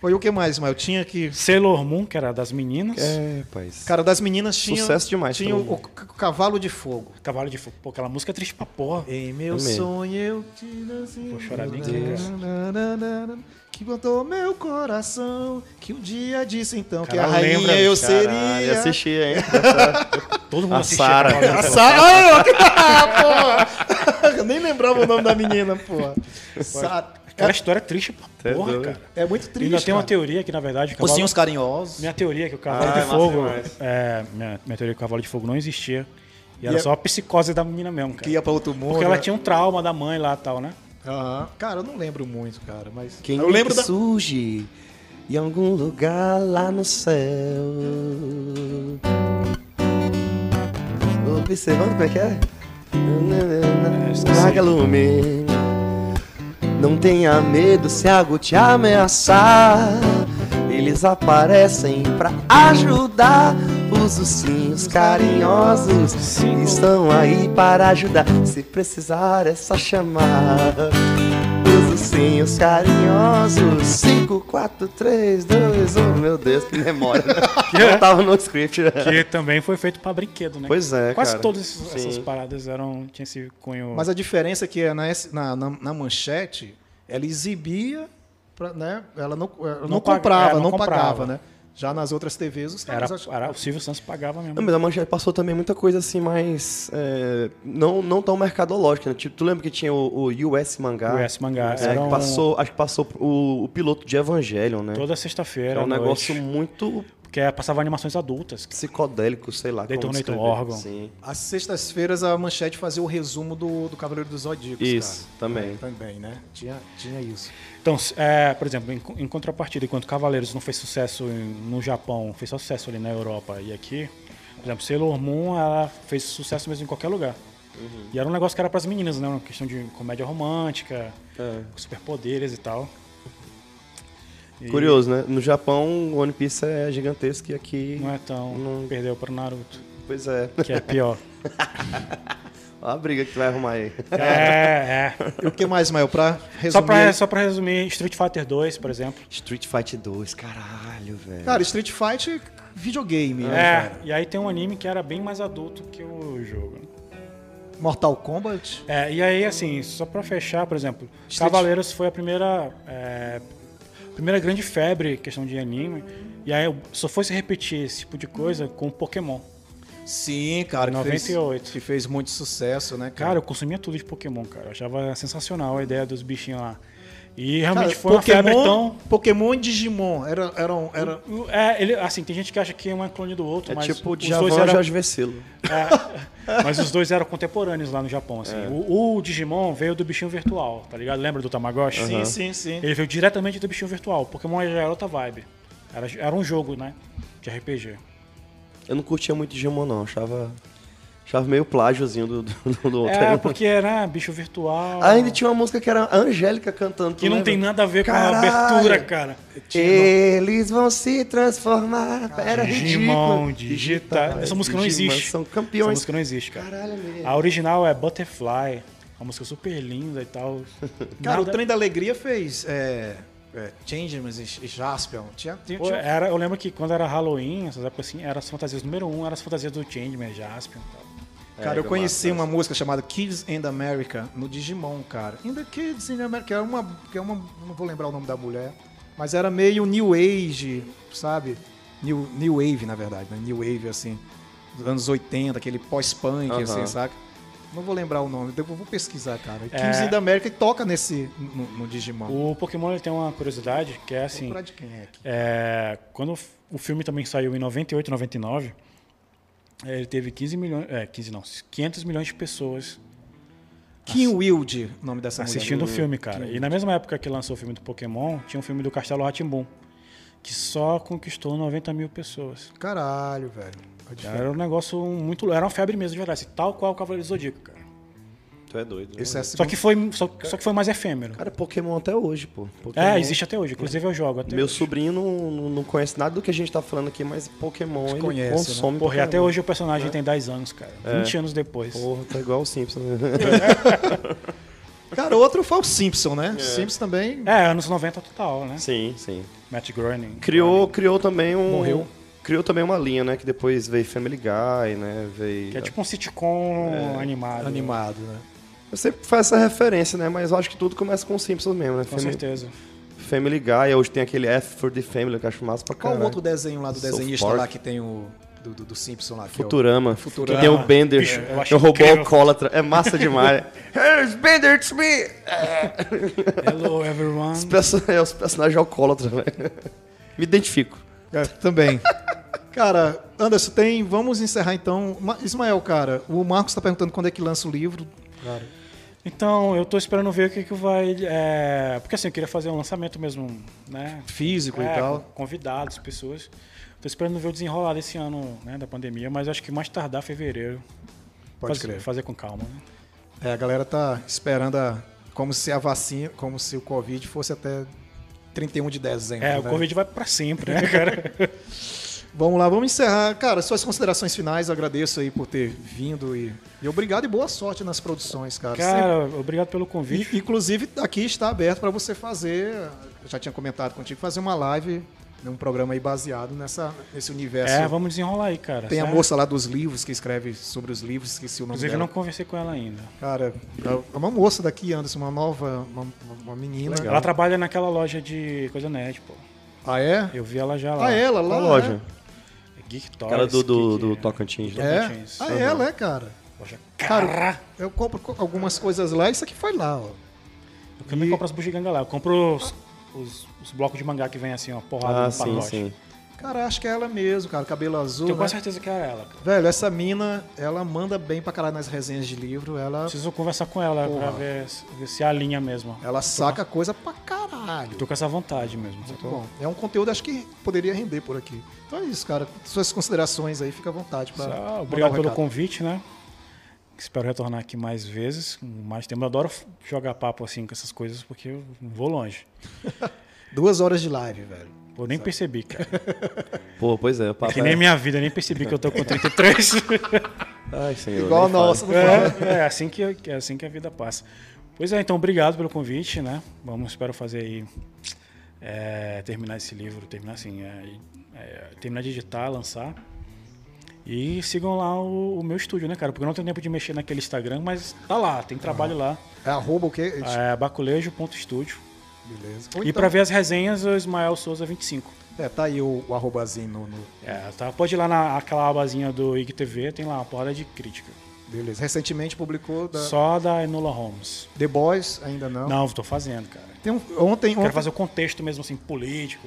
Foi o que mais, Ismael? Tinha que.
Sailor Moon, que era das meninas.
É, rapaz.
Cara, das meninas tinha.
Sucesso demais,
Tinha o, o cavalo de fogo.
Cavalo de Fogo. Pô, aquela música é triste pra porra.
Em meu
É mesmo.
sonho eu te nasci.
Vou chorar bem
Que botou meu coração. Que um dia disse então que a
Cara,
rainha
lembra,
eu
Caralho,
seria.
assistia, hein?
Todo mundo
A. Sara.
De
A
Fogo.
Sa- Ah, porra! Eu nem lembrava o nome da menina, porra. Sa-
Aquela história é triste
é
porra,
doido.
cara.
É muito
E
triste.
ainda tem uma
cara.
teoria que, na verdade, o cavalo...
Ursinhos carinhosos.
Minha teoria é que o cavalo
Ah,
de
é
fogo. É, minha, minha teoria é que o cavalo de fogo não existia. E era
E é-
só a psicose da menina mesmo, cara.
Que ia pra outro mundo.
Porque ela
né?
tinha um trauma da mãe lá e tal, né?
Aham. Cara, eu não lembro muito, cara, mas.
Quem
eu lembro
que
da.
surge em algum lugar lá no céu. Observando como é que é?
esqueci.
Larga lume. Não tenha medo se algo te ameaçar. Eles aparecem pra ajudar. Os ursinhos carinhosos estão aí para ajudar. Se precisar é só chamar. Os ursinhos carinhosos. 5, 4, 3, 2, 1. Meu Deus, que memória. né? Não tava no script. né?
Que também foi feito pra brinquedo, né?
Pois é,
Quase
cara.
todas essas essas
Sim.
paradas eram. Tinha esse cunho.
Mas a diferença é que é na, na, na, manchete, ela exibia, pra, né? Ela não, ela não,
Não
comprava,
é, não
não,
comprava.
pagava, né? Já nas outras TVs, os
era,
caras. ach-
era- o Silvio Santos pagava mesmo.
Não, mas a Manchete passou também muita coisa assim, mais. é, não, não tão mercadológica, né? Tipo, tu lembra que tinha o, o US Mangá?
O US Mangá,
É,
era
que
um-
passou, acho que passou o, o piloto de Evangelion, né?
Toda sexta-feira.
é um
noite,
negócio muito
Porque é, passava animações adultas.
psicodélico, sei lá.
Detonator Orgon.
Sim.
Às sextas-feiras a manchete fazia o resumo do, do Cavaleiro dos Zodíacos.
Isso,
cara.
também.
É, também, né? Tinha, tinha isso.
Então, é, por exemplo, em, em contrapartida, enquanto Cavaleiros não fez sucesso no Japão, fez só sucesso ali na Europa e aqui, por exemplo, Sailor Moon, ela fez sucesso mesmo em qualquer lugar.
Uhum.
E era um negócio que era para as meninas, né? Uma questão de comédia romântica,
É.
superpoderes e tal. E
Curioso, né? No Japão, o One Piece é gigantesco e aqui.
Não é tão.
Não-
Perdeu para Naruto,
Pois é.
que é pior.
Olha a briga que tu vai arrumar aí.
é, é.
E o que mais, Mael? Pra resumir.
Só pra, só pra resumir, Street Fighter 2, por exemplo.
Street Fighter 2, caralho, velho.
Cara, Street Fight videogame, né,
É,
cara?
e aí tem um anime que era bem mais adulto que o jogo.
Mortal Kombat.
É, e aí, assim, só pra fechar, por exemplo,
Street-
Cavaleiros foi a primeira, é, primeira grande febre, questão de anime. E aí só foi se repetir esse tipo de coisa com Pokémon.
Sim, cara. que
98.
Fez, que fez muito sucesso, né,
Cara,
cara?
eu consumia tudo de Pokémon, cara. Eu achava sensacional a ideia dos bichinhos lá. E realmente
Cara,
foi uma febre tão.
Pokémon e Digimon. Era, eram, era,
É, ele, assim, tem gente que acha que um é clone do outro,
É
mas
tipo o
os
Djavan
dois
e
eram,
Jorge Vecilo.
é, mas os dois eram contemporâneos lá no Japão, assim.
É.
O, o Digimon veio do bichinho virtual, tá ligado? Lembra do Tamagotchi?
Sim, sim, sim.
Ele veio diretamente do bichinho virtual. O Pokémon já era outra vibe. Era, era um jogo, né? De RPG.
Eu não curtia muito Digimon, não. Achava, achava meio plágiozinho do, do, do outro.
É, porque era bicho virtual.
Ah, ainda tinha uma música que era a Angélica cantando.
Que não
lembra?
tem nada a ver com a
Caralho!
abertura, cara.
Eles vão se transformar. Era
Digimon,
ridículo.
digital. Essa música não
Digimon,
existe.
São
Essa
campeões.
música não existe, cara.
Caralho, é mesmo.
A original é Butterfly. Uma música super linda e tal.
Cara, o
Nada-
Trem da Alegria fez é, é, Changemans e e Jaspion. Tinha, tinha,
Pô,
tinha-
era, eu lembro que quando era Halloween, essas épocas assim, eram as fantasias número um, eram as fantasias do Changeman, Jaspion e tal.
Cara, eu
É,
conheci
massa,
uma música chamada Kids in America no Digimon, cara. In the Kids in America, que é uma, que é uma, não vou lembrar o nome da mulher, mas era meio New Age, sabe? New, new Wave, na verdade, né? New Wave, assim, dos anos 80, aquele pós-punk,
Aham.
assim, saca? Não vou lembrar o nome, depois eu vou pesquisar, cara.
É.
The America e toca nesse, no, no Digimon.
O Pokémon ele tem uma curiosidade que é assim,
de quem é aqui.
é, quando o o filme também saiu em 98, 99, é, ele teve 15 milhões, é, 15 não, 500 milhões de pessoas
Kim Wilde, o nome dessa
assistindo o
mulher.
filme, cara. E na mesma época que lançou o filme do Pokémon, tinha um filme do Castelo Rá-Tim-Bum, que só conquistou 90 mil pessoas.
Caralho, velho. É.
Era um negócio muito. Era uma febre mesmo de verdade, assim, tal qual o Cavaleiro do Zodíaco, cara.
Tu é doido.
Esse é a
Só que foi, só, só que foi mais efêmero.
Cara, Pokémon até hoje, pô. Pokémon-
É, existe até hoje. Inclusive eu jogo até
Meu
hoje.
sobrinho não, não, conhece nada do que a gente tá falando aqui, mas Pokémon ele
Conhece,
consome. pra
Porra, e até hoje o personagem tem 10 anos, cara. 20 anos depois.
Porra, tá igual o Simpson. né?
Cara, outro foi o Simpson, né? Simpson também.
É, anos 90 total, né?
sim, sim.
Matt Groening.
Criou, criou também um.
Morreu.
Criou também uma linha, né? Que depois veio Family Guy, né? Veio.
Que é tipo um sitcom animado.
Animado, né?
Eu sempre faço essa referência, né? Mas eu acho que tudo começa com o Simpsons mesmo, né?
Com
Family,
certeza.
Family Guy, hoje tem aquele F for the Family, que eu acho massa pra
Qual
caralho.
o outro desenho lá do
South
desenhista
Park.
lá que tem o. Do, do, do Simpson lá? que é o-
Futurama.
Futurama.
Que tem o Bender.
Bicho, eu acho
tem o alcoólatra. É massa demais. Here's Bender, it's me!
Hello, everyone.
Os, perso- é, os personagens alcoólatras, né? Me identifico.
É, também. cara, Anderson, tem. Vamos encerrar então. Ma- Ismael, cara, o Marcos tá perguntando quando é que lança o livro. Cara,
Então, eu tô esperando ver o que, que vai. é, Porque assim, eu queria fazer um lançamento mesmo, né?
físico
É,
e tal.
convidados, pessoas. Tô esperando ver o desenrolar desse ano, né, da pandemia, mas acho que mais tardar fevereiro.
Pode
fazer,
crer.
fazer com calma, né?
É, a galera tá esperando a, como se a vacina, como se o Covid fosse até 31 de dezembro.
É, o? Covid vai pra sempre, né, cara?
Vamos lá, vamos encerrar. Cara, suas considerações finais, agradeço aí por ter vindo e, e obrigado e boa sorte nas produções, cara.
Cara, obrigado pelo
Sempre-
convite.
e, inclusive, aqui está aberto para você fazer, eu já tinha comentado contigo, fazer uma live, um programa aí baseado nessa, nesse universo.
É, vamos desenrolar aí, cara.
Tem a
certo?
moça lá dos livros que escreve sobre os livros, esqueci o nome
Inclusive,
dela.
não conversei com ela ainda.
Cara, é uma moça daqui, Anderson, uma nova, uma, uma menina.
Ela trabalha naquela loja de coisa nerd, pô.
Ah, é?
Eu vi ela já lá.
Ah, ela lá?
Qual loja?
Geek Toys.
Cara do, do,
que-
do Tocantins.
Do-
né?
É?
Tocantins.
Ah, ela é, cara.
Loja
Cara,
cara.
eu compro co- algumas coisas lá, isso aqui foi lá, ó.
Eu também compro as bugigangas lá. Eu compro os, os, os blocos de mangá que vem assim, ó, porrada
Ah,
no
sim,
pacote.
sim.
Cara, acho que é ela mesmo, cara, cabelo azul.
Tenho
né?
quase certeza que era ela. cara.
Velho, essa mina, ela manda bem pra caralho nas resenhas de livro, ela,
Preciso conversar com ela
Porra.
pra ver, se- ver se alinha mesmo.
ela saca coisa pra caralho.
Tô com essa vontade mesmo.
Muito bom. É um conteúdo, acho que poderia render por aqui. Então é isso, cara. Suas considerações aí, fica à vontade pra.
Só obrigado
um
pelo convite, né? Espero retornar aqui mais vezes, com mais tempo. Eu adoro jogar papo assim com essas coisas porque eu vou longe.
Duas horas de live, velho.
Eu nem percebi, cara.
Pô, pois é. O papo
Que nem
é...
minha vida, eu nem percebi que eu tô com 33.
Ai, senhor.
Igual a nossa, não fala.
É, é assim que, é assim que a vida passa. Pois é, então obrigado pelo convite, né? Vamos, espero fazer aí, é, terminar esse livro, terminar assim, é, é, terminar de editar, lançar. E sigam lá o, o meu estúdio, né, cara? Porque eu não tenho tempo de mexer naquele Instagram, mas tá lá, tem trabalho lá.
É arroba o quê?
É baculejo.estúdio.
Beleza. Ou
E
então-
pra ver as resenhas, o Ismael Souza 25.
É, tá aí o, o arrobazinho no, no-
É, tá, pode ir lá naquela abazinha do IGTV, tem lá uma porrada de crítica.
Beleza. Recentemente publicou da
Só da Enola Holmes.
The Boys, ainda não.
Não, tô fazendo, cara.
Tem um, ontem,
Quero
ontem
fazer o contexto mesmo, assim, político.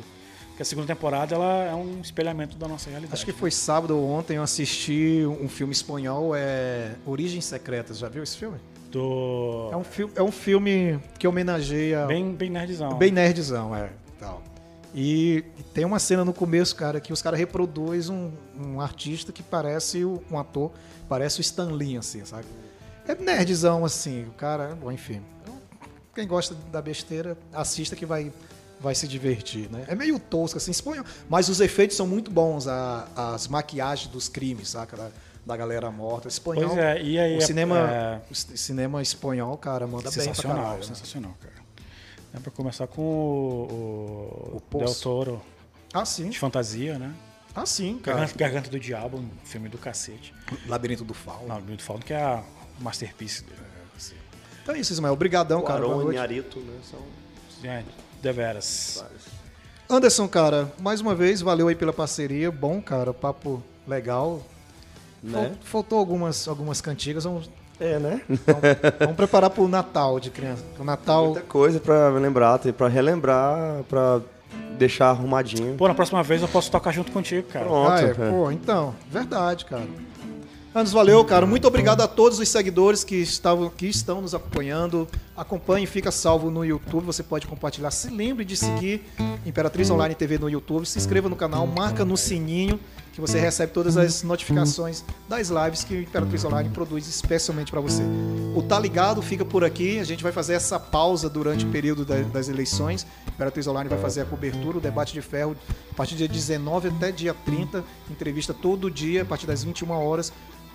Porque a segunda temporada, ela é um espelhamento da nossa realidade.
acho que foi sábado ou ontem eu assisti um filme espanhol, é Origens Secretas. Já viu esse filme?
Do...
É um, fi é um filme que homenageia
Bem, bem nerdzão.
bem nerdzão, é. Tal. E tem uma cena no começo, cara, que os caras reproduzem um, um artista que parece o- um ator, parece o Stan Lee, assim, sabe? É nerdzão, assim, o cara, bom, enfim. Quem gosta da besteira, assista que vai, vai se divertir, né? É meio tosco, assim, espanhol, mas os efeitos são muito bons, a- as maquiagens dos crimes, saca? Da, da galera morta. Espanhol,
Pois é, e aí...
o cinema,
é,
o cinema espanhol, cara, manda bem pra
sensacional,
caralho. né?
sensacional, cara. É pra começar com o, o,
O.
Del Toro,
Ah, sim.
de fantasia, né?
Ah, sim, cara.
Garganta, Garganta do Diabo, um filme do cacete.
Labirinto do Fauno.
Não, muito falando que é a masterpiece dele.
Então é isso, Ismael. Obrigadão,
O
cara.
Arão e. Arito, né? São
É, deveras.
Anderson, cara, mais uma vez, valeu aí pela parceria. Bom, cara, papo legal.
Né?
Faltou algumas, algumas cantigas. Vamos,
É, né?
vamos preparar pro Natal de criança. O Natal.
Muita coisa pra lembrar, tem pra relembrar, pra deixar arrumadinho.
Pô, na próxima vez eu posso tocar junto contigo, cara.
Pronto.
Ah, é,
é.
pô, então, verdade, cara. Anderson, valeu, cara. Muito obrigado a todos os seguidores que, estavam, que estão nos acompanhando. Acompanhe, fica salvo no YouTube. Você pode compartilhar. Se lembre de seguir Imperatriz Online TV no YouTube. Se inscreva no canal, marca no sininho que você recebe todas as notificações das lives que Imperatriz Online produz especialmente para você. O Tá Ligado fica por aqui. A gente vai fazer essa pausa durante o período da- das eleições. Imperatriz Online vai fazer a cobertura, o debate de ferro, a partir do dia 19 até dia 30. Entrevista todo dia, a partir das 21 horas,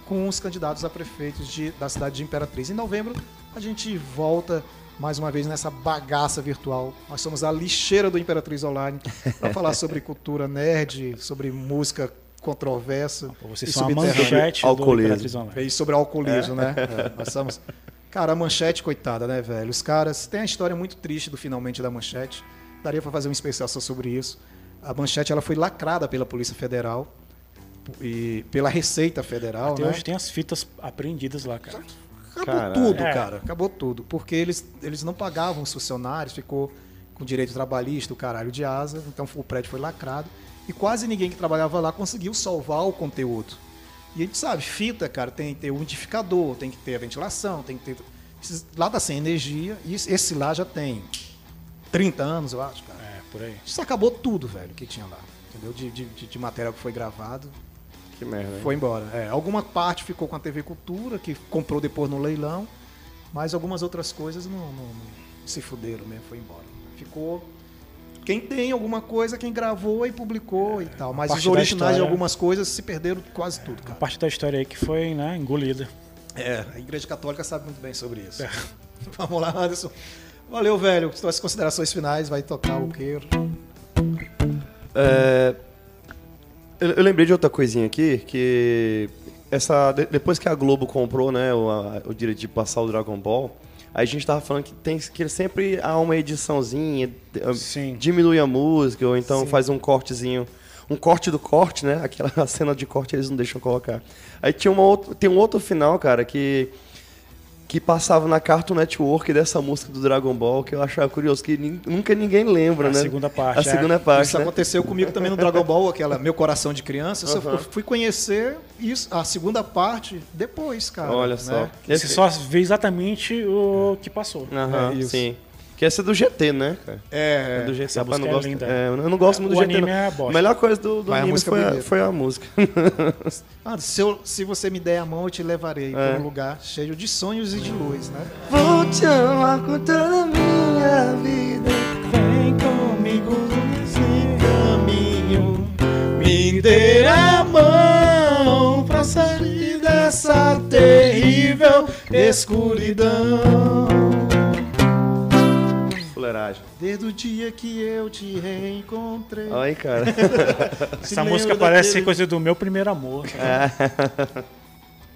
com os candidatos a prefeitos de- da cidade de Imperatriz. Em novembro, a gente volta mais uma vez nessa bagaça virtual. Nós somos a lixeira do Imperatriz Online para falar sobre cultura nerd, sobre música controversa.
Vocês são a manchete do
Alcoolismo.
Imperatriz Online.
E sobre alcoolismo, né? É, nós somos. Cara, a manchete, coitada, né, velho? Os caras. Tem a história muito triste do finalmente da manchete. Daria pra fazer um especial só sobre isso. A manchete ela foi lacrada pela Polícia Federal e pela Receita Federal,
Até
né?
hoje tem as fitas apreendidas lá, cara.
Acabou
Caralho.
tudo,
É.
cara. Acabou tudo. Porque eles, eles não pagavam os funcionários, ficou com direito trabalhista, o caralho de asa. Então o prédio foi lacrado. E quase ninguém que trabalhava lá conseguiu salvar o conteúdo. E a gente sabe, fita, cara, tem que ter o umidificador, tem que ter a ventilação, tem que ter. esses- Lá tá sem energia, e esse- lá já tem 30 anos, eu acho, cara.
É, por aí.
Isso acabou tudo, velho, que tinha lá. Entendeu? De, de, de- de material que foi gravado.
Que merda. hein?
Foi embora. É, alguma parte ficou com a TV Cultura, que comprou depois no leilão, mas algumas outras coisas não, não- não se fuderam mesmo, foi embora. Ficou. Quem tem alguma coisa, quem gravou e publicou e tal. Mas os originais de
história-
algumas coisas se perderam quase tudo,
A
cara.
parte da história aí que foi, né, engolida.
É, a Igreja Católica sabe muito bem sobre isso. Vamos lá, Anderson. Valeu, velho. Suas considerações finais, vai tocar o queiro.
É, eu, lembrei de outra coisinha aqui, que essa de- depois que a Globo comprou, né, o, a- o direito de passar o Dragon Ball, aí a gente tava falando que tem que sempre há uma ediçãozinha, de-
Sim.
diminui a música ou então faz um cortezinho, um corte do corte, né? Aquela cena de corte eles não deixam colocar. Aí tinha uma outra, tem um outro final, cara, que que passava na Cartoon Network dessa música do Dragon Ball, que eu achava curioso, que nin- nunca ninguém lembra,
A
né?
segunda parte,
A
é.
segunda parte,
Isso
né?
aconteceu comigo também no Dragon Ball, aquela Meu Coração de Criança. Eu só
Aham.
fui conhecer isso, a segunda parte depois, cara.
Olha
né?
só.
Você só vê exatamente o que passou.
Aham,
É, isso.
sim. Que essa é do GT, né, cara?
É,
É do GT.
música
não
é
gosto,
linda.
é, eu não gosto muito
O
do GT.
anime
não.
é bosta.
A melhor coisa do, do
Mas a
anime
música
foi, a, foi a música.
Ah, se, eu- se você me der a mão, eu te levarei
É.
para um lugar cheio de sonhos e de luz, né?
Vou te amar com toda a minha vida.
Vem comigo nesse caminho, me dê a mão pra sair dessa terrível escuridão. Desde o dia que eu te reencontrei.
Olha aí, cara.
Essa música parece
daquele-
coisa do meu primeiro amor. sabe?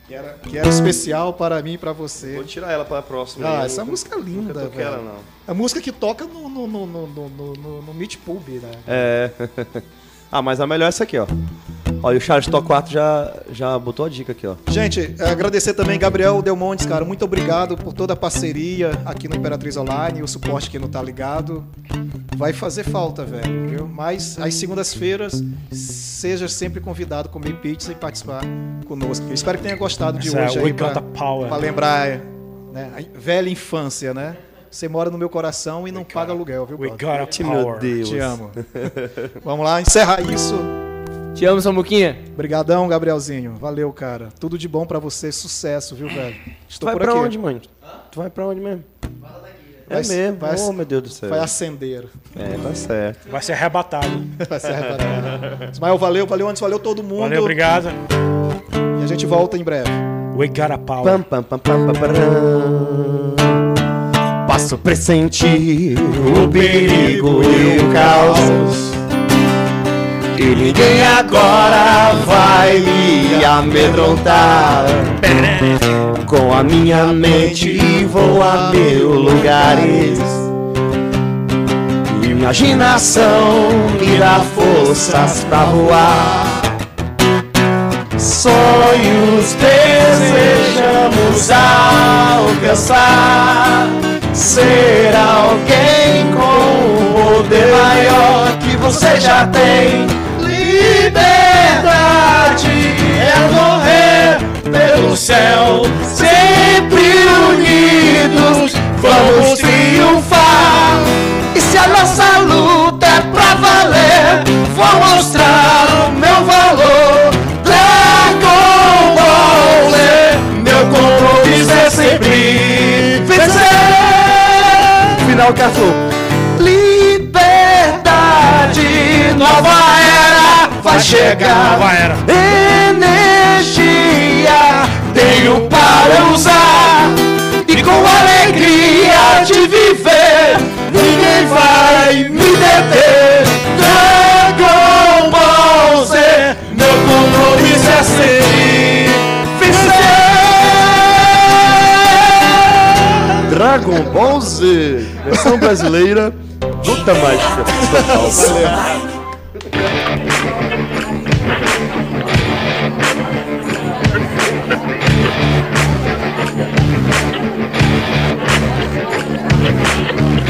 Que era, que era especial para mim e para você.
Vou tirar ela pra próxima.
Ah, essa
nunca-
música é linda,
Nunca
velho.
ela, não.
A música que toca no, no, no, no, no, no, no Meet Pub, né?
É. ah, mas a melhor é essa aqui, ó. Ó, e o Charles Torquato já, já botou a dica aqui, ó.
Gente, é, agradecer também Gabriel Delmontes, cara. Muito obrigado por toda a parceria aqui no Imperatriz Online, o suporte que não tá ligado. Vai fazer falta, velho, viu? Mas às segundas-feiras, seja sempre convidado a comer pizza e participar conosco. Eu espero que tenha gostado de
Essa é
hoje
a
aí
We Got
pra, pra lembrar né, a velha infância, né? Você mora no meu coração e não paga aluguel, viu,
We
brother?
got a
Meu
power.
Deus.
Te amo. Vamos lá, encerrar isso.
Te amo, Samuquinha.
Obrigadão, Gabrielzinho. Valeu, cara. Tudo de bom pra você. Sucesso, viu, velho?
Tu
Estou
vai
por
pra
aqui.
onde, mãe? Tu vai pra onde mesmo? É
Vai-
mesmo.
vai-
oh, meu Deus do céu.
Vai acender.
É, tá certo.
Vai ser arrebatado.
Vai ser arrebatado. Ismael, valeu, valeu antes, valeu todo mundo.
Valeu, obrigado.
E a gente volta em breve.
We got a power.
Pam, pam, pam, pam, pam, pressentir o perigo e o caos. E ninguém agora vai me amedrontar. Com a minha mente vou a mil lugares. Imaginação me dá forças pra voar. Sonhos desejamos alcançar. Ser alguém com um poder maior que você já tem. Liberdade é morrer pelo céu. Sempre unidos vamos triunfar. E se a nossa luta é pra valer, vou mostrar o meu valor. Dragon Ball Z, meu compromisso é sempre vencer. Final Castro. Liberdade, nova vai chegar.
Era.
Energia tenho para usar e com alegria de viver ninguém vai me deter. Dragon Ball Z, meu compromisso é sempre vencer. Dragon Ball Z, versão brasileira, luta mágica.
Mm-hmm.